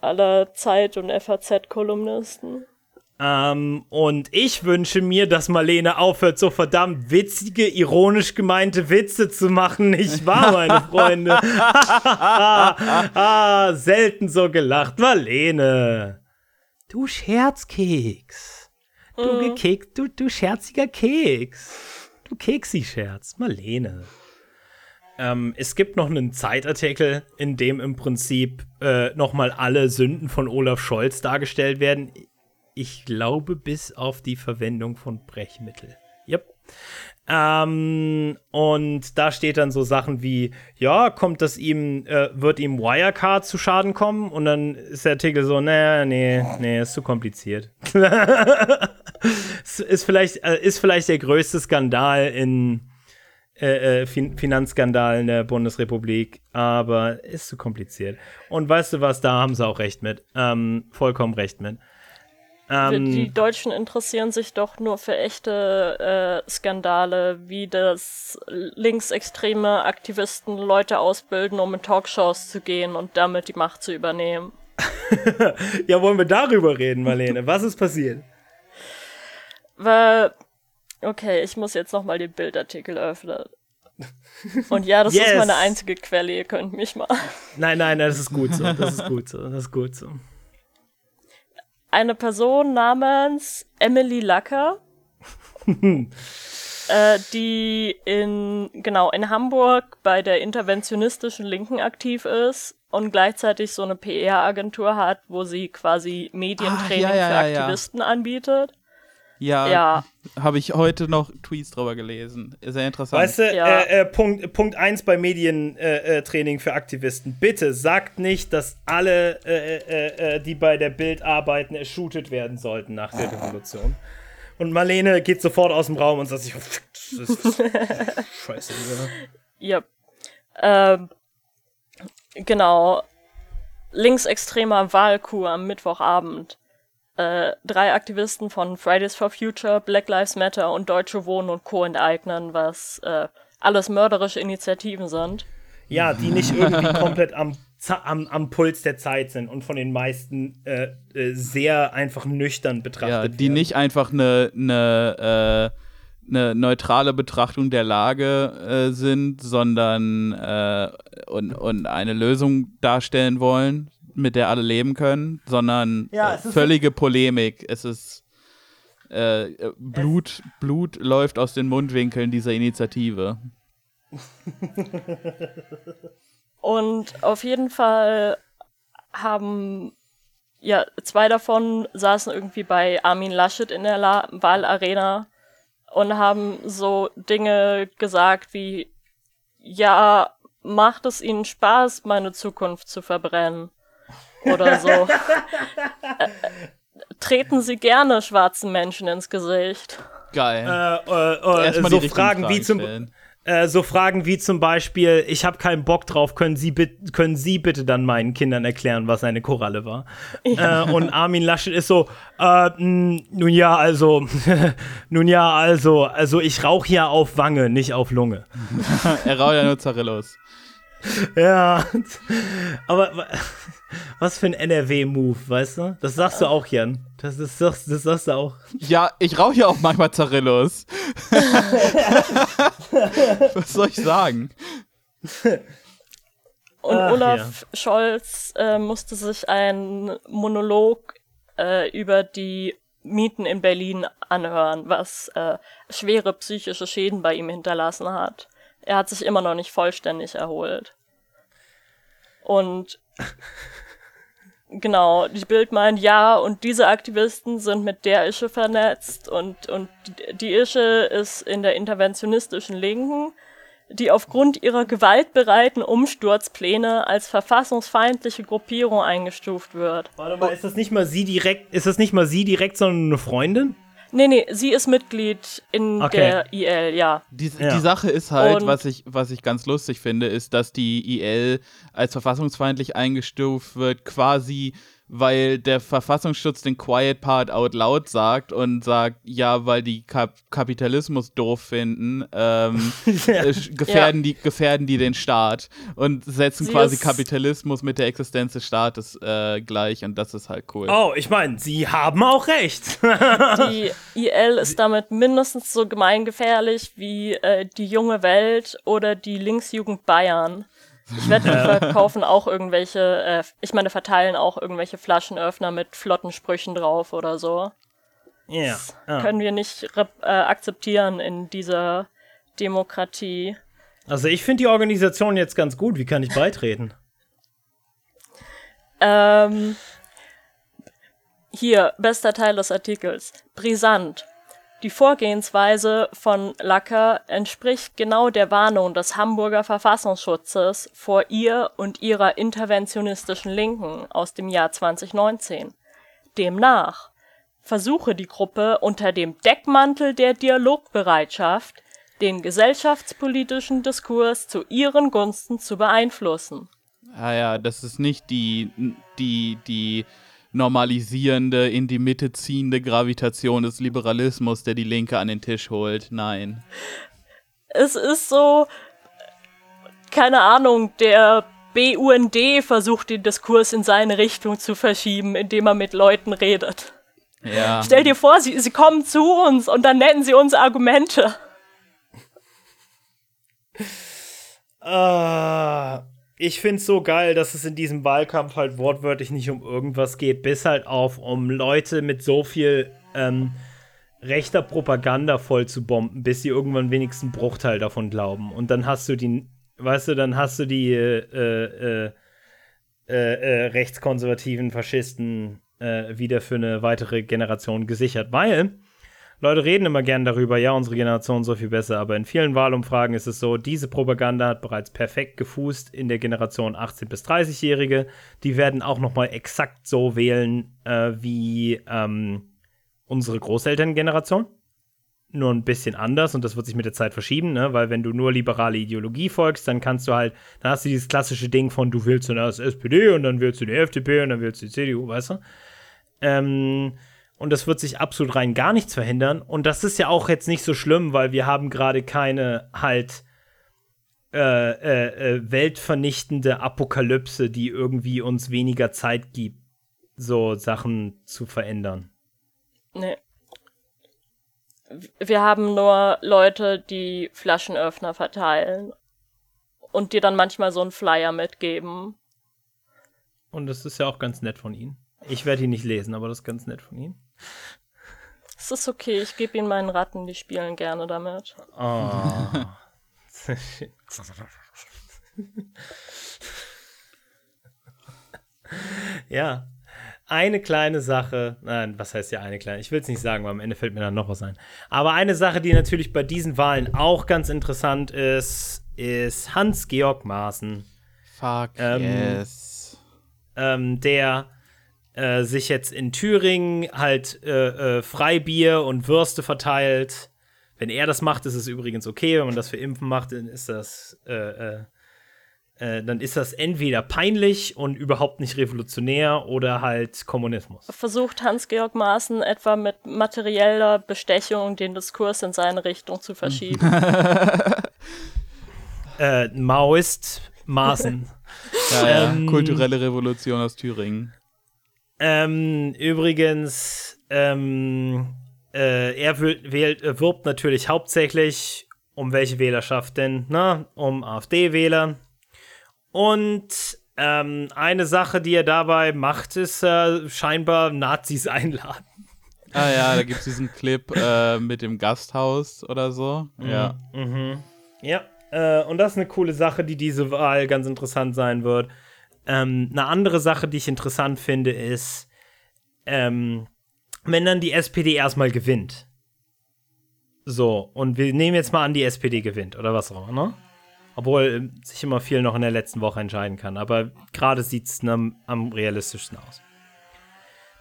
aller Zeit- und FAZ-Kolumnisten. Ähm, und ich wünsche mir, dass Marlene aufhört, so verdammt witzige, ironisch gemeinte Witze zu machen. Nicht wahr, meine Freunde? ah, selten so gelacht. Marlene. Du Scherzkeks. Du gekeks, du, du scherziger Keks. Du Keksi-Scherz. Marlene. Ähm, es gibt noch einen Zeitartikel, in dem im Prinzip äh, nochmal alle Sünden von Olaf Scholz dargestellt werden. Ich glaube, bis auf die Verwendung von Brechmittel. Yep. Ähm, und da steht dann so Sachen wie, ja, kommt das ihm, äh, wird ihm Wirecard zu Schaden kommen? Und dann ist der Artikel so, nee, nee, nee, ist zu kompliziert. Ist vielleicht, äh, ist vielleicht der größte Skandal in äh, äh, fin Finanzskandal in der Bundesrepublik, aber ist zu kompliziert. Und weißt du was, da haben sie auch recht mit. Ähm, vollkommen recht mit. Ähm, die Deutschen interessieren sich doch nur für echte äh, Skandale, wie das linksextreme Aktivisten Leute ausbilden, um in Talkshows zu gehen und damit die Macht zu übernehmen. ja, wollen wir darüber reden, Marlene? Was ist passiert? Weil, okay, ich muss jetzt nochmal den Bildartikel öffnen. Und ja, das yes. ist meine einzige Quelle, ihr könnt mich mal. Nein, nein, das ist gut so. Das ist gut so. Das ist gut so eine Person namens Emily Lacker, äh, die in, genau, in Hamburg bei der interventionistischen Linken aktiv ist und gleichzeitig so eine PR-Agentur hat, wo sie quasi Medientraining ah, ja, ja, für Aktivisten ja. anbietet. Ja, ja. Habe ich heute noch Tweets drüber gelesen. Sehr interessant. Weißt du, ja. äh, äh, Punkt, Punkt 1 bei Medientraining äh, äh für Aktivisten. Bitte sagt nicht, dass alle, äh, äh, die bei der Bild arbeiten, ershootet werden sollten nach der Revolution. Und Marlene geht sofort aus dem Raum und sagt sich, oh, das ist scheiße. Ja. Ähm, genau. Linksextremer Wahlkur am Mittwochabend äh, drei Aktivisten von Fridays for Future, Black Lives Matter und Deutsche Wohnen und Co. enteignen, was äh, alles mörderische Initiativen sind. Ja, die nicht irgendwie komplett am, am, am Puls der Zeit sind und von den meisten äh, äh sehr einfach nüchtern betrachtet ja, die werden. nicht einfach eine, eine, äh, eine neutrale Betrachtung der Lage äh, sind, sondern und, und eine Lösung darstellen wollen, mit der alle leben können, sondern ja, völlige Polemik. Es ist äh, Blut, Blut läuft aus den Mundwinkeln dieser Initiative. Und auf jeden Fall haben ja zwei davon saßen irgendwie bei Armin Laschet in der La Wahlarena und haben so Dinge gesagt wie ja, macht es ihnen Spaß, meine Zukunft zu verbrennen? Oder so. äh, treten Sie gerne schwarzen Menschen ins Gesicht. Geil. Äh, äh, äh so Fragen wie zum äh, so Fragen wie zum Beispiel, ich habe keinen Bock drauf, können Sie, können Sie bitte dann meinen Kindern erklären, was eine Koralle war? Ja. Äh, und Armin Laschet ist so, äh, mh, nun ja, also, nun ja, also, also ich rauche ja auf Wange, nicht auf Lunge. er raucht ja nur Zarillos. ja, aber was für ein NRW-Move, weißt du? Das sagst du auch, Jan. Das, das, das, das sagst du auch. Ja, ich rauche ja auch manchmal Zarillos. was soll ich sagen? Und Ach, Olaf ja. Scholz äh, musste sich einen Monolog äh, über die Mieten in Berlin anhören, was äh, schwere psychische Schäden bei ihm hinterlassen hat. Er hat sich immer noch nicht vollständig erholt. Und genau, die Bild meint, ja, und diese Aktivisten sind mit der Ische vernetzt und, und die Ische ist in der interventionistischen Linken, die aufgrund ihrer gewaltbereiten Umsturzpläne als verfassungsfeindliche Gruppierung eingestuft wird. Warte mal, ist das nicht mal sie direkt, ist das nicht mal sie direkt, sondern eine Freundin? Nee, nee, sie ist Mitglied in okay. der IL, ja. Die, ja. die Sache ist halt, was ich, was ich ganz lustig finde, ist, dass die IL als verfassungsfeindlich eingestuft wird, quasi weil der Verfassungsschutz den Quiet Part out loud sagt und sagt, ja, weil die Kap Kapitalismus doof finden, ähm, ja. äh, gefährden, ja. die, gefährden die den Staat und setzen sie quasi Kapitalismus mit der Existenz des Staates äh, gleich und das ist halt cool. Oh, ich meine, sie haben auch recht. die IL ist damit mindestens so gemeingefährlich wie äh, die junge Welt oder die Linksjugend Bayern. Ich wette, die verkaufen auch irgendwelche, äh, ich meine, verteilen auch irgendwelche Flaschenöffner mit flotten Sprüchen drauf oder so. Ja. Yeah. Oh. Können wir nicht äh, akzeptieren in dieser Demokratie. Also ich finde die Organisation jetzt ganz gut. Wie kann ich beitreten? ähm, hier, bester Teil des Artikels. Brisant. Die Vorgehensweise von Lacker entspricht genau der Warnung des Hamburger Verfassungsschutzes vor ihr und ihrer interventionistischen Linken aus dem Jahr 2019. Demnach versuche die Gruppe unter dem Deckmantel der Dialogbereitschaft den gesellschaftspolitischen Diskurs zu ihren Gunsten zu beeinflussen. Ah ja, das ist nicht die, die, die normalisierende, in die Mitte ziehende Gravitation des Liberalismus, der die Linke an den Tisch holt. Nein. Es ist so, keine Ahnung, der BUND versucht den Diskurs in seine Richtung zu verschieben, indem er mit Leuten redet. Ja. Stell dir vor, sie, sie kommen zu uns und dann nennen sie uns Argumente. Ah, ich find's so geil, dass es in diesem Wahlkampf halt wortwörtlich nicht um irgendwas geht, bis halt auf um Leute mit so viel ähm, rechter Propaganda voll zu bomben, bis sie irgendwann wenigstens einen Bruchteil davon glauben. Und dann hast du die, weißt du, dann hast du die äh, äh, äh, äh rechtskonservativen Faschisten äh, wieder für eine weitere Generation gesichert, weil Leute reden immer gern darüber, ja, unsere Generation so viel besser, aber in vielen Wahlumfragen ist es so, diese Propaganda hat bereits perfekt gefußt in der Generation 18- bis 30-Jährige. Die werden auch noch mal exakt so wählen äh, wie ähm, unsere Großelterngeneration. Nur ein bisschen anders und das wird sich mit der Zeit verschieben, ne? weil wenn du nur liberale Ideologie folgst, dann kannst du halt, dann hast du dieses klassische Ding von, du willst dann erst SPD und dann willst du die FDP und dann willst du die CDU, weißt du? Ähm, und das wird sich absolut rein gar nichts verhindern. Und das ist ja auch jetzt nicht so schlimm, weil wir haben gerade keine halt äh, äh, äh, weltvernichtende Apokalypse, die irgendwie uns weniger Zeit gibt, so Sachen zu verändern. Nee. Wir haben nur Leute, die Flaschenöffner verteilen und dir dann manchmal so einen Flyer mitgeben. Und das ist ja auch ganz nett von ihnen. Ich werde ihn nicht lesen, aber das ist ganz nett von ihnen. Es ist okay, ich gebe ihnen meinen Ratten, die spielen gerne damit. Oh. ja. Eine kleine Sache, nein, was heißt ja eine kleine? Ich will es nicht sagen, weil am Ende fällt mir dann noch was ein. Aber eine Sache, die natürlich bei diesen Wahlen auch ganz interessant ist, ist Hans-Georg Maaßen. Fuck Ähm, yes. ähm, der äh, sich jetzt in Thüringen halt äh, äh, Freibier und Würste verteilt. Wenn er das macht, ist es übrigens okay. Wenn man das für Impfen macht, dann ist das, äh, äh, dann ist das entweder peinlich und überhaupt nicht revolutionär oder halt Kommunismus. Versucht Hans-Georg Maaßen etwa mit materieller Bestechung den Diskurs in seine Richtung zu verschieben. Äh, Maoist Maaßen. Ja, ja. ähm, Kulturelle Revolution aus Thüringen. Ähm, übrigens, ähm, äh, er wählt, äh, wirbt natürlich hauptsächlich um welche Wählerschaft denn? Na, um AfD-Wähler. Und ähm, eine Sache, die er dabei macht, ist äh, scheinbar Nazis einladen. Ah ja, da gibt es diesen Clip äh, mit dem Gasthaus oder so. Ja. Mhm. Ja, äh, und das ist eine coole Sache, die diese Wahl ganz interessant sein wird. Ähm, eine andere Sache, die ich interessant finde, ist, ähm, wenn dann die SPD erstmal gewinnt. So, und wir nehmen jetzt mal an, die SPD gewinnt oder was auch immer, ne? Obwohl ähm, sich immer viel noch in der letzten Woche entscheiden kann. Aber gerade sieht es am, am realistischsten aus.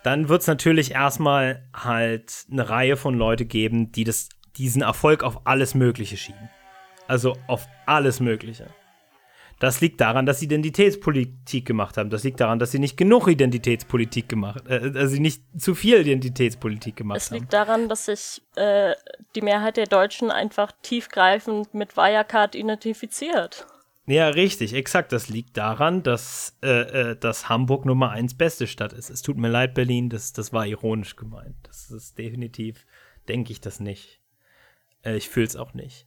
Dann wird es natürlich erstmal halt eine Reihe von Leute geben, die das, diesen Erfolg auf alles Mögliche schieben. Also auf alles Mögliche. Das liegt daran, dass sie Identitätspolitik gemacht haben. Das liegt daran, dass sie nicht genug Identitätspolitik gemacht, äh, also sie nicht zu viel Identitätspolitik gemacht Es haben. liegt daran, dass sich äh, die Mehrheit der Deutschen einfach tiefgreifend mit Wirecard identifiziert. Ja, richtig, exakt. Das liegt daran, dass, äh, äh, dass Hamburg Nummer eins beste Stadt ist. Es tut mir leid, Berlin, das, das war ironisch gemeint. Das ist definitiv, denke ich das nicht. Äh, ich fühle es auch nicht.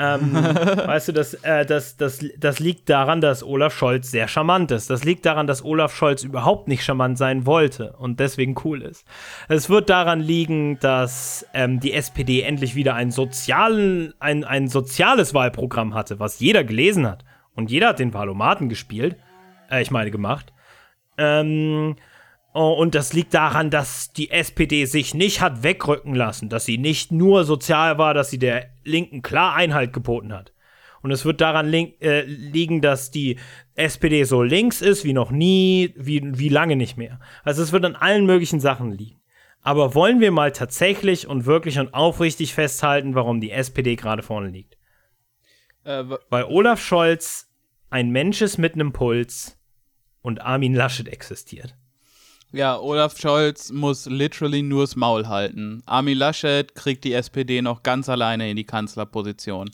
Ähm, weißt du, das, äh, das, das, das liegt daran, dass Olaf Scholz sehr charmant ist. Das liegt daran, dass Olaf Scholz überhaupt nicht charmant sein wollte und deswegen cool ist. Es wird daran liegen, dass ähm, die SPD endlich wieder ein, sozialen, ein, ein soziales Wahlprogramm hatte, was jeder gelesen hat. Und jeder hat den Wahlomaten gespielt. Äh, ich meine, gemacht. Ähm, Oh, und das liegt daran, dass die SPD sich nicht hat wegrücken lassen, dass sie nicht nur sozial war, dass sie der Linken klar Einhalt geboten hat. Und es wird daran äh, liegen, dass die SPD so links ist wie noch nie, wie, wie lange nicht mehr. Also es wird an allen möglichen Sachen liegen. Aber wollen wir mal tatsächlich und wirklich und aufrichtig festhalten, warum die SPD gerade vorne liegt? Äh, Weil Olaf Scholz ein Mensch ist mit einem Puls und Armin Laschet existiert. Ja, Olaf Scholz muss literally nur das Maul halten. Armin Laschet kriegt die SPD noch ganz alleine in die Kanzlerposition.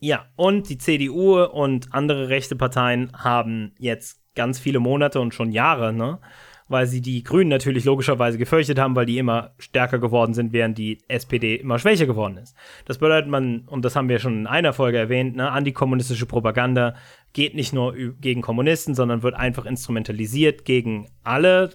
Ja, und die CDU und andere rechte Parteien haben jetzt ganz viele Monate und schon Jahre, ne? Weil sie die Grünen natürlich logischerweise gefürchtet haben, weil die immer stärker geworden sind, während die SPD immer schwächer geworden ist. Das bedeutet, man, und das haben wir schon in einer Folge erwähnt, ne, antikommunistische Propaganda geht nicht nur gegen Kommunisten, sondern wird einfach instrumentalisiert gegen alle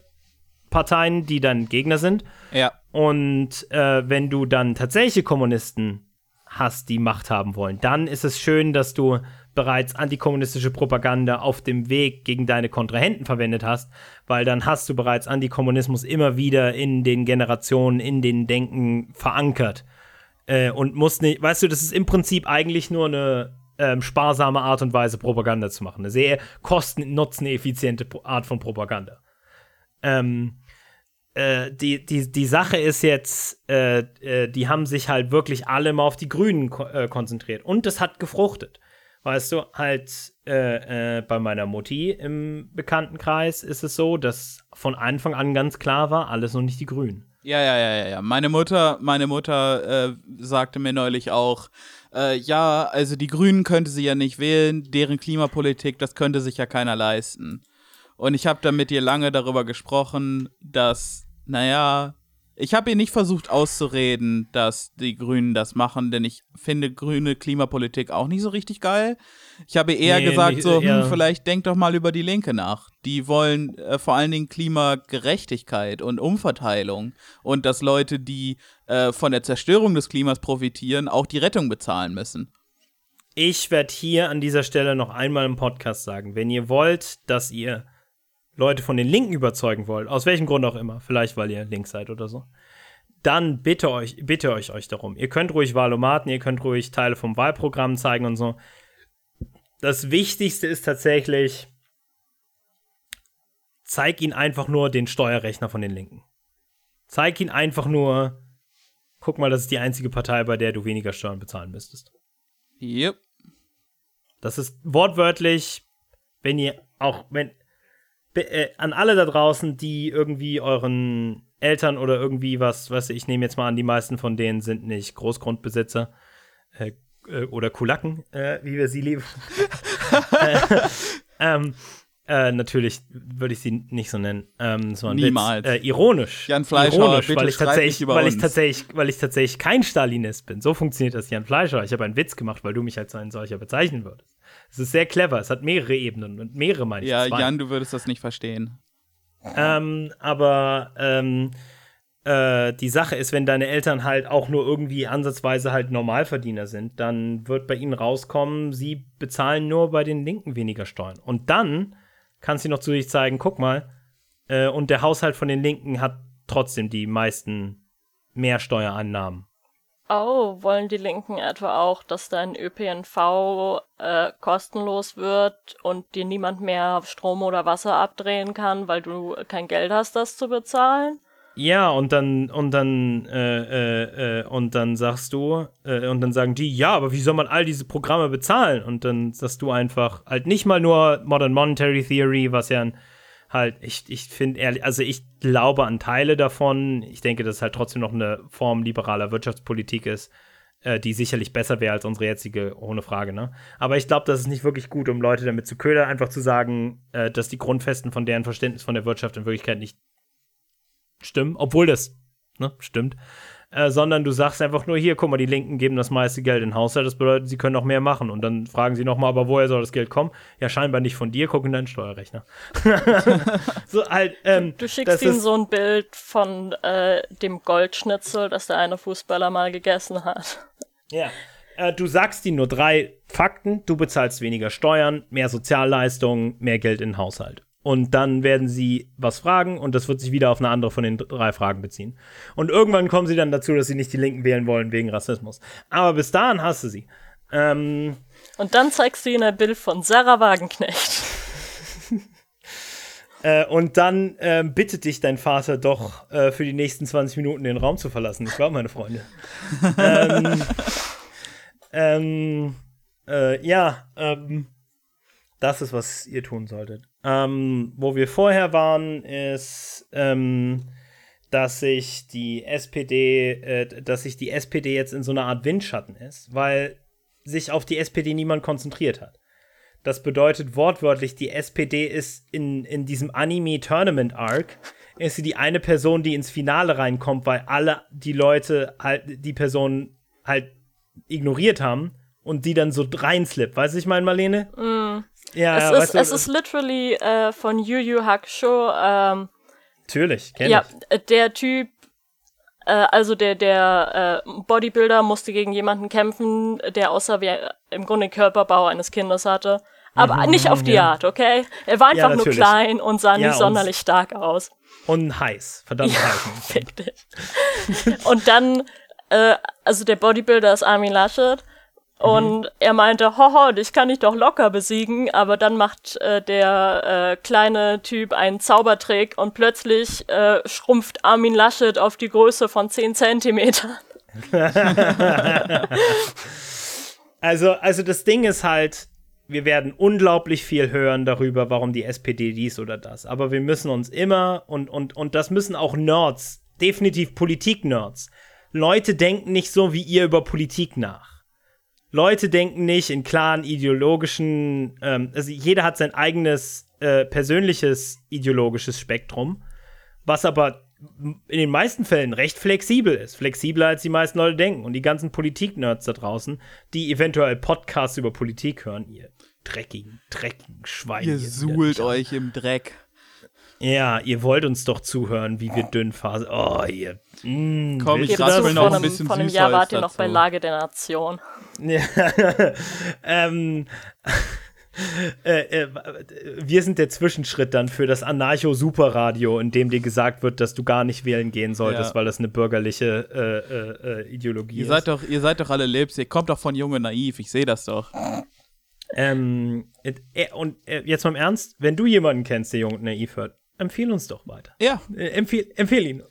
Parteien, die dann Gegner sind. Ja. Und äh, wenn du dann tatsächliche Kommunisten hast, die Macht haben wollen, dann ist es schön, dass du bereits antikommunistische Propaganda auf dem Weg gegen deine Kontrahenten verwendet hast, weil dann hast du bereits Antikommunismus immer wieder in den Generationen, in den Denken verankert. Äh, und musst nicht, weißt du, das ist im Prinzip eigentlich nur eine ähm, sparsame Art und Weise, Propaganda zu machen. Eine sehr kosten-nutzen-effiziente Art von Propaganda. Ähm, äh, die, die, die Sache ist jetzt, äh, äh, die haben sich halt wirklich alle mal auf die Grünen ko äh, konzentriert. Und das hat gefruchtet. Weißt du, halt äh, äh, bei meiner Mutti im Bekanntenkreis ist es so, dass von Anfang an ganz klar war, alles noch nicht die Grünen. Ja, ja, ja, ja, ja. Meine Mutter, meine Mutter sagte mir neulich auch, ja, also die Grünen könnte sie ja nicht wählen, deren Klimapolitik, das könnte sich ja keiner leisten. Und ich habe dann mit ihr lange darüber gesprochen, dass, naja, ich habe ihr nicht versucht auszureden, dass die Grünen das machen, denn ich finde grüne Klimapolitik auch nicht so richtig geil. Ich habe eher nee, gesagt, nicht, so, hm, vielleicht denk doch mal über die Linke nach. Die wollen äh, vor allen Dingen Klimagerechtigkeit und Umverteilung und dass Leute, die äh, von der Zerstörung des Klimas profitieren, auch die Rettung bezahlen müssen. Ich werde hier an dieser Stelle noch einmal im Podcast sagen, wenn ihr wollt, dass ihr Leute von den Linken überzeugen wollt, aus welchem Grund auch immer, vielleicht weil ihr links seid oder so, dann bitte euch, bitte euch euch darum. Ihr könnt ruhig Wahlomaten, ihr könnt ruhig Teile vom Wahlprogramm zeigen und so. Das Wichtigste ist tatsächlich, zeig ihnen einfach nur den Steuerrechner von den Linken. Zeig ihnen einfach nur, guck mal, das ist die einzige Partei, bei der du weniger Steuern bezahlen müsstest. Yep. Das ist wortwörtlich, wenn ihr auch, wenn, äh, an alle da draußen, die irgendwie euren Eltern oder irgendwie was, was ich nehme jetzt mal an, die meisten von denen sind nicht Großgrundbesitzer äh, äh, oder Kulaken, äh, wie wir sie lieben. Äh, ähm, äh, natürlich würde ich sie nicht so nennen. Ähm, so Niemals. Witz. Äh, ironisch. Jan Fleischer, ironisch, weil ich tatsächlich, weil ich tatsächlich, weil ich tatsächlich kein Stalinist bin. So funktioniert das, Jan Fleischer. Ich habe einen Witz gemacht, weil du mich als ein solcher bezeichnen würdest. Es ist sehr clever. Es hat mehrere Ebenen und mehrere meine ich. Ja, zwei. Jan, du würdest das nicht verstehen. Ähm, aber ähm, äh, die Sache ist, wenn deine Eltern halt auch nur irgendwie ansatzweise halt Normalverdiener sind, dann wird bei ihnen rauskommen, sie bezahlen nur bei den Linken weniger Steuern. Und dann kannst du noch zu sich zeigen, guck mal, äh, und der Haushalt von den Linken hat trotzdem die meisten Mehrsteuerannahmen. Oh, wollen die Linken etwa auch, dass dein ÖPNV äh, kostenlos wird und dir niemand mehr Strom oder Wasser abdrehen kann, weil du kein Geld hast, das zu bezahlen? Ja, und dann und dann äh, äh, äh, und dann sagst du äh, und dann sagen die, ja, aber wie soll man all diese Programme bezahlen? Und dann sagst du einfach halt nicht mal nur Modern Monetary Theory, was ja ein halt, ich, ich finde ehrlich, also ich glaube an Teile davon. Ich denke, dass es halt trotzdem noch eine Form liberaler Wirtschaftspolitik ist, äh, die sicherlich besser wäre als unsere jetzige, ohne Frage, ne? Aber ich glaube, das ist nicht wirklich gut, um Leute damit zu ködern, einfach zu sagen, äh, dass die Grundfesten von deren Verständnis von der Wirtschaft in Wirklichkeit nicht stimmen, obwohl das ne, stimmt äh, sondern du sagst einfach nur, hier, guck mal, die Linken geben das meiste Geld in den Haushalt, das bedeutet, sie können noch mehr machen. Und dann fragen sie nochmal, aber woher soll das Geld kommen? Ja, scheinbar nicht von dir, guck in deinen Steuerrechner. so halt, ähm, du, du schickst ihm so ein Bild von äh, dem Goldschnitzel, das der eine Fußballer mal gegessen hat. Ja. Äh, du sagst ihnen nur drei Fakten, du bezahlst weniger Steuern, mehr Sozialleistungen, mehr Geld in den Haushalt und dann werden sie was fragen und das wird sich wieder auf eine andere von den drei Fragen beziehen. Und irgendwann kommen sie dann dazu, dass sie nicht die Linken wählen wollen wegen Rassismus. Aber bis dahin hast du sie. Ähm, und dann zeigst du ihnen ein Bild von Sarah Wagenknecht. äh, und dann äh, bittet dich dein Vater doch äh, für die nächsten 20 Minuten den Raum zu verlassen. Ich glaube, meine Freunde. ähm, ähm, äh, ja, ähm, Das ist, was ihr tun solltet. Ähm, wo wir vorher waren, ist, ähm, dass sich die SPD, äh, dass sich die SPD jetzt in so einer Art Windschatten ist, weil sich auf die SPD niemand konzentriert hat. Das bedeutet wortwörtlich, die SPD ist in, in diesem Anime-Tournament-Arc, ist sie die eine Person, die ins Finale reinkommt, weil alle die Leute halt die Person halt ignoriert haben und die dann so reinslippt. Weißt du, ich meine, Marlene? Mm. Ja, es, ist, du, es ist literally äh, von Yu Yu Hakusho. Ähm, Natürlich, kenn Ja, ich. Äh, der Typ, äh, also der, der äh, Bodybuilder musste gegen jemanden kämpfen, der außer wie im Grunde Körperbau eines Kindes hatte. Aber mhm, nicht auf die ja. Art, okay? Er war einfach ja, nur klein und sah ja, nicht sonderlich stark aus. Und heiß, verdammt heiß. Und dann, äh, also der Bodybuilder ist Armin Laschet. Und mhm. er meinte, hoho, dich kann ich doch locker besiegen, aber dann macht äh, der äh, kleine Typ einen Zaubertrick und plötzlich äh, schrumpft Armin Laschet auf die Größe von 10 Zentimetern. also, also das Ding ist halt, wir werden unglaublich viel hören darüber, warum die SPD dies oder das. Aber wir müssen uns immer, und, und, und das müssen auch Nerds, definitiv Politik-Nerds. Leute denken nicht so wie ihr über Politik nach. Leute denken nicht in klaren ideologischen, ähm, also jeder hat sein eigenes äh, persönliches ideologisches Spektrum, was aber in den meisten Fällen recht flexibel ist. Flexibler als die meisten Leute denken. Und die ganzen Politik-Nerds da draußen, die eventuell Podcasts über Politik hören, ihr dreckigen, dreckigen Schweine. Ihr suhlt euch im Dreck. Ja, ihr wollt uns doch zuhören, wie wir dünn fasen. Oh, ihr. Mm, Komm, ich raspel noch ein bisschen Von einem Jahr wart ihr noch bei Lage der Nation. Ja, ähm, äh, äh, wir sind der Zwischenschritt dann für das Anarcho-Superradio, in dem dir gesagt wird, dass du gar nicht wählen gehen solltest, ja. weil das eine bürgerliche äh, äh, äh Ideologie ihr ist. Seid doch, ihr seid doch alle Lebs, ihr kommt doch von Junge Naiv, ich sehe das doch. Ähm, und jetzt mal im Ernst, wenn du jemanden kennst, der Jung Naiv hört, empfehl uns doch weiter. Ja. Äh, empfehl, empfehl ihn.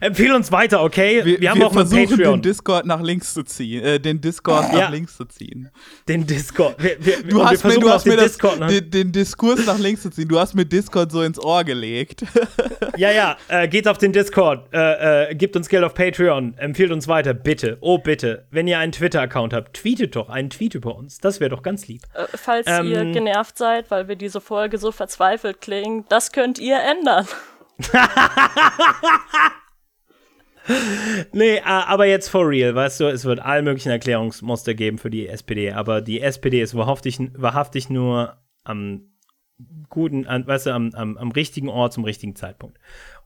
Empfehl uns weiter, okay? Wir, wir haben wir auch versuchen, Patreon. den Discord nach links zu ziehen. Äh, den Discord nach ja. links zu ziehen. Den Discord. Wir, wir, du hast mir, du hast mir das, den, den, Diskurs nach links zu ziehen. Du hast mir Discord so ins Ohr gelegt. ja, ja. Äh, geht auf den Discord. Äh, äh, gebt uns Geld auf Patreon. Empfehlt uns weiter, bitte. Oh, bitte. Wenn ihr einen Twitter-Account habt, tweetet doch einen Tweet über uns. Das wäre doch ganz lieb. Äh, falls ähm, ihr genervt seid, weil wir diese Folge so verzweifelt klingen, das könnt ihr ändern. nee, aber jetzt for real, weißt du, es wird all möglichen Erklärungsmuster geben für die SPD, aber die SPD ist wahrhaftig, wahrhaftig nur am guten, an, weißt du, am, am, am, richtigen Ort zum richtigen Zeitpunkt.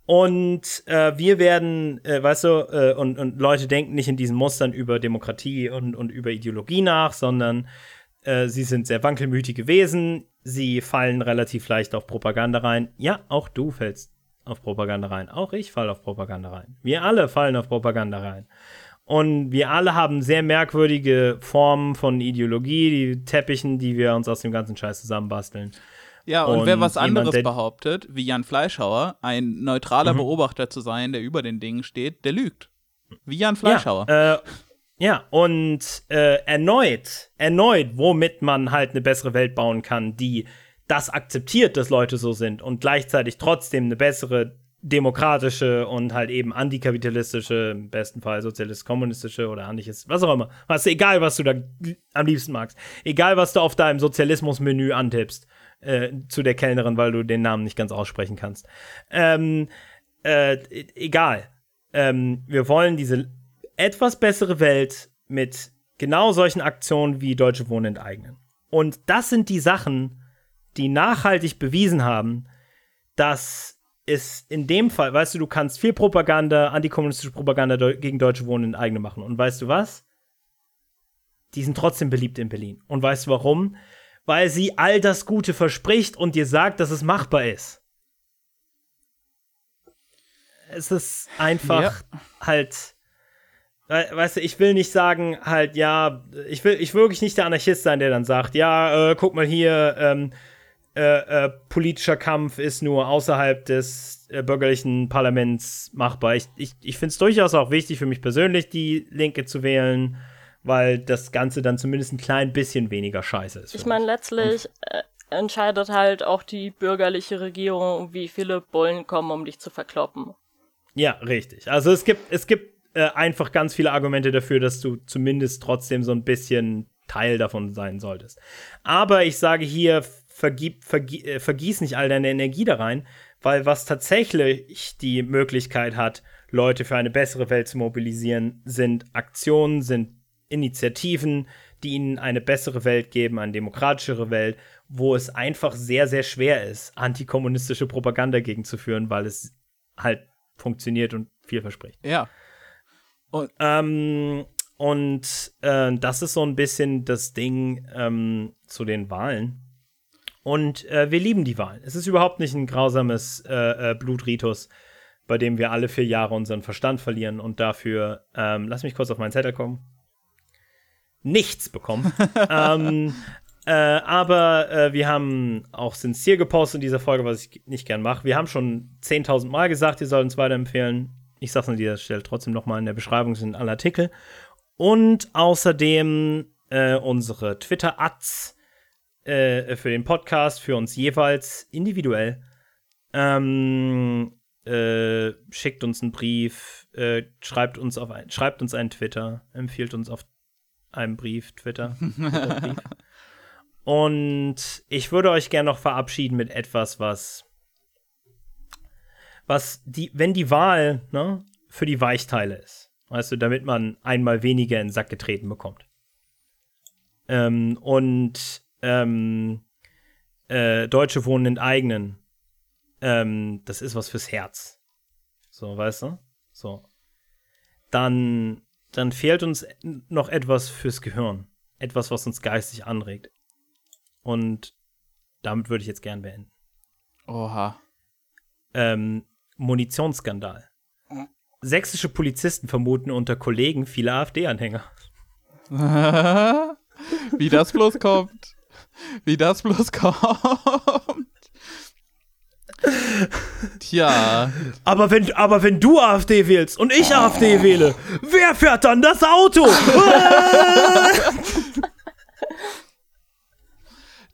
Und äh, wir werden, äh, weißt du, äh, und, und Leute denken nicht in diesen Mustern über Demokratie und, und über Ideologie nach, sondern äh, sie sind sehr wankelmütige Wesen. Sie fallen relativ leicht auf Propaganda rein. Ja, auch du fällst auf Propaganda rein. Auch ich falle auf Propaganda rein. Wir alle fallen auf Propaganda rein. Und wir alle haben sehr merkwürdige Formen von Ideologie, die Teppichen, die wir uns aus dem ganzen Scheiß zusammenbasteln. Ja, und, und wer was anderes jemand, behauptet, wie Jan Fleischhauer, ein neutraler mhm. Beobachter zu sein, der über den Dingen steht, der lügt. Wie Jan Fleischhauer. Ja, äh, ja, und äh, erneut, erneut, womit man halt eine bessere Welt bauen kann, die das akzeptiert, dass Leute so sind und gleichzeitig trotzdem eine bessere demokratische und halt eben antikapitalistische, im besten Fall sozialistisch-kommunistische oder anderes, was auch immer. Was, egal, was du da am liebsten magst. Egal, was du auf deinem Sozialismus-Menü antippst äh, zu der Kellnerin, weil du den Namen nicht ganz aussprechen kannst. Ähm, äh, egal. Ähm, wir wollen diese etwas bessere Welt mit genau solchen Aktionen wie Deutsche Wohnen enteignen. Und das sind die Sachen, die nachhaltig bewiesen haben, dass es in dem Fall, weißt du, du kannst viel Propaganda, antikommunistische Propaganda gegen Deutsche Wohnen enteignen machen. Und weißt du was? Die sind trotzdem beliebt in Berlin. Und weißt du warum? Weil sie all das Gute verspricht und dir sagt, dass es machbar ist. Es ist einfach ja. halt weißt du, ich will nicht sagen, halt, ja, ich will, ich will wirklich nicht der Anarchist sein, der dann sagt, ja, äh, guck mal hier, ähm, äh, äh, politischer Kampf ist nur außerhalb des äh, bürgerlichen Parlaments machbar. Ich, ich, ich finde es durchaus auch wichtig für mich persönlich, die Linke zu wählen, weil das Ganze dann zumindest ein klein bisschen weniger scheiße ist. Ich meine, letztlich, äh, entscheidet halt auch die bürgerliche Regierung, wie viele Bullen kommen, um dich zu verkloppen. Ja, richtig. Also es gibt, es gibt äh, einfach ganz viele Argumente dafür, dass du zumindest trotzdem so ein bisschen Teil davon sein solltest. Aber ich sage hier, vergib, vergi äh, vergieß nicht all deine Energie da rein, weil was tatsächlich die Möglichkeit hat, Leute für eine bessere Welt zu mobilisieren, sind Aktionen, sind Initiativen, die ihnen eine bessere Welt geben, eine demokratischere Welt, wo es einfach sehr, sehr schwer ist, antikommunistische Propaganda gegenzuführen, weil es halt funktioniert und viel verspricht. Ja. Und, ähm, und äh, das ist so ein bisschen das Ding ähm, zu den Wahlen. Und äh, wir lieben die Wahlen. Es ist überhaupt nicht ein grausames äh, äh Blutritus, bei dem wir alle vier Jahre unseren Verstand verlieren und dafür, ähm, lass mich kurz auf meinen Zettel kommen, nichts bekommen. ähm, äh, aber äh, wir haben auch sincere gepostet in dieser Folge, was ich nicht gern mache. Wir haben schon 10.000 Mal gesagt, ihr sollt uns weiterempfehlen. Ich sage es an dieser Stelle trotzdem nochmal in der Beschreibung sind alle Artikel. Und außerdem äh, unsere Twitter-Ads äh, für den Podcast, für uns jeweils individuell. Ähm, äh, schickt uns einen Brief, äh, schreibt uns auf ein, schreibt uns einen Twitter, empfiehlt uns auf einem Brief, Twitter. Brief. Und ich würde euch gerne noch verabschieden mit etwas, was, was die, wenn die Wahl ne, für die Weichteile ist, weißt du, damit man einmal weniger in den Sack getreten bekommt. Ähm, und ähm, äh, Deutsche wohnen in eigenen. Ähm, das ist was fürs Herz. So, weißt du? So. Dann, dann fehlt uns noch etwas fürs Gehirn. Etwas, was uns geistig anregt. Und damit würde ich jetzt gern beenden. Oha. Ähm, Munitionsskandal. Sächsische Polizisten vermuten unter Kollegen viele AfD-Anhänger. Wie das bloß kommt. Wie das bloß kommt. Tja. Aber wenn, aber wenn du AfD wählst und ich AfD wähle, wer fährt dann das Auto?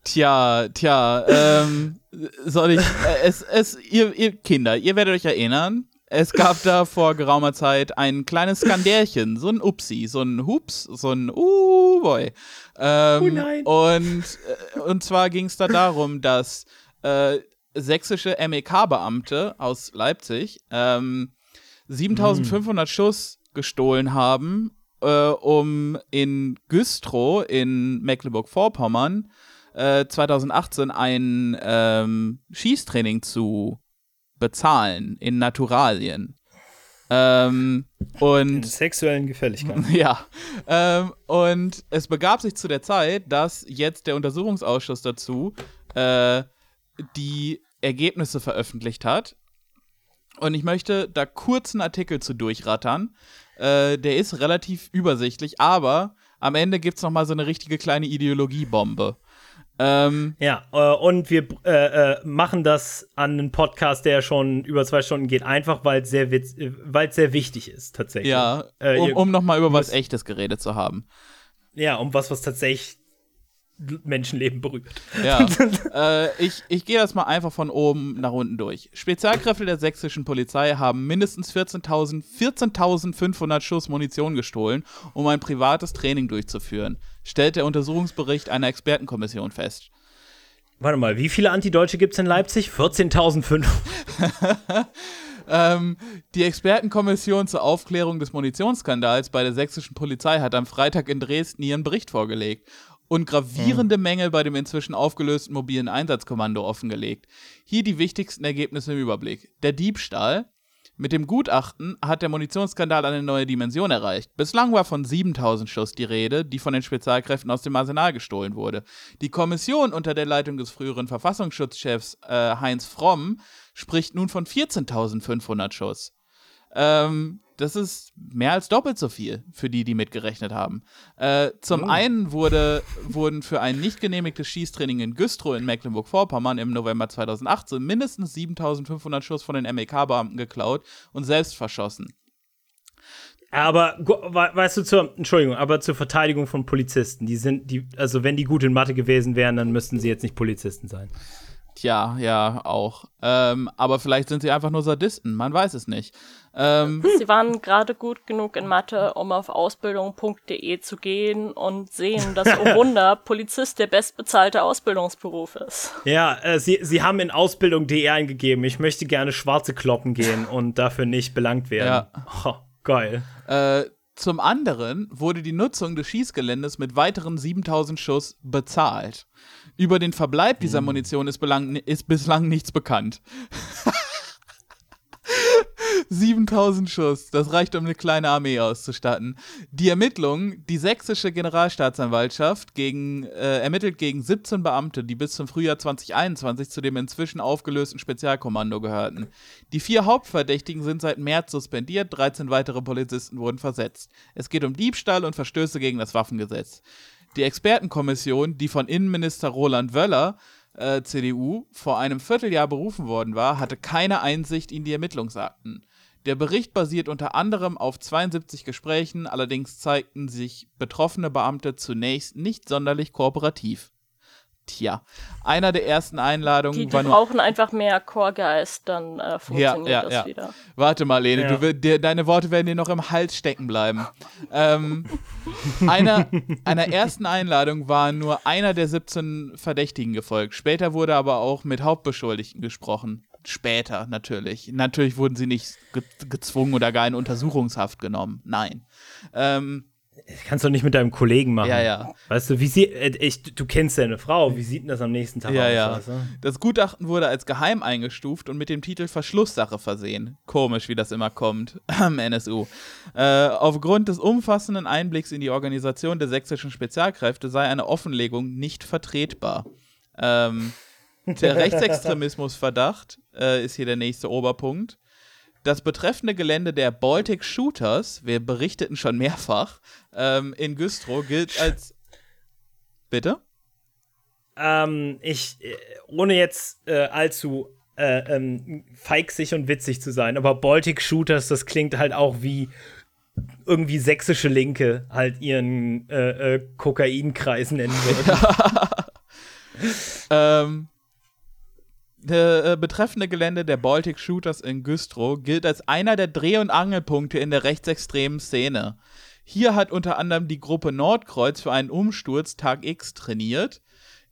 Tja, tja, ähm, soll ich, äh, es, es, ihr, ihr Kinder, ihr werdet euch erinnern, es gab da vor geraumer Zeit ein kleines Skandärchen, so ein Upsi, so ein Hups, so ein Uh boy. Ähm, oh nein. Und, äh, und zwar ging es da darum, dass äh, sächsische MEK-Beamte aus Leipzig ähm, 7500 mm. Schuss gestohlen haben, äh, um in Güstrow in Mecklenburg-Vorpommern 2018 äh, ein ähm, Schießtraining zu bezahlen in Naturalien. Ähm, und in sexuellen Gefälligkeiten. Ja. Ähm, und es begab sich zu der Zeit, dass jetzt der Untersuchungsausschuss dazu äh, die Ergebnisse veröffentlicht hat. Und ich möchte da kurz einen Artikel zu durchrattern. Äh, der ist relativ übersichtlich, aber am Ende gibt es nochmal so eine richtige kleine Ideologiebombe. Ähm, ja, äh, und wir äh, äh, machen das an einem Podcast, der schon über zwei Stunden geht, einfach weil es sehr, äh, sehr wichtig ist, tatsächlich. Ja, äh, um, um nochmal über was Echtes geredet zu haben. Ja, um was, was tatsächlich Menschenleben berührt. Ja, äh, ich, ich gehe das mal einfach von oben nach unten durch. Spezialkräfte der sächsischen Polizei haben mindestens 14.500 14 Schuss Munition gestohlen, um ein privates Training durchzuführen, stellt der Untersuchungsbericht einer Expertenkommission fest. Warte mal, wie viele Antideutsche gibt es in Leipzig? 14.500. ähm, die Expertenkommission zur Aufklärung des Munitionsskandals bei der sächsischen Polizei hat am Freitag in Dresden ihren Bericht vorgelegt und gravierende mhm. Mängel bei dem inzwischen aufgelösten mobilen Einsatzkommando offengelegt. Hier die wichtigsten Ergebnisse im Überblick. Der Diebstahl. Mit dem Gutachten hat der Munitionsskandal eine neue Dimension erreicht. Bislang war von 7000 Schuss die Rede, die von den Spezialkräften aus dem Arsenal gestohlen wurde. Die Kommission unter der Leitung des früheren Verfassungsschutzchefs äh, Heinz Fromm spricht nun von 14.500 Schuss. Ähm, das ist mehr als doppelt so viel für die, die mitgerechnet haben. Äh, zum oh. einen wurde, wurden für ein nicht genehmigtes Schießtraining in Güstrow in Mecklenburg-Vorpommern im November 2018 mindestens 7500 Schuss von den MEK-Beamten geklaut und selbst verschossen. Aber weißt du zur Entschuldigung, aber zur Verteidigung von Polizisten, die sind die also wenn die gut in Mathe gewesen wären, dann müssten sie jetzt nicht Polizisten sein. Tja, ja, auch. Ähm, aber vielleicht sind sie einfach nur Sadisten, man weiß es nicht. Ähm, sie waren gerade gut genug in Mathe, um auf ausbildung.de zu gehen und sehen, dass, oh Wunder, Polizist der bestbezahlte Ausbildungsberuf ist. Ja, äh, sie, sie haben in Ausbildung.de eingegeben, ich möchte gerne schwarze Kloppen gehen und dafür nicht belangt werden. Ja. Oh, geil. Äh, zum anderen wurde die Nutzung des Schießgeländes mit weiteren 7000 Schuss bezahlt. Über den Verbleib dieser hm. Munition ist, belang, ist bislang nichts bekannt. 7000 Schuss, das reicht, um eine kleine Armee auszustatten. Die Ermittlungen, die sächsische Generalstaatsanwaltschaft gegen, äh, ermittelt gegen 17 Beamte, die bis zum Frühjahr 2021 zu dem inzwischen aufgelösten Spezialkommando gehörten. Die vier Hauptverdächtigen sind seit März suspendiert, 13 weitere Polizisten wurden versetzt. Es geht um Diebstahl und Verstöße gegen das Waffengesetz. Die Expertenkommission, die von Innenminister Roland Wöller äh, CDU vor einem Vierteljahr berufen worden war, hatte keine Einsicht in die Ermittlungsakten. Der Bericht basiert unter anderem auf 72 Gesprächen, allerdings zeigten sich betroffene Beamte zunächst nicht sonderlich kooperativ. Tja, einer der ersten Einladungen die, die war nur. brauchen einfach mehr Chorgeist, dann äh, funktioniert ja, ja, das ja. wieder. Warte mal, Lene, ja. du, dir, deine Worte werden dir noch im Hals stecken bleiben. ähm, einer, einer ersten Einladung war nur einer der 17 Verdächtigen gefolgt. Später wurde aber auch mit Hauptbeschuldigten gesprochen. Später natürlich. Natürlich wurden sie nicht ge gezwungen oder gar in Untersuchungshaft genommen. Nein. Ähm, das kannst du nicht mit deinem Kollegen machen. Ja, ja. Weißt du, wie sie, äh, ich, du kennst deine Frau, wie sieht denn das am nächsten Tag ja, aus? Ja. Weißt du? Das Gutachten wurde als geheim eingestuft und mit dem Titel Verschlusssache versehen. Komisch, wie das immer kommt am NSU. Äh, aufgrund des umfassenden Einblicks in die Organisation der sächsischen Spezialkräfte sei eine Offenlegung nicht vertretbar. Ähm, der Rechtsextremismusverdacht äh, ist hier der nächste Oberpunkt. Das betreffende Gelände der Baltic Shooters, wir berichteten schon mehrfach, ähm, in Güstrow gilt als. Bitte? Ähm, ich, äh, ohne jetzt äh, allzu äh, ähm, feixig und witzig zu sein, aber Baltic Shooters, das klingt halt auch wie irgendwie sächsische Linke halt ihren äh, äh, Kokainkreis nennen würden. ähm, äh, betreffende Gelände der Baltic Shooters in Güstrow gilt als einer der Dreh- und Angelpunkte in der rechtsextremen Szene. Hier hat unter anderem die Gruppe Nordkreuz für einen Umsturz Tag X trainiert.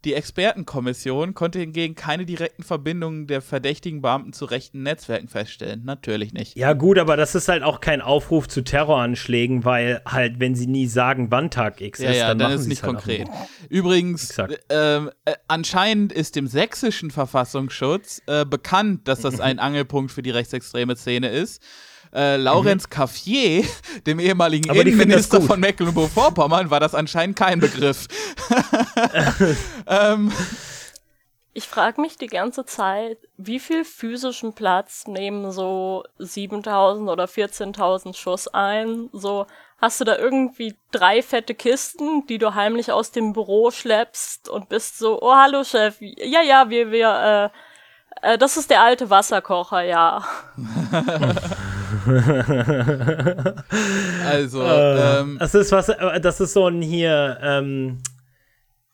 Die Expertenkommission konnte hingegen keine direkten Verbindungen der verdächtigen Beamten zu rechten Netzwerken feststellen. Natürlich nicht. Ja, gut, aber das ist halt auch kein Aufruf zu Terroranschlägen, weil halt, wenn sie nie sagen, wann Tag X ja, ist, ja, dann, dann ist es nicht halt konkret. Übrigens, äh, äh, anscheinend ist dem sächsischen Verfassungsschutz äh, bekannt, dass das ein Angelpunkt für die rechtsextreme Szene ist äh, Laurenz mhm. Caffier, dem ehemaligen Aber Innenminister von Mecklenburg-Vorpommern, war das anscheinend kein Begriff. ähm, ich frage mich die ganze Zeit, wie viel physischen Platz nehmen so 7000 oder 14.000 Schuss ein? So, hast du da irgendwie drei fette Kisten, die du heimlich aus dem Büro schleppst und bist so, oh, hallo Chef, ja, ja, wir, wir, äh, äh das ist der alte Wasserkocher, ja. also, äh, ähm, das ist was, äh, das ist so ein hier, ähm,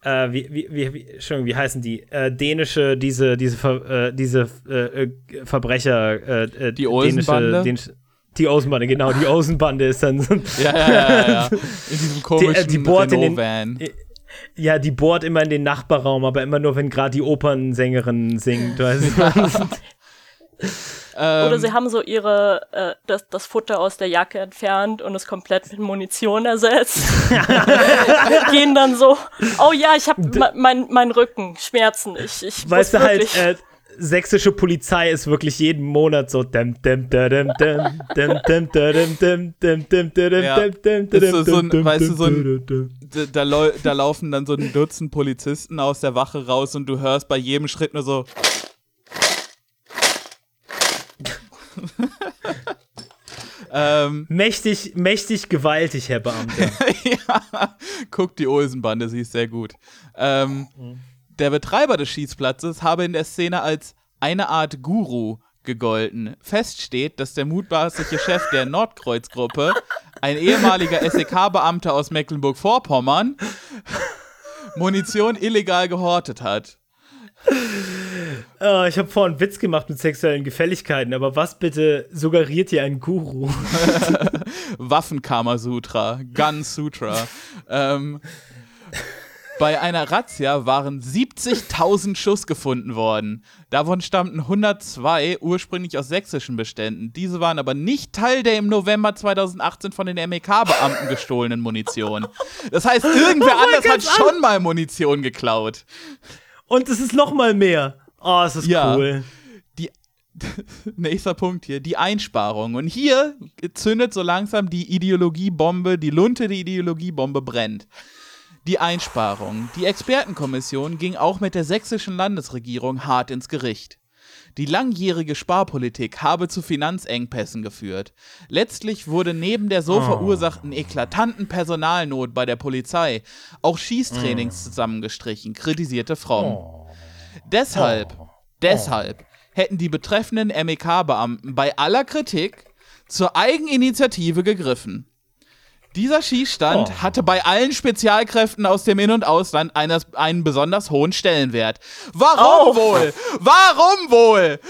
äh, wie, wie, wie, schon, wie heißen die? Äh, dänische, diese, diese, Ver, äh, diese Verbrecher, äh, die Olsenbande? Dänisch, die Außenbande, genau, die Außenbande ist dann so. ja, ja, ja, ja. In diesem komischen die, die bohrt in den, Ja, die bohrt immer in den Nachbarraum, aber immer nur, wenn gerade die Opernsängerin singt. Weißt du? Ähm, Oder sie haben so ihre, äh, das, das Futter aus der Jacke entfernt und es komplett mit Munition ersetzt. Gehen dann so, oh ja, ich habe mein, mein Rücken, Schmerzen. Ich, ich weißt du halt, äh, sächsische Polizei ist wirklich jeden Monat so dem dem dem dem dem dem dem dem dem dem dem dem dem dem weißt du so ein, da, da laufen dann so ein Dutzend Polizisten aus der Wache raus und du hörst bei jedem Schritt nur so ähm, mächtig, mächtig gewaltig, Herr Beamter. ja, guck die Olsenbande, sie ist sehr gut. Ähm, mhm. Der Betreiber des Schießplatzes habe in der Szene als eine Art Guru gegolten. Fest steht, dass der mutmaßliche Chef der Nordkreuzgruppe ein ehemaliger SEK-Beamter aus Mecklenburg-Vorpommern Munition illegal gehortet hat. Oh, ich habe vorhin einen Witz gemacht mit sexuellen Gefälligkeiten, aber was bitte suggeriert hier ein Guru? Waffenkamasutra, Gun Sutra. ähm, bei einer Razzia waren 70.000 Schuss gefunden worden. Davon stammten 102 ursprünglich aus sächsischen Beständen. Diese waren aber nicht Teil der im November 2018 von den MEK-Beamten gestohlenen Munition. Das heißt, irgendwer oh anders hat schon mal Munition geklaut. Und es ist noch mal mehr. Oh, es ist ja. cool. Die, nächster Punkt hier, die Einsparung. Und hier zündet so langsam die Ideologiebombe, die Lunte der Ideologiebombe brennt. Die Einsparung. Die Expertenkommission ging auch mit der sächsischen Landesregierung hart ins Gericht. Die langjährige Sparpolitik habe zu Finanzengpässen geführt. Letztlich wurde neben der so oh. verursachten eklatanten Personalnot bei der Polizei auch Schießtrainings oh. zusammengestrichen, kritisierte Fromm. Oh. Deshalb, oh. deshalb hätten die betreffenden MEK-Beamten bei aller Kritik zur Eigeninitiative gegriffen. Dieser Schießstand oh. hatte bei allen Spezialkräften aus dem In- und Ausland eines, einen besonders hohen Stellenwert. Warum oh. wohl? Warum wohl?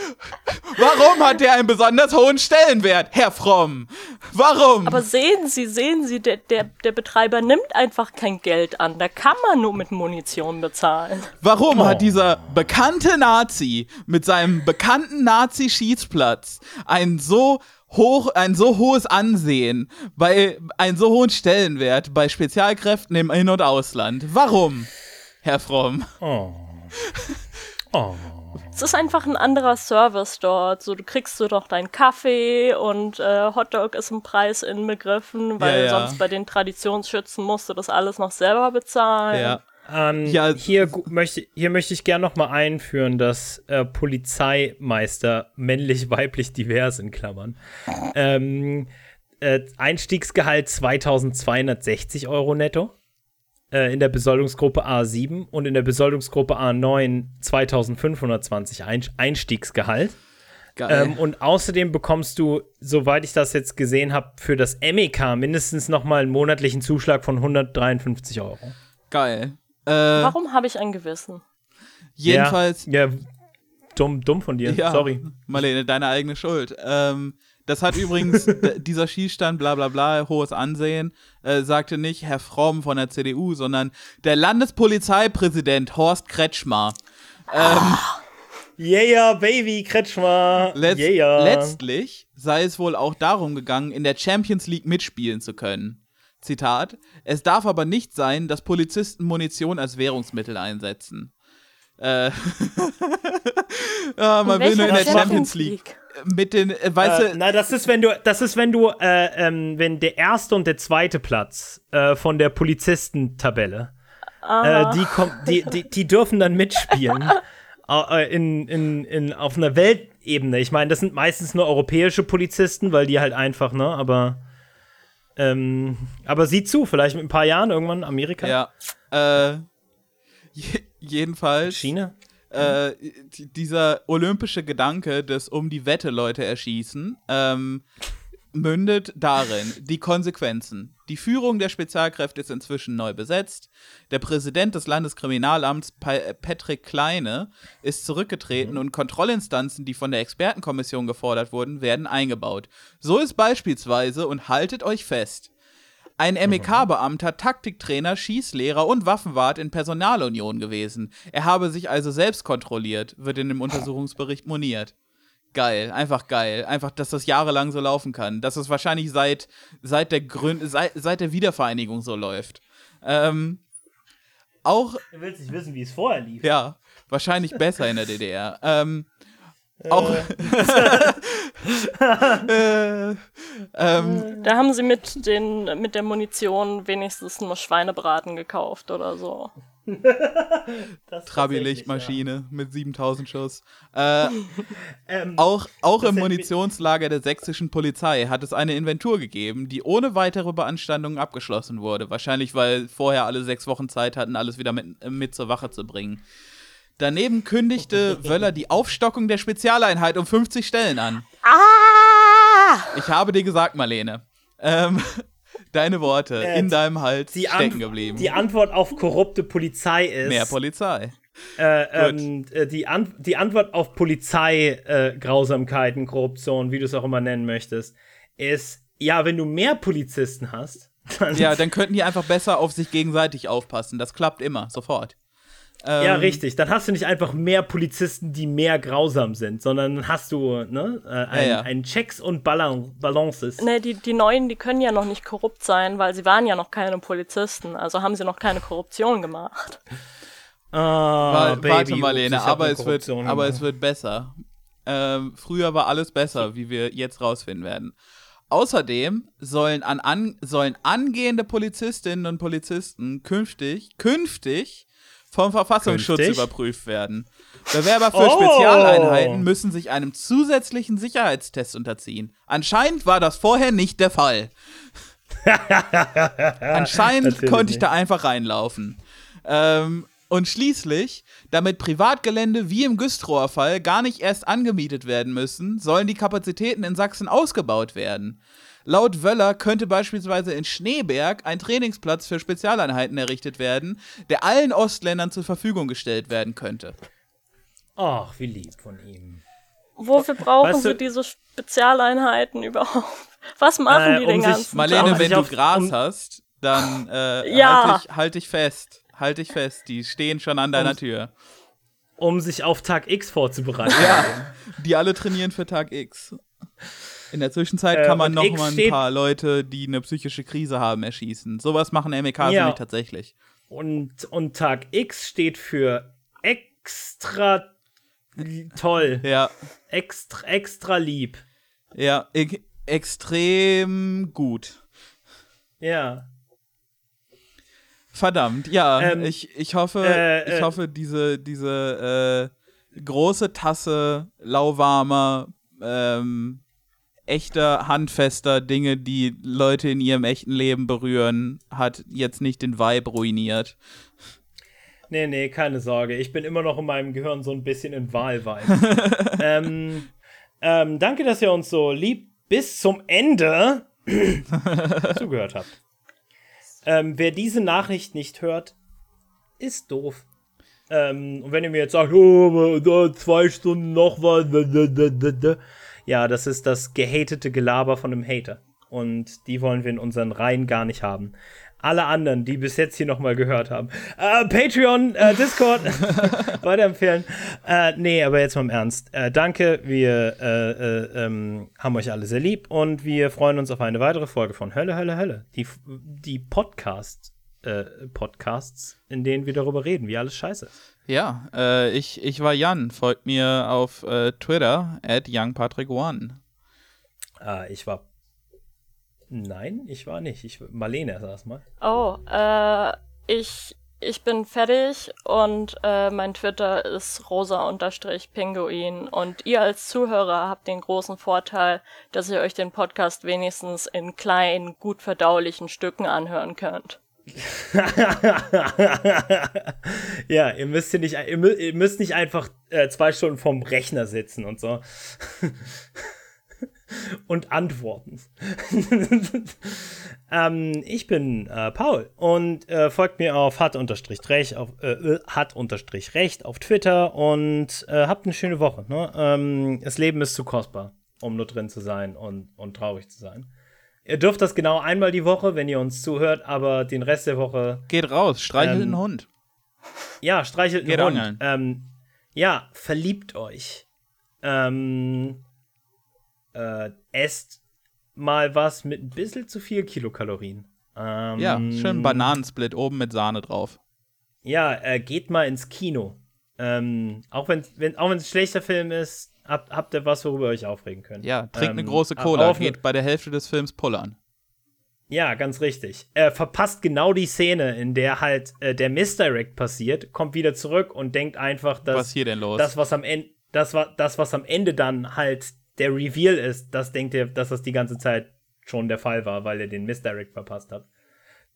Warum hat der einen besonders hohen Stellenwert, Herr Fromm? Warum? Aber sehen Sie, sehen Sie, der, der, der Betreiber nimmt einfach kein Geld an. Da kann man nur mit Munition bezahlen. Warum oh. hat dieser bekannte Nazi mit seinem bekannten Nazi-Schießplatz einen so hoch, ein so hohes Ansehen, bei einen so hohen Stellenwert bei Spezialkräften im In- und Ausland. Warum, Herr Fromm? Oh. Oh. Es ist einfach ein anderer Service dort. So, du kriegst so doch deinen Kaffee und äh, Hotdog ist im Preis inbegriffen, weil ja, ja. sonst bei den Traditionsschützen musst du das alles noch selber bezahlen. Ja. Ähm, ja. hier, möchte, hier möchte ich gerne noch mal einführen, dass äh, Polizeimeister männlich-weiblich divers in Klammern. Ähm, äh, Einstiegsgehalt 2260 Euro netto. Äh, in der Besoldungsgruppe A7 und in der Besoldungsgruppe A9 2520 Einstiegsgehalt. Ähm, und außerdem bekommst du, soweit ich das jetzt gesehen habe, für das MEK mindestens noch mal einen monatlichen Zuschlag von 153 Euro. Geil. Äh, Warum habe ich ein Gewissen? Jedenfalls. Ja, ja, dumm, dumm von dir. Ja, Sorry. Marlene, deine eigene Schuld. Ähm, das hat übrigens dieser Schießstand, bla bla bla, hohes Ansehen, äh, sagte nicht Herr Fromm von der CDU, sondern der Landespolizeipräsident Horst Kretschmer. Ähm, Yeah, Baby, Kretschmer. Letzt yeah. Letztlich sei es wohl auch darum gegangen, in der Champions League mitspielen zu können. Zitat, es darf aber nicht sein, dass Polizisten Munition als Währungsmittel einsetzen. Äh, ja, man will nur in der Champions League. Mit den, äh, weißt äh, du. Na, das ist, wenn du, das ist, wenn du, äh, ähm, wenn der erste und der zweite Platz äh, von der Polizistentabelle, äh, die, kommt, die, die, die dürfen dann mitspielen. In, in, in, auf einer Weltebene. Ich meine, das sind meistens nur europäische Polizisten, weil die halt einfach, ne, aber ähm, aber sieh zu, vielleicht mit ein paar Jahren irgendwann Amerika. Ja. Äh, jedenfalls. China. Äh, dieser olympische Gedanke des um die Wette Leute erschießen, ähm, mündet darin die Konsequenzen. Die Führung der Spezialkräfte ist inzwischen neu besetzt. Der Präsident des Landeskriminalamts, Patrick Kleine, ist zurückgetreten mhm. und Kontrollinstanzen, die von der Expertenkommission gefordert wurden, werden eingebaut. So ist beispielsweise, und haltet euch fest, ein MEK-Beamter, Taktiktrainer, Schießlehrer und Waffenwart in Personalunion gewesen. Er habe sich also selbst kontrolliert, wird in dem Untersuchungsbericht moniert geil, einfach geil. Einfach, dass das jahrelang so laufen kann. Dass es wahrscheinlich seit, seit, der, Gründ seit, seit der Wiedervereinigung so läuft. Ähm, auch. Du willst nicht wissen, wie es vorher lief. Ja, wahrscheinlich besser in der DDR. Ähm, auch. Äh. äh, ähm, da haben sie mit, den, mit der Munition wenigstens nur Schweinebraten gekauft oder so. Trabi-Lichtmaschine ja. mit 7000 Schuss. Äh, ähm, auch auch im Munitionslager der sächsischen Polizei hat es eine Inventur gegeben, die ohne weitere Beanstandungen abgeschlossen wurde. Wahrscheinlich, weil vorher alle sechs Wochen Zeit hatten, alles wieder mit, mit zur Wache zu bringen. Daneben kündigte Wöller die Aufstockung der Spezialeinheit um 50 Stellen an. Ah! Ich habe dir gesagt, Marlene. Ähm, Deine Worte Äh, in deinem Hals Die, stecken geblieben. die Antwort auf korrupte Polizei ist. Mehr Polizei. äh, ähm, äh, die, An die Antwort auf Polizei-Grausamkeiten, äh, Korruption, wie du es auch immer nennen möchtest, ist, ja, wenn du mehr Polizisten hast, dann. Ja, dann könnten die einfach besser auf sich gegenseitig aufpassen. Das klappt immer, sofort. Ähm, Ja, richtig. Dann hast du nicht einfach mehr Polizisten, die mehr grausam sind, sondern dann hast du ne, äh, ein, ja. ein Checks und Balan Balances. Ne, die, die Neuen, die können ja noch nicht korrupt sein, weil sie waren ja noch keine Polizisten. Also haben sie noch keine Korruption gemacht. Ah, Wa- Baby, Warte, hab aber es, wird, aber es wird besser. Ähm, früher war alles besser, wie wir jetzt rausfinden werden. Außerdem sollen, an, an, sollen angehende Polizistinnen und Polizisten künftig, künftig vom Verfassungsschutz Künftig? überprüft werden. Bewerber für Oh! Spezialeinheiten müssen sich einem zusätzlichen Sicherheitstest unterziehen. Anscheinend war das vorher nicht der Fall. Anscheinend Natürlich konnte ich nicht. da einfach reinlaufen. Ähm, und schließlich, damit Privatgelände wie im Güstrower Fall gar nicht erst angemietet werden müssen, sollen die Kapazitäten in Sachsen ausgebaut werden. Laut Wöller könnte beispielsweise in Schneeberg ein Trainingsplatz für Spezialeinheiten errichtet werden, der allen Ostländern zur Verfügung gestellt werden könnte. Ach, wie lieb von ihm. Wofür brauchen Weißt du- sie diese Spezialeinheiten überhaupt? Was machen Äh, die um den sich- ganzen Marlene, wenn du Gras um- hast, dann äh, Ja. halt, dich, halt dich fest. Halt dich fest. Die stehen schon an deiner Um- Tür. Um sich auf Tag X vorzubereiten. Ja, die alle trainieren für Tag X. In der Zwischenzeit Äh, kann man noch X mal ein paar Leute, die eine psychische Krise haben, erschießen. Sowas machen MEKs Ja. nämlich tatsächlich. Und, und Tag X steht für extra toll. Ja, Extra, extra lieb. ja, e extrem gut. Ja. Verdammt, ja, Ähm, ich, ich hoffe, äh, ich äh, hoffe, diese, diese äh, große Tasse lauwarmer, ähm, echter, handfester Dinge, die Leute in ihrem echten Leben berühren, hat jetzt nicht den Vibe ruiniert. Nee, nee, keine Sorge. Ich bin immer noch in meinem Gehirn so ein bisschen in Wahlwein. ähm, ähm, danke, dass ihr uns so lieb bis zum Ende zugehört habt. Ähm, wer diese Nachricht nicht hört, ist doof. Ähm, und wenn ihr mir jetzt sagt, oh, zwei Stunden noch was, ja, das ist das gehatete Gelaber von einem Hater. Und die wollen wir in unseren Reihen gar nicht haben. Alle anderen, die bis jetzt hier nochmal gehört haben, äh, Patreon, äh, Discord, weiterempfehlen. Äh, nee, aber jetzt mal im Ernst. Äh, danke, wir äh, äh, ähm, haben euch alle sehr lieb und wir freuen uns auf eine weitere Folge von Hölle, Hölle, Hölle. Die, die Podcast, Podcasts, in denen wir darüber reden, wie alles scheiße ist. Ja, äh, ich, ich war Jan. Folgt mir auf äh, Twitter at youngpatrick1. Äh, ich war. Nein, ich war nicht. Ich, Marlene saß mal. Oh, äh, ich, ich bin fertig und äh, mein Twitter ist rosa-pinguin und ihr als Zuhörer habt den großen Vorteil, dass ihr euch den Podcast wenigstens in kleinen, gut verdaulichen Stücken anhören könnt. Ja, ihr müsst, hier nicht, ihr, mü ihr müsst nicht einfach äh, zwei Stunden vorm Rechner sitzen und so. und antworten. ähm, ich bin äh, Paul und äh, folgt mir auf hat-recht auf, äh, äh, hat-recht auf Twitter und äh, habt eine schöne Woche. Ne? Ähm, das Leben ist zu kostbar, um nur drin zu sein und, und traurig zu sein. Ihr dürft das genau einmal die Woche, wenn ihr uns zuhört, aber den Rest der Woche Geht raus, streichelt Ähm, einen Hund. ja, streichelt Geht einen Hund. angeln. Ähm, ja, verliebt euch. Ähm, äh, esst mal was mit ein bisschen zu viel Kilokalorien. Ähm, Ja, schön Bananensplit oben mit Sahne drauf. Ja, äh, geht mal ins Kino. Ähm, auch wenn wenn auch wenn es ein schlechter Film ist, habt, habt ihr was, worüber ihr euch aufregen könnt. Ja, trinkt eine Ähm, große Cola, auf ne- geht bei der Hälfte des Films pullern. Ja, ganz richtig. Er verpasst genau die Szene, in der halt äh, der Misdirect passiert, kommt wieder zurück und denkt einfach, dass Was hier denn los? das, was am Ende, das, das, was am Ende dann halt der Reveal ist, das denkt er, dass das die ganze Zeit schon der Fall war, weil er den Misdirect verpasst hat.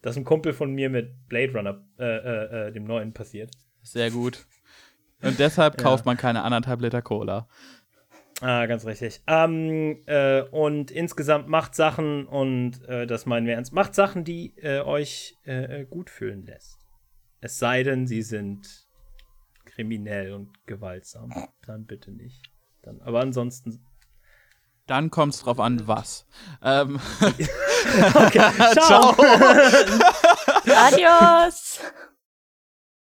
Das ist ein Kumpel von mir mit Blade Runner, äh, äh, äh, dem neuen, passiert. Sehr gut. Und deshalb kauft man keine anderthalb Liter Cola. Ah, ganz richtig. Ähm, äh, und insgesamt macht Sachen, und äh, das meinen wir ernst, macht Sachen, die äh, euch äh, äh, gut fühlen lässt. Es sei denn, sie sind kriminell und gewaltsam. Dann bitte nicht. Dann, aber ansonsten. Dann kommt es drauf an, was. Ähm. okay, ciao. ciao. Adios.